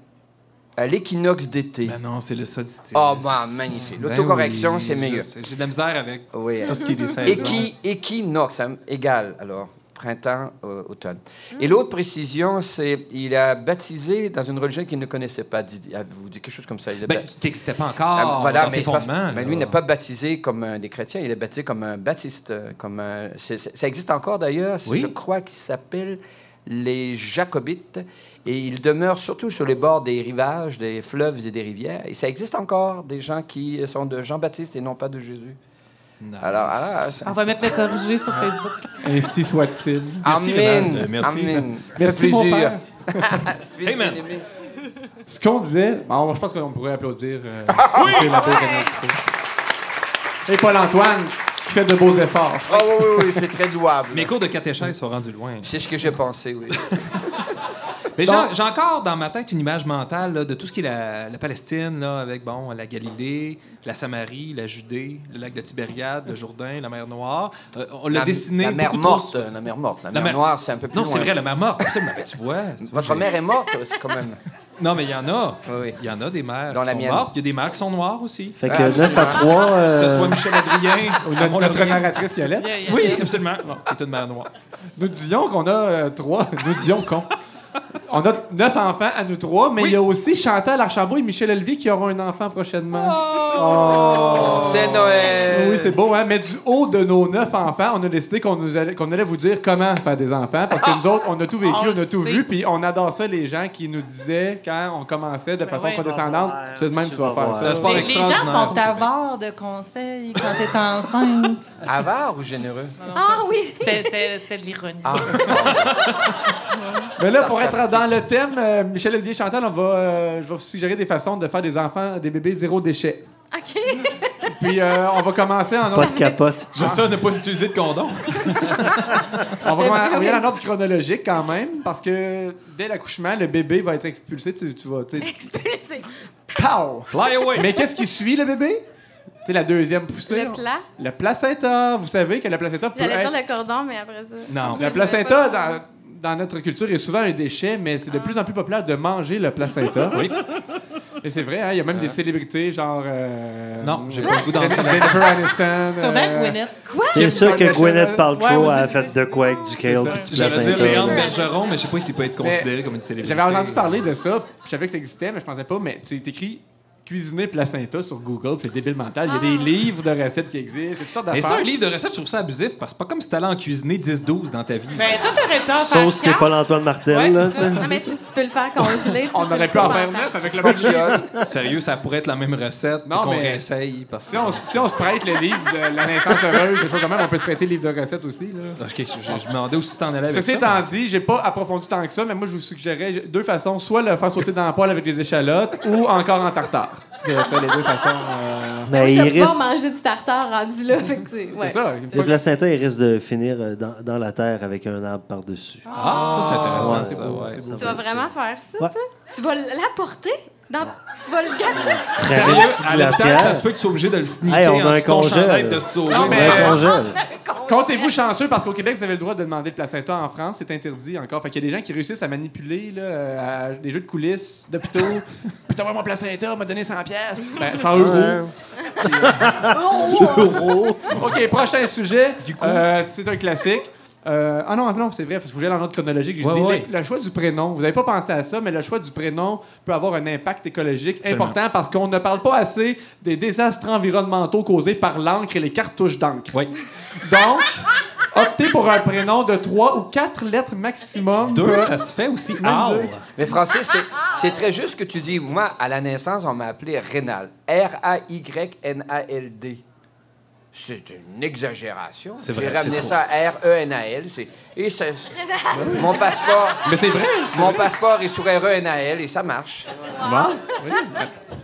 à l'équinoxe d'été. Ben non, c'est le solstice. Oh, bah, magnifique. Ben L'autocorrection, oui, c'est meilleur. J'ai de la misère avec Oui. tout ce qui est des saisons. Équi, équinoxe, égal, alors, printemps, euh, automne. Et l'autre précision, c'est il a baptisé dans une religion qu'il ne connaissait pas. Vous dit quelque chose comme ça? Il a Ben, qui n'existait pas Ah, encore voilà, dans ses mais parce- fondements. ben, lui, il n'est pas baptisé comme un des chrétiens, il est baptisé comme un baptiste. euh, Comme un- ça existe encore d'ailleurs, Oui. je crois qu'ils s'appellent les Jacobites. Et ils demeurent surtout sur les bords des rivages, des fleuves et des rivières. Et ça existe encore des gens qui sont de Jean-Baptiste et non pas de Jésus. Nice. Alors, ah, ça- On va mettre le corrigé sur Facebook. Ainsi soit-il. Merci, Amen. Merci. Amen. Merci, mon père. Bien-aimé. Ce qu'on disait, bon, je pense qu'on pourrait applaudir euh, M. Dufault. Et Paul-Antoine, qui fait de beaux efforts. Ah oui, oui, oui, c'est très louable. Mes cours de catéchèse sont rendus loin. C'est ce que j'ai pensé, oui. Mais j'ai j'ai encore dans ma tête une image mentale là, de tout ce qui est la, la Palestine, là, avec bon, la Galilée, la Samarie, la Judée, le lac de Tibériade, le Jourdain, la mer Noire. Euh, on l'a dessiné La mer trop- morte. La mer morte. La, La mer noire, c'est un peu plus Non, c'est vrai, la mer morte. Mais tu vois. tu vois, Votre mère est morte, c'est quand même. Non, mais il y en a. Oui, oui. Il y en a des mères Dans qui la sont mienne. mortes. Il y a des mères qui sont noires aussi. Fait que Ah, 9 à 3. Que ce euh, soit Michel Adrien Ou notre, notre narratrice Yolette. Yeah, yeah, Oui, yeah. absolument. C'est une mère noire. Nous disions qu'on a euh, trois. Nous disions qu'on. On a neuf enfants à nous trois, mais il y a aussi Chantal Archambault et Michel Olivier qui auront un enfant prochainement. Oh, c'est Noël. Oui, c'est beau, hein? Mais du haut de nos neuf enfants, on a décidé qu'on nous allait, allait vous dire comment faire des enfants. Parce que nous autres, on a tout vécu, On on, a tout sait. vu, puis on adore ça, les gens qui nous disaient quand on commençait de façon ouais. condescendante. C'est de même que tu vas faire ça. voir. Le sport Les, les gens sont avares de conseils quand t'es enceinte. Avare ou généreux? Ah oui! C'était- de l'ironie. Ah. Mais là, pour être dans le thème, euh, Michel Olivier Chantal, on va, euh, je vais vous suggérer des façons de faire des enfants, des bébés zéro déchet. OK. Puis euh, on va commencer en Pas ordre, de capote. J'aime ça, ne pas utiliser de condom. on va, commen- on va y aller en ordre chronologique quand même, parce que dès l'accouchement, le bébé va être expulsé. Tu, tu vas, tu sais, Expulsé. pow! Fly away. Mais qu'est-ce qui suit le bébé? C'est la deuxième poussée. Le plat. Le placenta. Vous savez que le placenta peut J'allais être... dire le cordon, mais après ça. Non. Le placenta, dans, dans notre culture, est souvent un déchet, mais c'est de plus en plus populaire de manger le placenta. Oui. Et c'est vrai, hein, il y a même des célébrités genre... euh, Non, j'ai pas le goût d'en Jen- Jennifer Aniston. Sûrement euh, Gwyneth. C'est sûr que Gwyneth euh, Paltrow ouais, a fait de quoi avec du kale du J'allais dire. Léandre. Bergeron, mais je sais pas s'il peut être considéré comme une célébrité. J'avais entendu parler de ça, je savais que ça existait, mais je pensais pas. Mais tu écrit cuisiner placenta sur Google, c'est débile mental. Il y a des livres de recettes qui existent, c'est toutes sortes Mais ça, un livre de recettes, je trouve ça abusif parce que c'est pas comme si t'allais en cuisiner 10-12 dans ta vie. Ben, toi, t'aurais pu en faire Sauf si t'es pas l'Antoine Martel, Ouais. là. Non, mais si tu peux le faire congeler. On aurait pu en faire neuf avec le même. Sérieux, ça pourrait être la même recette Non, qu'on mais- réessaye. Parce que... Si on, si on se prête le livre de la naissance heureuse, des choses comme même, on peut se prêter le livre de recettes aussi. Là. Ok, je, je- je me demandais où tu t'en allais avec Ceci ça. étant dit, j'ai pas approfondi tant que ça, mais moi je vous suggérais deux façons soit le faire sauter dans la poêle avec des échalotes ou encore en tartare. Je fais les deux façons. euh, Mais il risque, manger du tartare rendu là. Fait que c'est. Ouais. ça. le placenta, il risque de finir euh, dans, dans la terre avec un arbre par-dessus. Ah, ça, c'est intéressant, Ouais, ça, c'est beau, ouais. c'est beau. Tu vas vraiment faire ça, Ouais. toi? Tu vas l'apporter? Dans... Tu vas le garder? Très Sérieux, à l'hôpital, ça se peut que tu sois obligé de le sneaker Hey, on a en un dessous de ton congèle. chandail de te sauver. Non, On mais- a un congèle. Comptez-vous chanceux parce qu'au Québec, vous avez le droit de demander le placenta en France. C'est interdit encore. Fait qu'il y a des gens qui réussissent à manipuler là, euh, à des jeux de coulisses d'hôpitaux. Peux-tu avoir mon placenta? m'a donné 100 pièces. Ben, 100 euros. OK, prochain sujet. Euh, c'est un classique. Euh, ah non, non, c'est vrai, parce que vous allez dans l'ordre chronologique. Je Ouais, dis, ouais. Le, le choix du prénom, vous n'avez pas pensé à ça, mais le choix du prénom peut avoir un impact écologique important parce qu'on ne parle pas assez des désastres environnementaux causés par l'encre et les cartouches d'encre. Oui. Donc, optez pour un prénom de trois ou quatre lettres maximum. Deux, ça se fait aussi. Même Ah, deux. Mais Francis, c'est- très juste que tu dis. Moi, à la naissance, on m'a appelé Rénal. R-A-Y-N-A-L-D. C'est une exagération. C'est J'ai vrai, ramené c'est ça à R-E-N-A-L. c'est- Et ça, mon passeport, Mais c'est vrai. mon passeport est sur R-E-N-A-L et ça marche.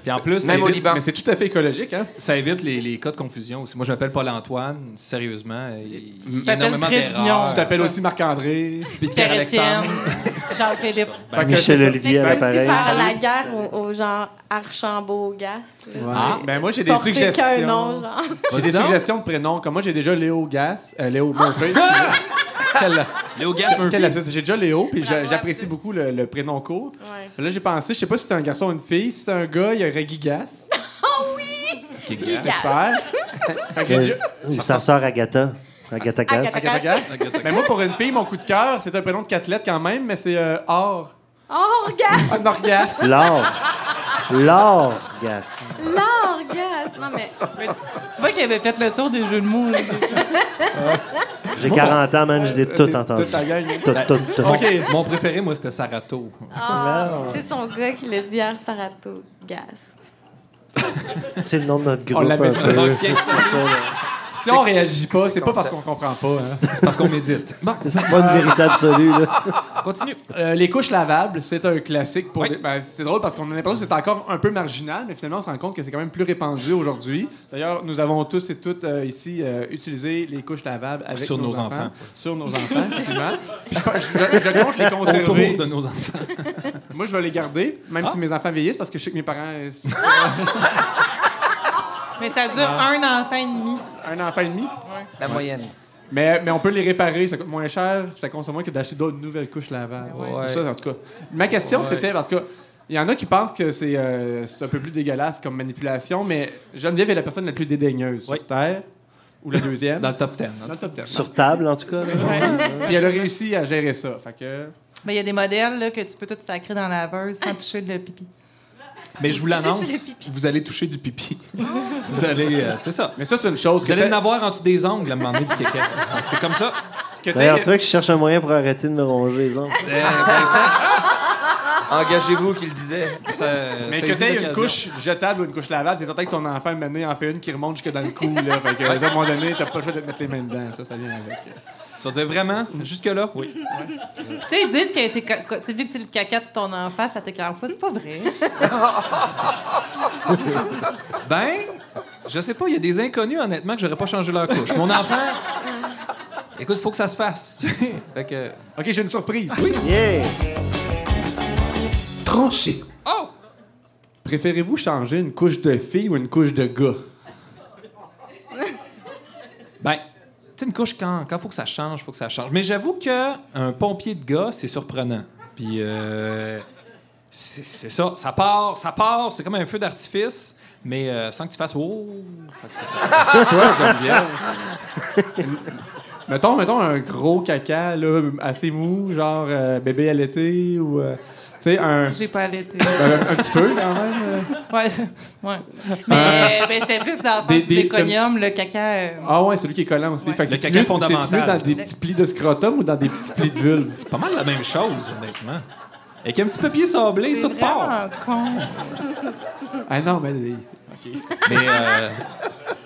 Puis en plus, Même ça au évite, Liban. Mais c'est tout à fait écologique, hein? ça évite les, les cas de confusion aussi. Moi, je m'appelle Paul-Antoine. Sérieusement, il y a t'appelles énormément d'erreurs. Tu t'appelles aussi Marc-André. Puis. Pierre-Alexandre. Jean-Philippe. Fait que Michel c'est ça. Olivier à Mais tu peux aussi l'appareil. faire la guerre aux, aux gens Archambault-Gas. Ah, ben moi, j'ai des Porter qu'un suggestions. nom, genre. J'ai des Vas-y donc. De prénoms. Comme moi, j'ai déjà Léo Gas. euh, Léo Murphy. Quel- Léo Gas quel Murphy. lapsus. J'ai déjà Léo, puis j'a- Bravo, j'apprécie beaucoup le, le prénom court. Ouais. Là, j'ai pensé, je sais pas si c'est un garçon ou une fille. Si c'est un gars, il y aurait Guy Gas. Qui est C'est Gas. super. Fait que j'ai déjà- Sa sœur Agatha. Agatha Gas. Agatha. Agatha Gas. Mais moi, pour une fille, mon coup de cœur, c'est un prénom de quatre lettres quand même, mais c'est euh, Or. Oh, regarde! Ah, Norgas. L'or. L'or, Gas. L'or, gas! Non, mais Tu vois qu'il avait fait le tour des jeux de mots. là, déjà. J'ai 40 ans, man, je l'ai tout entendu. toute la gang. Tout, tout, tout. OK. Mon préféré, moi, c'était Sarato. Ah. c'est son gars qui l'a dit hier, Sarato. Gas. C'est le nom de notre On groupe. l'avait un. C'est ça, là. Si on réagit pas, c'est pas parce qu'on comprend pas. hein. C'est parce qu'on médite. Bon, C'est pas une vérité absolue, là. continue. Euh, les couches lavables, c'est un classique. pour Oui. des- ben, c'est drôle parce qu'on a l'impression que c'est encore un peu marginal, mais finalement, on se rend compte que c'est quand même plus répandu aujourd'hui. D'ailleurs, nous avons tous et toutes euh, ici euh, utilisé les couches lavables avec Sur nos enfants. Sur nos enfants, effectivement. Puis je, je- je compte les conserver. Autour de nos enfants. Moi, je vais les garder, même Ah. si mes enfants vieillissent, parce que je sais que mes parents. Mais ça dure un enfant et demi. un enfant et demi? La moyenne. Mais, mais on peut les réparer, ça coûte moins cher, ça consomme moins que d'acheter d'autres nouvelles couches lavables. Ouais. Ça, en tout cas. Ma question, c'était parce que. Il y en a qui pensent que c'est euh, c'est un peu plus dégueulasse comme manipulation, mais Geneviève est la personne la plus dédaigneuse Oui. sur Terre, ou la deuxième. Dans le top 10. Dans le top 10. Sur table, en tout cas. Puis elle a réussi à gérer ça. Fait que... Mais il y a des modèles là, que tu peux tout sacrer dans la laveuse sans toucher le pipi. Mais je vous l'annonce, vous allez toucher du pipi. vous allez... euh, c'est ça. Mais ça, c'est une chose Vous allez en avoir en dessous des ongles à un moment donné du kéké. C'est comme ça. D'ailleurs, truc, je cherche un moyen pour arrêter de me ronger les ongles. Euh, Engagez-vous, qu'il disait. ça- Mais ça que t'aies une couche jetable ou une couche lavable, c'est certain que ton enfant, maintenant, en fait une qui remonte jusque dans le cou. Là, fait que, à un moment donné, t'as pas le choix de te mettre les mains dedans. Ça, ça vient avec. Tu vas dire vraiment? Jusque-là? Oui. Puis tu sais, ils disent que vu que c'est le caca de ton enfant, ça t'écœure pas. C'est pas vrai. Ben, je sais pas, il y a des inconnus, honnêtement, que j'aurais pas changé leur couche. Mon enfant, écoute, faut que ça se fasse. fait que... OK, j'ai une surprise. Yeah! Tranché. Oh! Préférez-vous changer une couche de fille ou une couche de gars? Ben, tu une couche, quand, quand faut que ça change, faut que ça change. Mais j'avoue que un pompier de gars, c'est surprenant. Puis, euh, c'est ça. Ça part, ça part, c'est comme un feu d'artifice, mais euh, sans que tu fasses « Oh! ». Toi, bien. mettons, mettons un gros caca là, assez mou, genre euh, bébé allaité ou. Euh, tu sais, un, J'ai pas allaité. un, un petit peu quand même. euh. Ouais. ouais. Mais ben, c'était plus dans Des- le des- méconium, le caca. euh, Ah ouais, celui qui est collant aussi. Ouais. Fait que Le caca mieux- fondamental. C'est-tu mieux dans des petits plis de scrotum ou dans des petits plis de vulve? C'est pas mal la même chose, honnêtement. Avec un petit papier sablé, C'est tout part. vraiment con. Ah non, mais. OK. Mais, euh,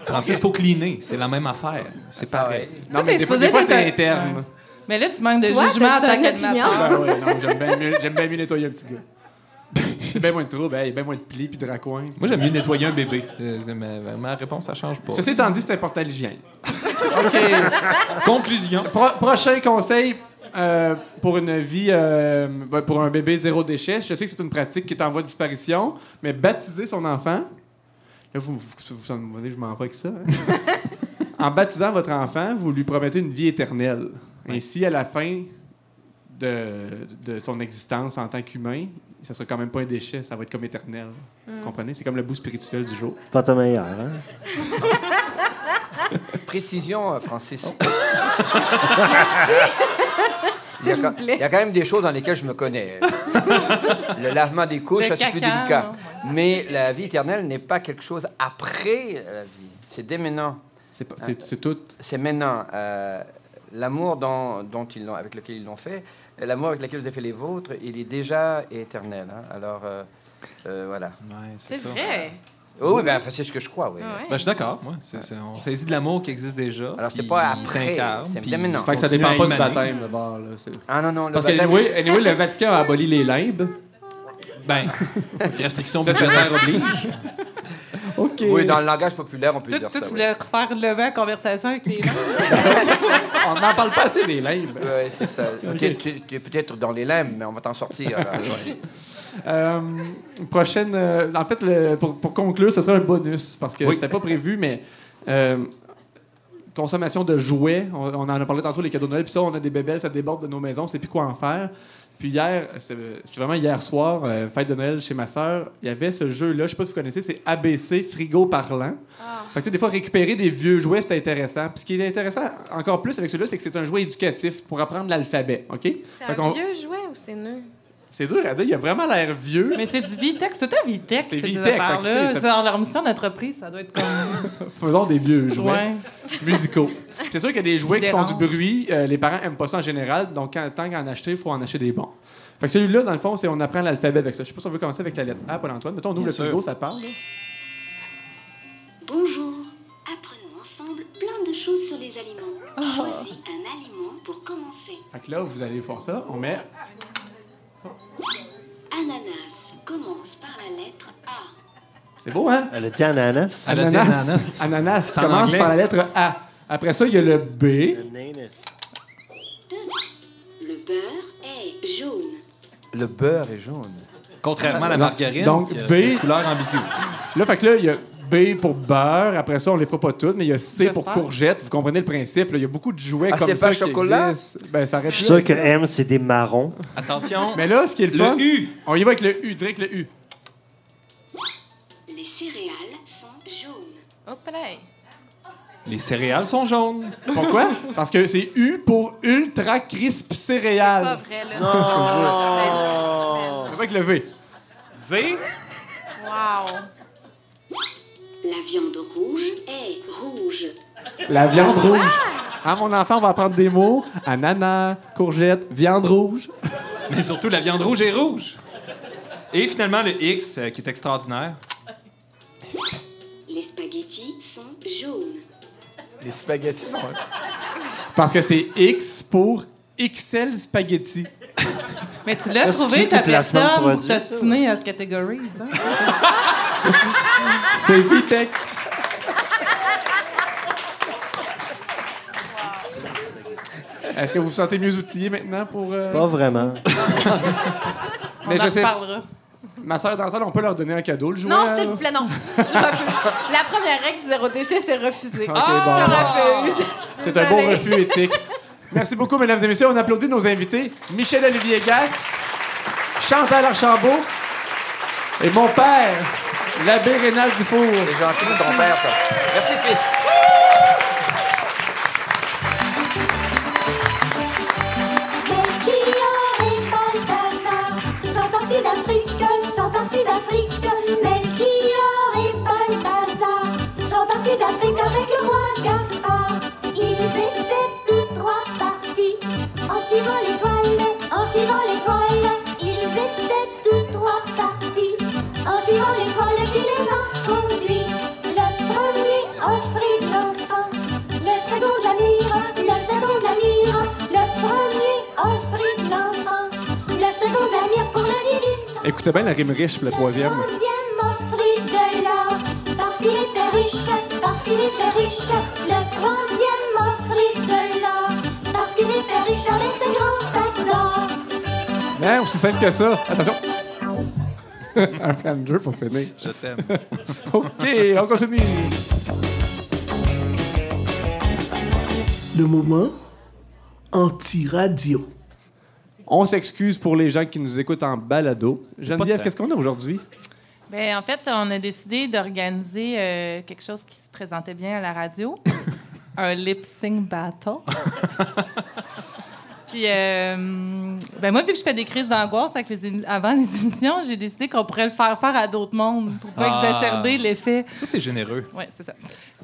Francis, faut cleaner. C'est la même affaire. C'est Ah pareil. Non, mais t'es des fois, des fois, c'est un- interne. Mais là, tu manques de Toi, jugement en tant qu'animateur. Ah ouais, non, j'aime bien mieux, j'aime bien mieux nettoyer un petit gars. C'est bien moins de trouble, il y a bien moins de plis puis de raccoins. Moi, j'aime mieux nettoyer un bébé. Euh, ma, ma réponse, ça change pas. Ceci étant dit, c'est important l'hygiène. OK. Conclusion. Pro- prochain conseil euh, pour une vie, euh, ben, pour un bébé zéro déchet. Je sais que c'est une pratique qui est en voie de disparition, mais baptiser son enfant. Là, vous vous, vous, vous je m'en vais avec ça. hein? en baptisant votre enfant, vous lui promettez une vie éternelle. Ainsi, à la fin de, de son existence en tant qu'humain, ça sera quand même pas un déchet, ça va être comme éternel. Vous comprenez? C'est comme le bout spirituel du jour. Pas ta meilleure, hein? Précision, euh, Francis. Oh. Il y, a S'il quand, vous plaît. il y a quand même des choses dans lesquelles je me connais. le lavement des couches, c'est plus délicat. non? Mais la vie éternelle n'est pas quelque chose après la vie. C'est dès maintenant. C'est pas- c'est- c'est tout. C'est maintenant. Euh, L'amour dont, dont ils l'ont- avec lequel ils l'ont fait, l'amour avec lequel vous avez fait les vôtres, il est déjà éternel. hein. Alors, euh, euh, voilà. C'est vrai. Oh, oui, ben, c'est ce que je crois, oui. Ah ouais. Ben, je suis d'accord, c'est- on saisit de l'amour qui existe déjà. Alors, c'est pas après, c'est puis dès maintenant. il Fait que ça continue dépend pas du baptême, d'abord. Ah non, non, le Parce que, anyway, anyway, le Vatican a aboli les limbes. Ben, restriction budgétaire oblige. OK. Oui, dans le langage populaire, on peut Toi, dire toi, ça. tu oui. voulais refaire lever la conversation avec les gens. On n'en parle pas assez des limbes. Ouais, c'est ça. Peut-être- Tu, tu es peut-être dans les limbes, mais on va t'en sortir. Euh, prochaine. euh, en fait, le- pour, pour conclure, ce sera un bonus parce que c'était pas prévu, mais. euh, consommation de jouets, on, on en a parlé tantôt, les cadeaux de Noël, puis ça, on a des bébelles, ça déborde de nos maisons, on sait plus quoi en faire. Puis hier, c'est vraiment hier soir, euh, fête de Noël chez ma sœur, il y avait ce jeu-là, je sais pas si vous connaissez, c'est ABC Frigo Parlant. Fait que, tu sais, des fois, récupérer des vieux jouets, c'est intéressant. Puis ce qui est intéressant encore plus avec celui-là, c'est que c'est un jouet éducatif pour apprendre l'alphabet, OK? C'est un vieux jouet ou c'est neuf? C'est dur à dire, il a vraiment l'air vieux. Mais c'est du Vitex, c'est un Vitex. C'est ces Vitex, Genre, leur mission d'entreprise, ça doit être comme. Faisons des vieux jouets Ouais. musicaux. C'est sûr qu'il y a des jouets qui font du bruit. euh, les parents aiment pas ça en général. Donc, quand, tant qu'à en acheter, il faut en acheter des bons. Fait que celui-là, dans le fond, c'est on apprend l'alphabet avec ça. Je sais pas si on veut commencer avec la lettre A, Paul-Antoine. Mettons, on ouvre Bien le sûr. frigo, ça parle. là. Bonjour, apprenons ensemble plein de choses sur les aliments. Choisis un aliment pour commencer. Fait que là, vous allez faire ça. On met. Ananas commence par la lettre A. C'est beau, hein? Elle a dit ananas. Elle a dit ananas. Ananas C'est en commence anglais. par la lettre A. Après ça, il y a le B. Le beurre est jaune. Le beurre est jaune. Contrairement à la margarine, Donc, qui a B. une couleur ambiguë. Là, fait que là, il y a B pour beurre. Après ça, on les fera pas toutes, mais il y a C pour courgette. Vous comprenez le principe. là. Il y a beaucoup de jouets Ah, comme c'est ça pas qui chocolat? existent. Ben, ça aurait Je suis sûr que ça. M, c'est des marrons. Attention. Mais là, ce qui est le fun, Le U. on y va avec le U, direct le U. Les céréales sont jaunes. Hop là. Les céréales sont jaunes. Pourquoi? Parce que c'est U pour Ultra Crisp Pas Céréales. vrai, là. Non! C'est avec le V. V? Wow. La viande rouge est rouge. La viande rouge. Ah, mon enfant, on va apprendre des mots. Ananas, courgette, viande rouge. Mais surtout, la viande rouge est rouge. Et finalement, le X, euh, qui est extraordinaire. Les spaghettis sont jaunes. Les spaghettis sont. Parce que c'est X pour XL Spaghetti. Mais tu l'as trouvé, ta du placement de personne, pour t'ostiner à ce catégorie, ça? C'est Vitech. Est-ce que vous vous sentez mieux outillé maintenant pour. euh, Pas vraiment. On Mais en je sais- reparlera. Ma soeur dans la salle, on peut leur donner un cadeau, le jouet. Non, s'il vous plaît, non. Je refuse. La première règle du zéro déchet, c'est refuser. Ok, Je bon. refuse. C'est un beau Désolée. refus éthique. Merci beaucoup, mesdames et messieurs. On applaudit nos invités. Michel-Olivier Gasse, Chantal Archambault et mon père, l'abbé Rénal Dufour. C'est gentil de ton père, ça. Merci, fils. Suivant l'étoile, en suivant l'étoile. Ils étaient tous trois partis en suivant l'étoile qui les a conduits. Le premier offrit de l'encens, le second de la myrrhe, le second de la myrrhe. Le premier offrit de l'encens, le second de la myrrhe pour le divin. Écoutez bien la rime riche pour le troisième. Troisième offrit de l'or, parce qu'il était riche, parce qu'il était riche. Le troisième offrit de l'or, avec ses grands sacs d'or. Aussi simple que ça. Attention. un flanger pour finir. Je t'aime. OK, on continue. Le moment anti-radio. On s'excuse pour les gens qui nous écoutent en balado. Geneviève, qu'est-ce qu'on a aujourd'hui? Ben, en fait, on a décidé d'organiser euh, quelque chose qui se présentait bien à la radio. un lip sync battle. Puis, euh, ben moi, vu que je fais des crises d'angoisse avec les émi- avant les émissions, j'ai décidé qu'on pourrait le faire faire à d'autres mondes pour pas Ah. exacerber l'effet. Ça, c'est généreux. Oui, c'est ça.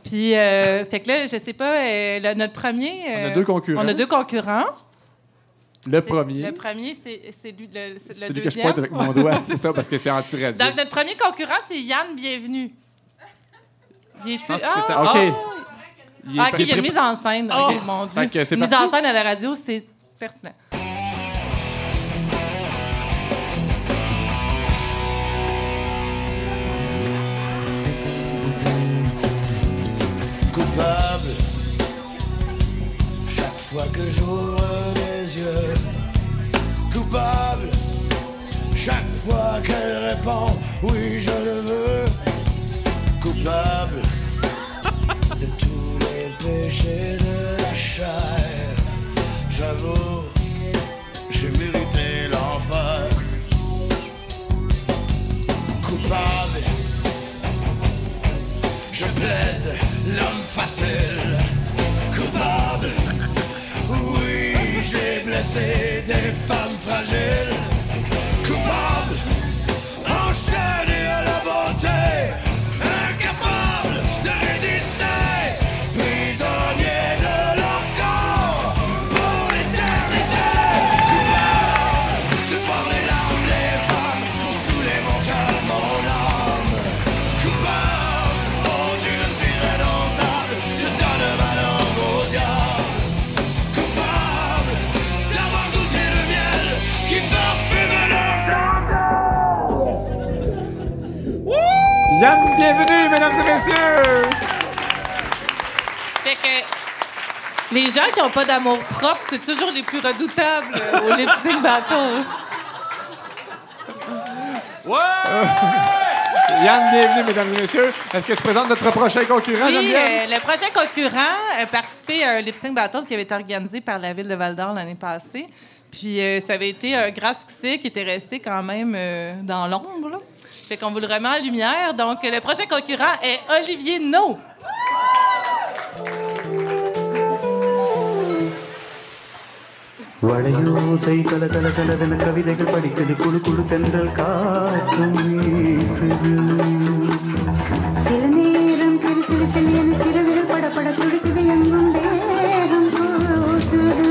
Puis, euh, fait que là, je sais pas, euh, le- notre premier. On a euh, deux concurrents. On a deux concurrents. Le premier. Le premier, c'est lui, le, c'est le Celui que je pointe avec mon doigt, c'est ça, parce que c'est anti-radio. Donc, notre premier concurrent, c'est Yann Bienvenu. Il est-tu... Ah! OK. Ah, Il est OK, il y a mise en scène. OK, mon Dieu. Fait que c'est mise en scène à la radio, c'est pertinent. coupable. Chaque fois que j'ouvre les yeux, coupable. Chaque fois qu'elle répond, oui, je le veux. Coupable péchés de la chair. J'avoue, j'ai mérité l'enfer. Coupable. Je plaide l'homme facile, coupable. Oui, j'ai blessé des femmes fragiles, gens qui n'ont pas d'amour propre, c'est toujours les plus redoutables euh, au lip sync battle. Yann, bienvenue, mesdames et messieurs. Est-ce que tu présentes notre prochain concurrent, Geneviève? euh, le prochain concurrent a participé à un lip sync battle qui avait été organisé par la ville de Val d'Or l'année passée. Puis euh, ça avait été un grand succès qui était resté quand même euh, dans l'ombre. là. Fait qu'on vous le remet en lumière. Donc, le prochain concurrent est Olivier No. வளையோசை கல கல கலவென கவிதைகள் படிக்குது குழு குழு தென்றல் காற்றும் வீசுது. சில நேரம் சிறு சிறு சிறு என சிறுவிரல் பட பட துடிக்குது எங்கும் கூசுது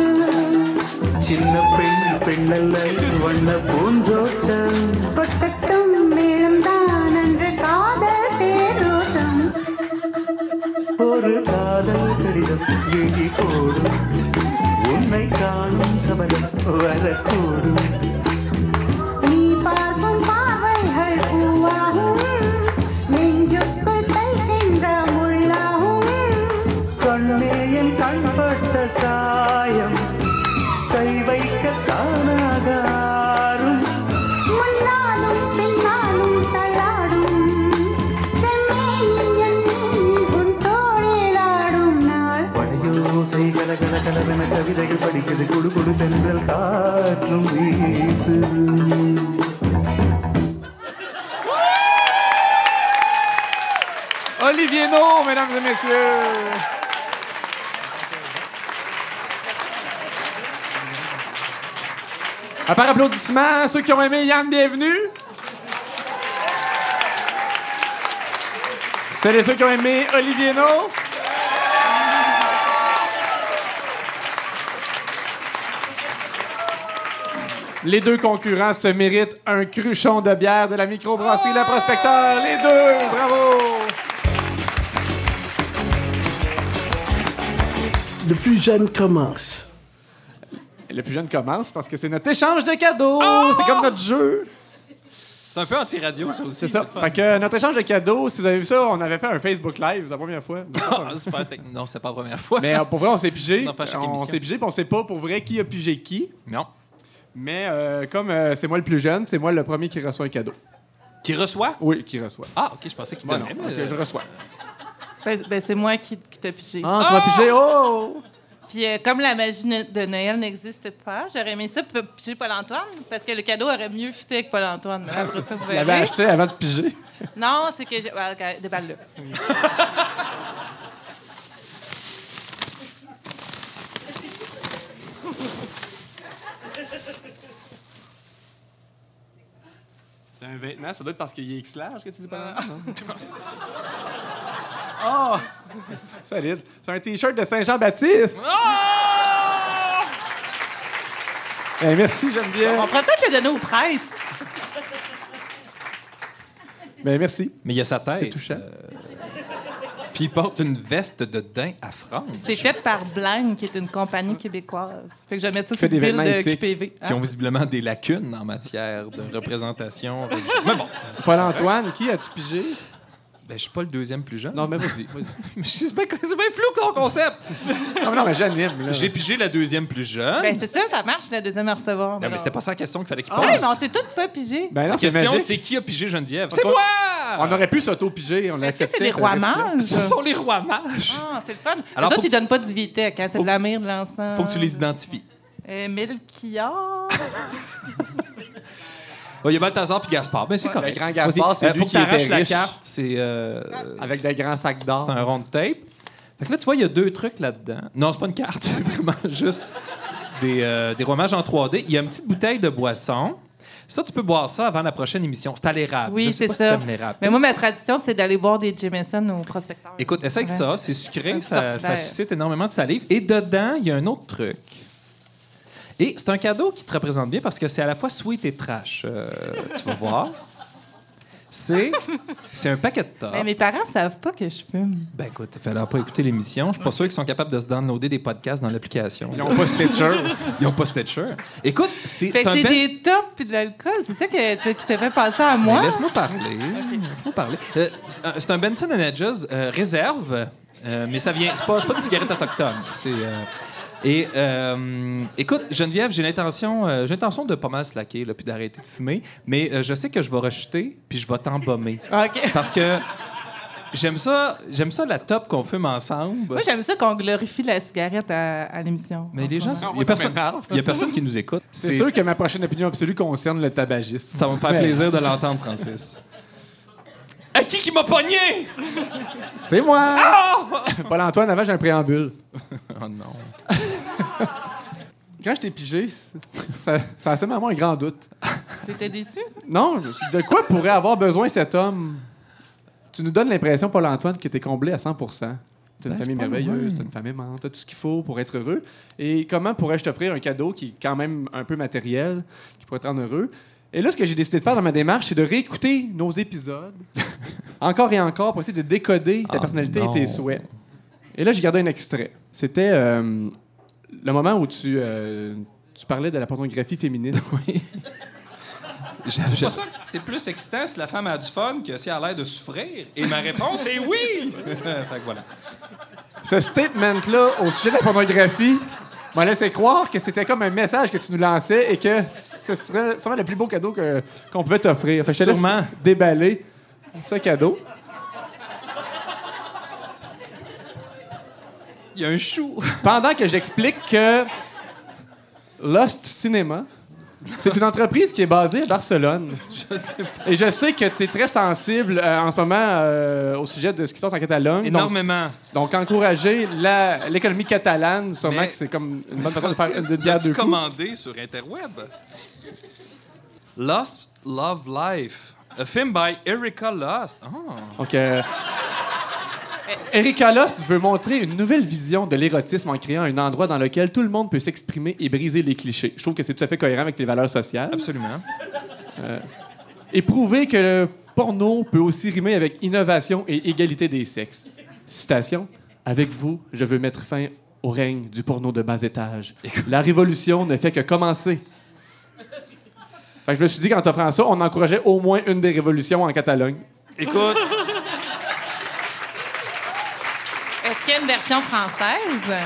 சின்ன பெண் பெண்ணல்ல வண்ண பூந்தோட்டம். கொட்டட்டும் மேளம்தான் அன்று காதல் தேரோட்டம். ஒரு காதல் கடிதம் எழுதி போடும் వరకూడు கவிதைகள் படிக்குது குடு குடு தென்றல் காற்றும் வீசுது Olivier No, mesdames et messieurs. À part applaudissements, ceux qui ont aimé Yann, bienvenue. Celles et ceux qui ont aimé Olivier No. Les deux concurrents se méritent un cruchon de bière de la microbrasserie Le Prospecteur. Les deux, bravo! Le plus jeune commence. Le plus jeune commence parce que c'est notre échange de cadeaux. C'est comme notre jeu. C'est un peu anti-radio, ça aussi. C'est ça. Fait que notre échange de cadeaux, si vous avez vu ça, on avait fait un Facebook Live la première fois. Ah, super technique. Non, c'était pas la première fois. Mais euh, pour vrai, on s'est pigé. On s'est pigé, puis on sait pas pour vrai qui a pigé qui. Non. Mais euh, comme euh, c'est moi le plus jeune, c'est moi le premier qui reçoit un cadeau. Qui reçoit? Oui, qui reçoit. Ah, OK, je pensais qu'il Bon, donnait. non, mais, ok, je reçois. Ben, ben, c'est moi qui, qui t'ai pigé. Ah, tu m'as pigé? Oh! Puis euh, comme la magie ne- de Noël n'existe pas, j'aurais aimé ça p- piger Paul-Antoine parce que le cadeau aurait mieux fité avec Paul-Antoine. Mais après ça, vous Tu l'avais acheté avant de piger. Non, c'est que j'ai... Ouais, ok, déballe-le. C'est un vêtement, ça doit être parce qu'il est X-large que tu dis pas Oh! Solide. C'est un T-shirt de Saint-Jean-Baptiste. Eh, merci, Geneviève. On pourrait peut-être le donner au prêtre. Ben, merci. Mais il y a sa tête. C'est touchant. euh, Il porte une veste de daim à France. C'est fait par Blanc, qui est une compagnie québécoise. Fait que je vais mettre ça Qui sur le des bill de. QPV. Qui ont visiblement des lacunes en matière de représentation. Mais bon, Paul-Antoine, qui as-tu pigé? Ben, je suis pas le deuxième plus jeune. Non, mais vas-y. c'est bien, flou ton concept. non, mais non, mais j'anime. J'ai pigé la deuxième plus jeune. Ben, c'est ça, ça marche, la deuxième à recevoir. non, mais c'était pas ça la question qu'il fallait qu'il Ah, pose. ouais, mais on s'est tous pas pigé. Ben non, la c'est question, c'est qui a pigé Geneviève? C'est moi! On aurait pu s'auto-piger. On l'a c'est des ça rois mages? Ce sont les rois mages. Ah, c'est le fun. Alors, toi, tu- donnes pas du Vitec, hein? C'est de la mire, de l'encens. Faut que tu les identifies. Euh, Melchior. Il y a Balthazar puis Gaspard. Ben, c'est Ouais, correct. le grand Gaspard, c'est Euh, lui qui était la riche. carte. C'est euh, Avec des grands sacs d'or. c'est un rond de tape. Fait que là, tu vois, il y a deux trucs là-dedans. Non, c'est pas une carte. C'est vraiment juste des, euh, des rois mages en 3D. Il y a une petite bouteille de boisson. Ça, tu peux boire ça avant la prochaine émission. C'est à l'érable. Je Oui, sais c'est si ça. Mais moi, ma tradition, c'est d'aller boire des Jameson au prospecteur. Écoute, essaye Ouais. ça, c'est sucré, ça suscite énormément de salive. Et dedans, il y a un autre truc. Et c'est un cadeau qui te représente bien parce que c'est à la fois sweet et trash. euh, tu vas voir. C'est, c'est un paquet de top. Mais mes parents savent pas que je fume. Ben écoute, il fallait pas écouter l'émission. Je suis pas sûr qu'ils sont capables de se downloader des podcasts dans l'application. Ils n'ont pas Stitcher. Ils ont pas Stitcher. Écoute, c'est, Fait c'est un c'est bel- des tops puis de l'alcool. C'est ça que t- qui te fait penser à Mais moi? Laisse-moi parler. Laisse-moi parler. Euh, c'est un- c'est un Benson Hedges euh, réserve, euh, mais ça vient. C'est pas, c'est pas des cigarettes autochtones. C'est. euh, et euh, écoute, Geneviève, j'ai l'intention, euh, j'ai l'intention de pas mal slacker là, puis d'arrêter de fumer, mais euh, je sais que je vais rejeter puis je vais t'embaumer OK. parce que j'aime ça, j'aime ça la top qu'on fume ensemble. Moi, j'aime ça qu'on glorifie la cigarette à, à l'émission. mais en les ce gens, moment. Il y a personne, il y a personne qui nous écoute. C'est sûr que ma prochaine opinion absolue concerne le tabagisme. Ça va me faire Mais plaisir de l'entendre, Francis. À qui qui m'a pogné? C'est moi! Paul-Antoine, avant, j'ai un préambule. Oh non. Quand je t'ai pigé, ça, ça a seulement un grand doute. T'étais déçu? Non, de quoi pourrait avoir besoin cet homme? Tu nous donnes l'impression, Paul-Antoine, que tu es comblé à 100% T'as une Ben, famille c'est pas merveilleuse, loin. t'as une femme aimante, t'as tout ce qu'il faut pour être heureux. Et comment pourrais-je t'offrir un cadeau qui est quand même un peu matériel, qui pourrait te rendre heureux? Et là, ce que j'ai décidé de faire dans ma démarche, c'est de réécouter nos épisodes, encore et encore, pour essayer de décoder ta Ah, personnalité non. et tes souhaits. Et là, j'ai gardé un extrait. C'était euh, le moment où tu, euh, tu parlais de la pornographie féminine. Oui. C'est plus excitant si la femme a du fun que si elle a l'air de souffrir? Et ma réponse est oui! fait que voilà. Ce statement-là au sujet de la pornographie m'a laissé croire que c'était comme un message que tu nous lançais et que ce serait sûrement le plus beau cadeau qu'on pouvait t'offrir. Sûrement. déballer ce cadeau. Il y a un chou. Pendant que j'explique que Lost Cinema, c'est une entreprise qui est basée à Barcelone. Je sais pas. Et je sais que tu es très sensible euh, en ce moment euh, au sujet de ce qui se passe en Catalogne. Donc- Énormément. Donc, encourager la- l'économie catalane, sûrement Mais- que c'est comme une bonne façon de faire une bière coups. commandé sur Interweb? Lost Love Life. Un film by Erika Lost. Ah. Donc, euh, Erika Lost veut montrer une nouvelle vision de l'érotisme en créant un endroit dans lequel tout le monde peut s'exprimer et briser les clichés. Je trouve que c'est tout à fait cohérent avec les valeurs sociales. Absolument. Euh, et prouver que le porno peut aussi rimer avec innovation et égalité des sexes. Citation Avec vous, je veux mettre fin au règne du porno de bas étage. La révolution ne fait que commencer. Fait que je me suis dit qu'en t'offrant ça, on encourageait au moins une des révolutions en Catalogne. Écoute, Est-ce qu'il y a une version française?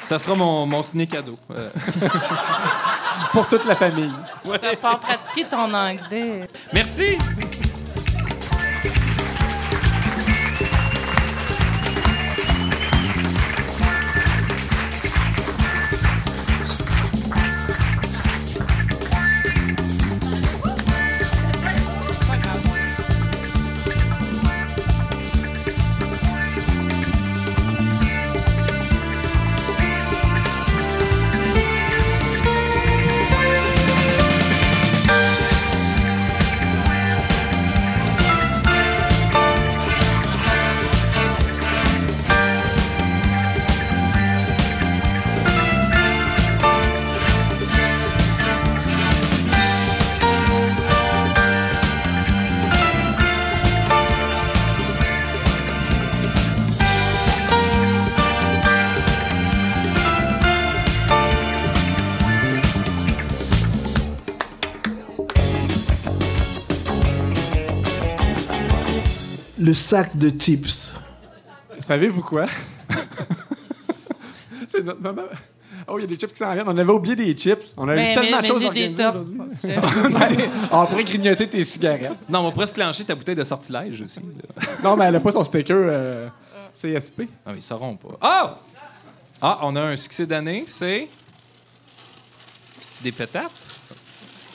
ça sera mon, mon ciné-cadeau. Euh, Pour toute la famille. Tu vas pas pratiquer ton anglais. Merci! Sac de chips. Savez-vous quoi? C'est notre moment. Oh, il y a des chips qui s'en viennent. On avait oublié des chips. On a Mais- eu tellement mais- de choses mais organisées tops, aujourd'hui. on pourrait grignoter tes cigarettes. Non, on va presque clencher ta bouteille de sortilège aussi. là. Non, mais elle a pas son sticker euh, CSP. Ah, mais ils sauront pas. Ah! Ah, on a un succès d'année, c'est. C'est des pétates?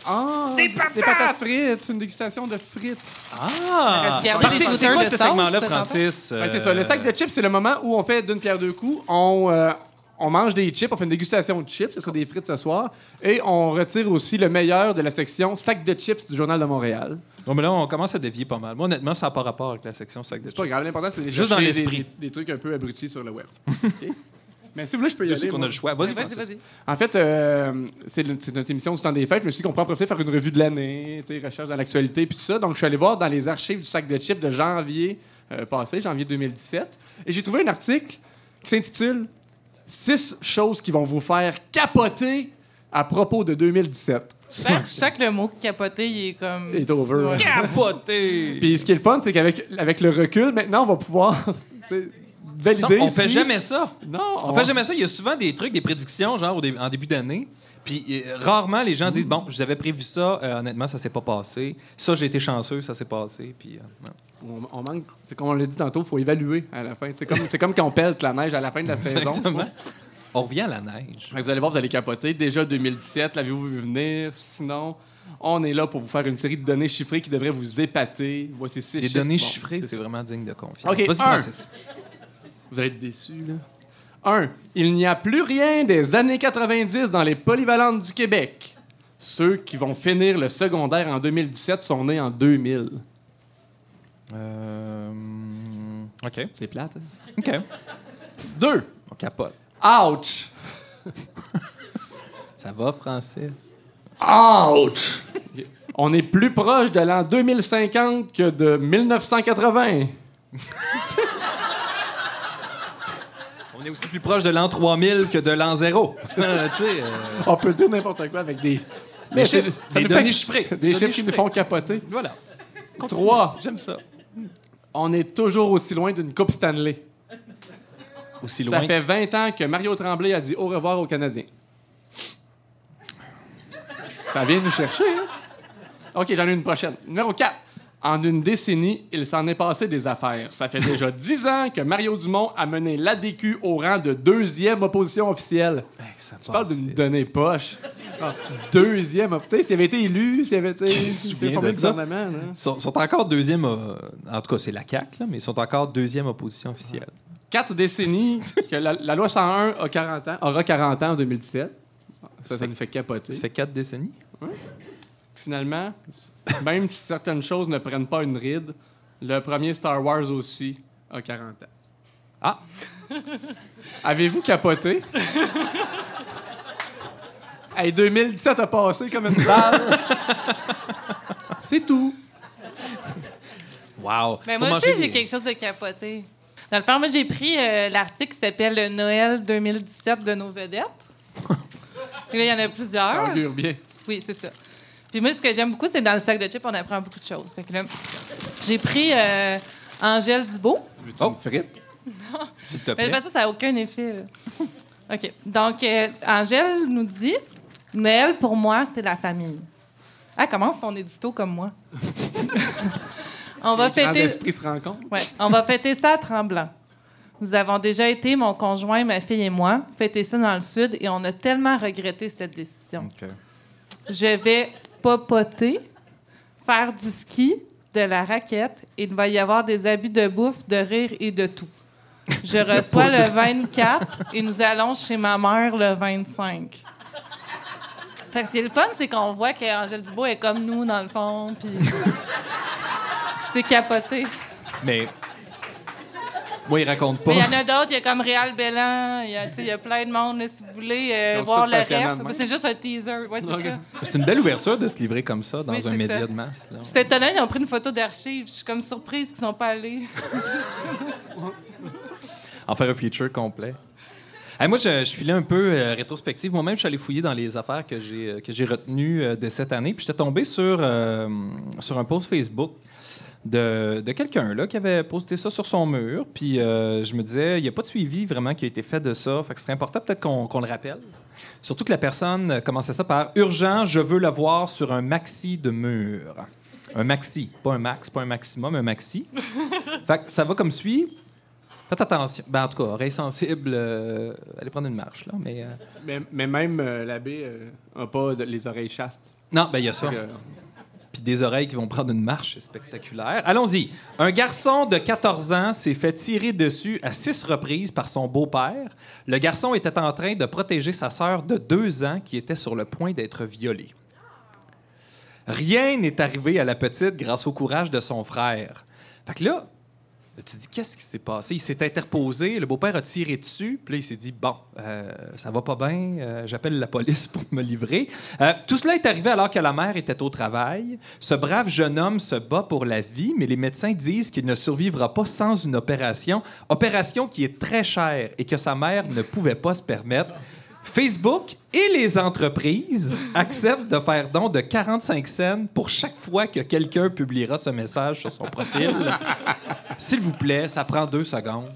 Ah, des patates! frites. Une dégustation de frites. Ah! Ah, les c'est- quoi de ce segment-là, de Francis? C'est ça. Le sac de chips, c'est le moment où on fait d'une pierre deux coups. On, euh, on mange des chips, on fait une dégustation de chips, ce sera des frites ce soir. Et on retire aussi le meilleur de la section sac de chips du Journal de Montréal. Bon, mais là, on commence à dévier pas mal. Moi, honnêtement, ça n'a pas rapport avec la section sac de C'est pas grave, l'important, c'est de Juste dans l'esprit. Des, des- des trucs un peu abrutis sur le web. OK? Mais si vous voulez, je peux y aller. sais qu'on a le choix. Vas-y, Vas-y, vas-y. En fait, euh, c'est le- c'est notre émission du temps des fêtes. Je me suis dit qu'on pourrait en profiter faire une revue de l'année, tu sais, recherche dans l'actualité, puis tout ça. Donc, je suis allé voir dans les archives du sac de chips de janvier euh, passé, janvier 2017, et j'ai trouvé un article qui s'intitule Six choses qui vont vous faire capoter à propos de 2017. Chaque, chaque le mot capoté, il est comme. Est over. Ouais. Capoté! Puis ce qui est le fun, c'est qu'avec avec le recul, maintenant, on va pouvoir tu sais, Ça, valider. on fait si- jamais ça. Non, On fait jamais ça. Il y a souvent des trucs, des prédictions, genre au dé- en début d'année. Puis euh, rarement, les gens disent Bon, je vous avais prévu ça, euh, honnêtement, ça s'est pas passé. Ça, j'ai été chanceux, ça s'est passé. Puis, euh, non. On, on manque, c'est comme on l'a dit tantôt, il faut évaluer à la fin. C'est comme, c'est comme quand on pèle la neige à la fin de la saison. Exactement. On revient à la neige. Fait que Vous allez voir, vous allez capoter. Déjà 2017, l'avez-vous vu venir? Sinon, on est là pour vous faire une série de données chiffrées qui devraient vous épater. Voici six Les chiffres. données Bon, chiffrées, c'est vraiment digne de confiance. OK, Vas-y, un. Francis. Vous allez être déçus, là. 1. Il n'y a plus rien des années 90 dans les polyvalentes du Québec. Ceux qui vont finir le secondaire en 2017 sont nés en 2000. Euh, OK. C'est plate. hein? OK. 2. On capote. Ouch! Ça va, Francis? Ouch! On est plus proche de l'an 2050 que de 1980. On est aussi plus proche de l'an 3000 que de l'an 0. tu sais, euh, On peut dire n'importe quoi avec des, Des ça- chiffres, ça des nous fait- données chiffrées. Des Données chiffres qui nous font capoter. voilà. 3. J'aime ça. On est toujours aussi loin d'une Coupe Stanley. Aussi Ça loin. fait 20 ans que Mario Tremblay a dit au revoir aux Canadiens. Ça vient nous chercher, hein? OK, j'en ai une prochaine. Numéro 4. En une décennie, il s'en est passé des affaires. Ça fait déjà 10 ans que Mario Dumont a mené l'ADQ au rang de deuxième opposition officielle. tu parles d'une donnée poche. Ah, deuxième op- Tu sais, s'il avait été élu, s'il avait été de le ça? gouvernement. hein. Ils sont, sont encore deuxième. euh, en tout cas, c'est la CAQ, là, mais ils sont encore deuxième opposition officielle. quatre décennies que la, la loi 101 a 40 ans, aura 40 ans en 2017. Ça, ça nous fait capoter. Ça fait quatre décennies? Finalement, même si certaines choses ne prennent pas une ride, le premier Star Wars aussi a 40 ans. Ah! Avez-vous capoté? hey, 2017 a passé comme une balle. C'est tout. Wow. Mais Faut moi aussi, j'ai des- quelque chose de capoté. Dans le fond, moi, j'ai pris euh, l'article qui s'appelle Le Noël 2017 de nos vedettes. Il y en a Ça plusieurs. augure bien. Oui, c'est ça. Puis moi, ce que j'aime beaucoup, c'est dans le sac de chips, on apprend beaucoup de choses. Fait que là, j'ai pris euh, Angèle Dubo. Veux-tu une frite? S'il te Mais plaît. parce que ça n'a aucun effet. là. OK. Donc, euh, Angèle nous dit Noël, pour moi, c'est la famille. Elle commence son édito comme moi. on va fêter. se rencontrent. Ouais, on va fêter ça à Tremblant. Nous avons déjà été, mon conjoint, ma fille et moi, fêter ça dans le sud et on a tellement regretté cette décision. Je vais popoter, faire du ski, de la raquette et il va y avoir des habits de bouffe, de rire et de tout. Je reçois le 24 et nous allons chez ma mère le 25. Fait que c'est le fun, c'est qu'on voit qu'Angèle Dubois est comme nous, dans le fond, puis c'est capoté. Mais. Moi, il raconte pas. Mais il y en a d'autres, il y a comme Réal Bellan, il y a, tu sais, il y a plein de monde, là, si vous voulez euh, voir le reste. C'est juste un teaser, ouais, c'est. C'est une belle ouverture de se livrer comme ça dans Oui, un c'est média ça. de masse. C'était étonnant, ils ont pris une photo d'archives. Je suis comme surprise qu'ils sont pas allés. En faire un feature complet. Hey, moi, je, je filais un peu euh, rétrospective. Moi-même, je suis allé fouiller dans les affaires que j'ai euh, que j'ai retenues euh, de cette année. Puis j'étais tombé sur, euh, sur un post Facebook de, de quelqu'un là qui avait posté ça sur son mur. Puis euh, je me disais, il n'y a pas de suivi vraiment qui a été fait de ça. Fait que c'est important peut-être qu'on le rappelle. Surtout que la personne commençait ça par urgent, je veux le voir sur un maxi de mur. Un maxi, pas un max, pas un maximum, un maxi. fait que ça va comme suit. Faites attention. Ben, en tout cas, oreille sensible, euh, allez prendre une marche, là. Mais, euh, Mais, mais même euh, l'abbé n'a pas de- les oreilles chastes. Non, ben il y a ça. Des oreilles qui vont prendre une marche, spectaculaire. Allons-y. Un garçon de 14 ans s'est fait tirer dessus à six reprises par son beau-père. Le garçon était en train de protéger sa sœur de deux ans qui était sur le point d'être violée. Rien n'est arrivé à la petite grâce au courage de son frère. Fait que là, tu dis, qu'est-ce qui s'est passé? Il s'est interposé, le beau-père a tiré dessus, puis là, il s'est dit, bon, euh, ça va pas bien, euh, j'appelle la police pour me livrer. Euh, tout cela est arrivé alors que la mère était au travail. Ce brave jeune homme se bat pour la vie, mais les médecins disent qu'il ne survivra pas sans une opération, opération qui est très chère et que sa mère ne pouvait pas se permettre. Facebook et les entreprises acceptent de faire don de 45 cents pour chaque fois que quelqu'un publiera ce message sur son profil. S'il vous plaît, ça prend deux secondes.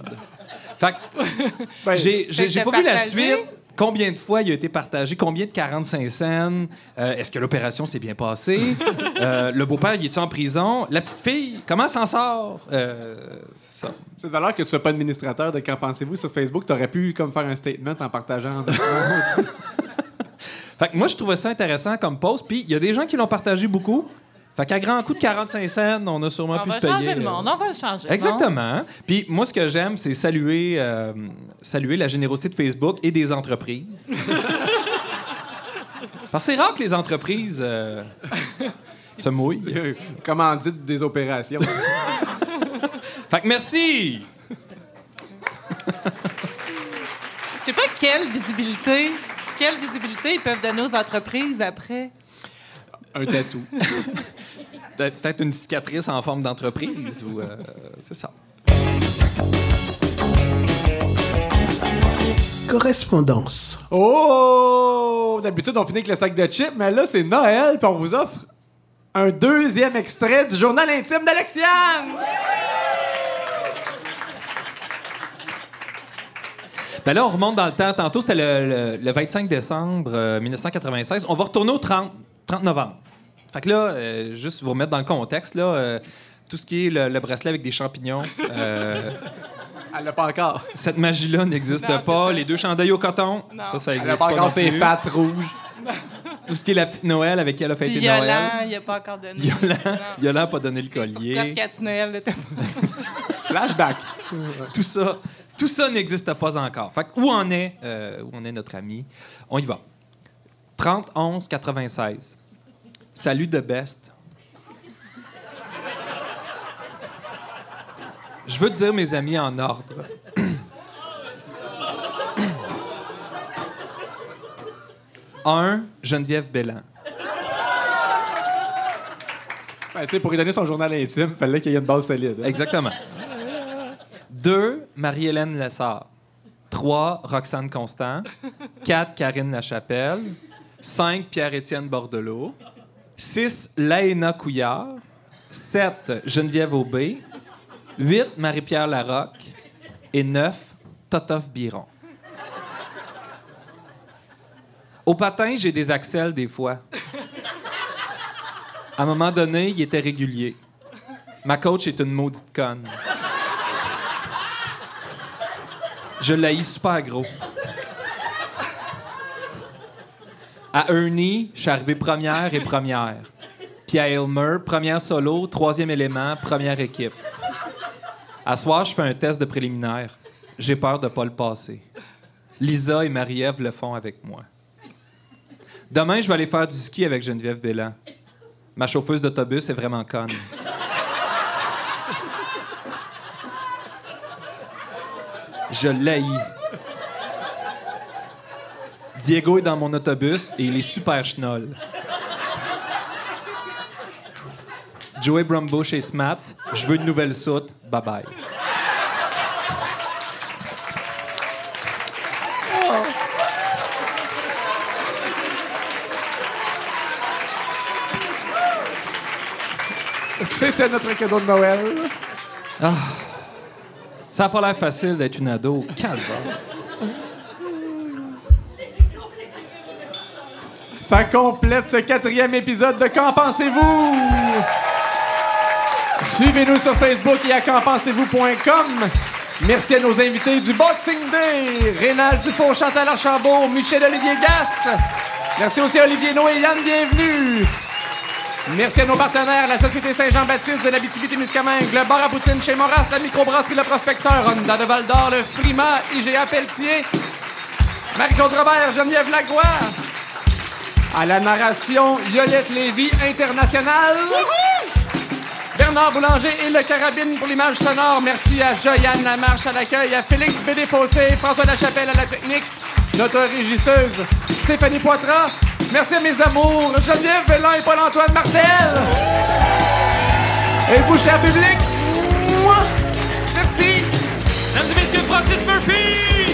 Fait que, Ben, j'ai, j'ai, j'ai pas vu la suite. Combien de fois il a été partagé? Combien de 45 cents? Euh, est-ce que l'opération s'est bien passée? Euh, le beau-père, il est en prison? La petite fille, comment s'en sort? Euh, c'est ça. C'est valeur que tu sois pas administrateur de Qu'en pensez-vous sur Facebook. Tu aurais pu comme faire un statement en partageant. Fait que moi, je trouvais ça intéressant comme post. Puis il y a des gens qui l'ont partagé beaucoup. Fait qu'à grand coup de 45 cents, on a sûrement On pu va se payer. changer le monde, on va le changer. non? Exactement. Puis moi, ce que j'aime, c'est saluer, euh, saluer la générosité de Facebook et des entreprises. Parce que c'est rare que les entreprises euh, se mouillent. Comment dites des opérations? Fait que merci! Je sais pas quelle visibilité, quelle visibilité ils peuvent donner aux entreprises après. Un tatou. Peut- Peut-être une cicatrice en forme d'entreprise ou euh, c'est ça. Correspondance. Oh! D'habitude, on finit avec le sac de chips, mais là, c'est Noël, puis on vous offre un deuxième extrait du journal intime d'Alexiane! Ben là, on remonte dans le temps. Tantôt, c'était le, le- le 25 décembre euh, 1996. On va retourner au 30, 30 novembre. Fait que là, euh, juste vous remettre dans le contexte, là, euh, tout ce qui est le, le bracelet avec des champignons, euh, Elle l'a pas encore. cette magie-là n'existe pas. Les deux chandails au coton, ça, ça Elle existe l'a pas pas. encore non ses plus. fat rouges. Tout ce qui est la petite Noël avec qui elle a fêté Yolan, Noël. il a pas encore donné. Yolan, Yolan n'a pas donné le Code collier. Cathy Noël de ta- Flashback. Tout ça, tout ça n'existe pas encore. Fait que où en est, euh, où en est notre ami? On y va. 30 11 96. Salut de best. Je veux dire mes amis en ordre. Un, Geneviève sais, pour lui donner son journal intime, il fallait qu'il y ait une base solide. hein. Exactement. Deux, Marie-Hélène Lessard. Trois, Roxane Constant. Quatre, Karine Lachapelle. Cinq, Pierre-Étienne Bordelot. Six, Laëna Couillard. Sept, Geneviève Aubé. Huit, Marie-Pierre Larocque. Et neuf, Totof Biron. Au patin, j'ai des axels des fois. À un moment donné, il était régulier. Ma coach est une maudite conne. Je l'haïs super gros. À Ernie, je suis arrivé première et première. Puis à Elmer, première solo, troisième élément, première équipe. À soir, je fais un test de préliminaire. J'ai peur de pas le passer. Lisa et Marie-Ève le font avec moi. Demain, je vais aller faire du ski avec Geneviève Bélan. Ma chauffeuse d'autobus est vraiment conne. Je l'haïs. Diego est dans mon autobus et il est super schnoll. Joey Brumbush et Smat, je veux une nouvelle soute. Bye bye. C'était notre cadeau de Noël. Ah. Ça n'a pas l'air facile d'être une ado. Calvaire. Ça complète ce quatrième épisode de Qu'en pensez-vous? Suivez-nous sur Facebook et à qu'enpensez-vous.com. Merci à nos invités du Boxing Day, Rénal Dufault, Chantal Archambault, Michel-Olivier Gasse. Merci aussi à Olivier Noé et Yann Bienvenue. Merci à nos partenaires, la Société Saint-Jean-Baptiste de l'Abitibi-Témiscamingue, le bar à poutine chez Moras, la microbrasserie Le Prospecteur, Honda de Val-d'Or, le Frima, IGA Pelletier, Marie-Claude Robert, Geneviève Lagloire. À la narration, Yolette Lévy International. Bernard Boulanger et le Carabine pour l'image sonore. Merci à Joyanne Lamarche à l'accueil, à Félix Bédéfossé, François Lachapelle à la technique, notre régisseuse Stéphanie Poitras. Merci à mes amours, Geneviève Vélin et Paul-Antoine Martel. Et vous, cher public, Merci. Mesdames et messieurs, Francis Murphy.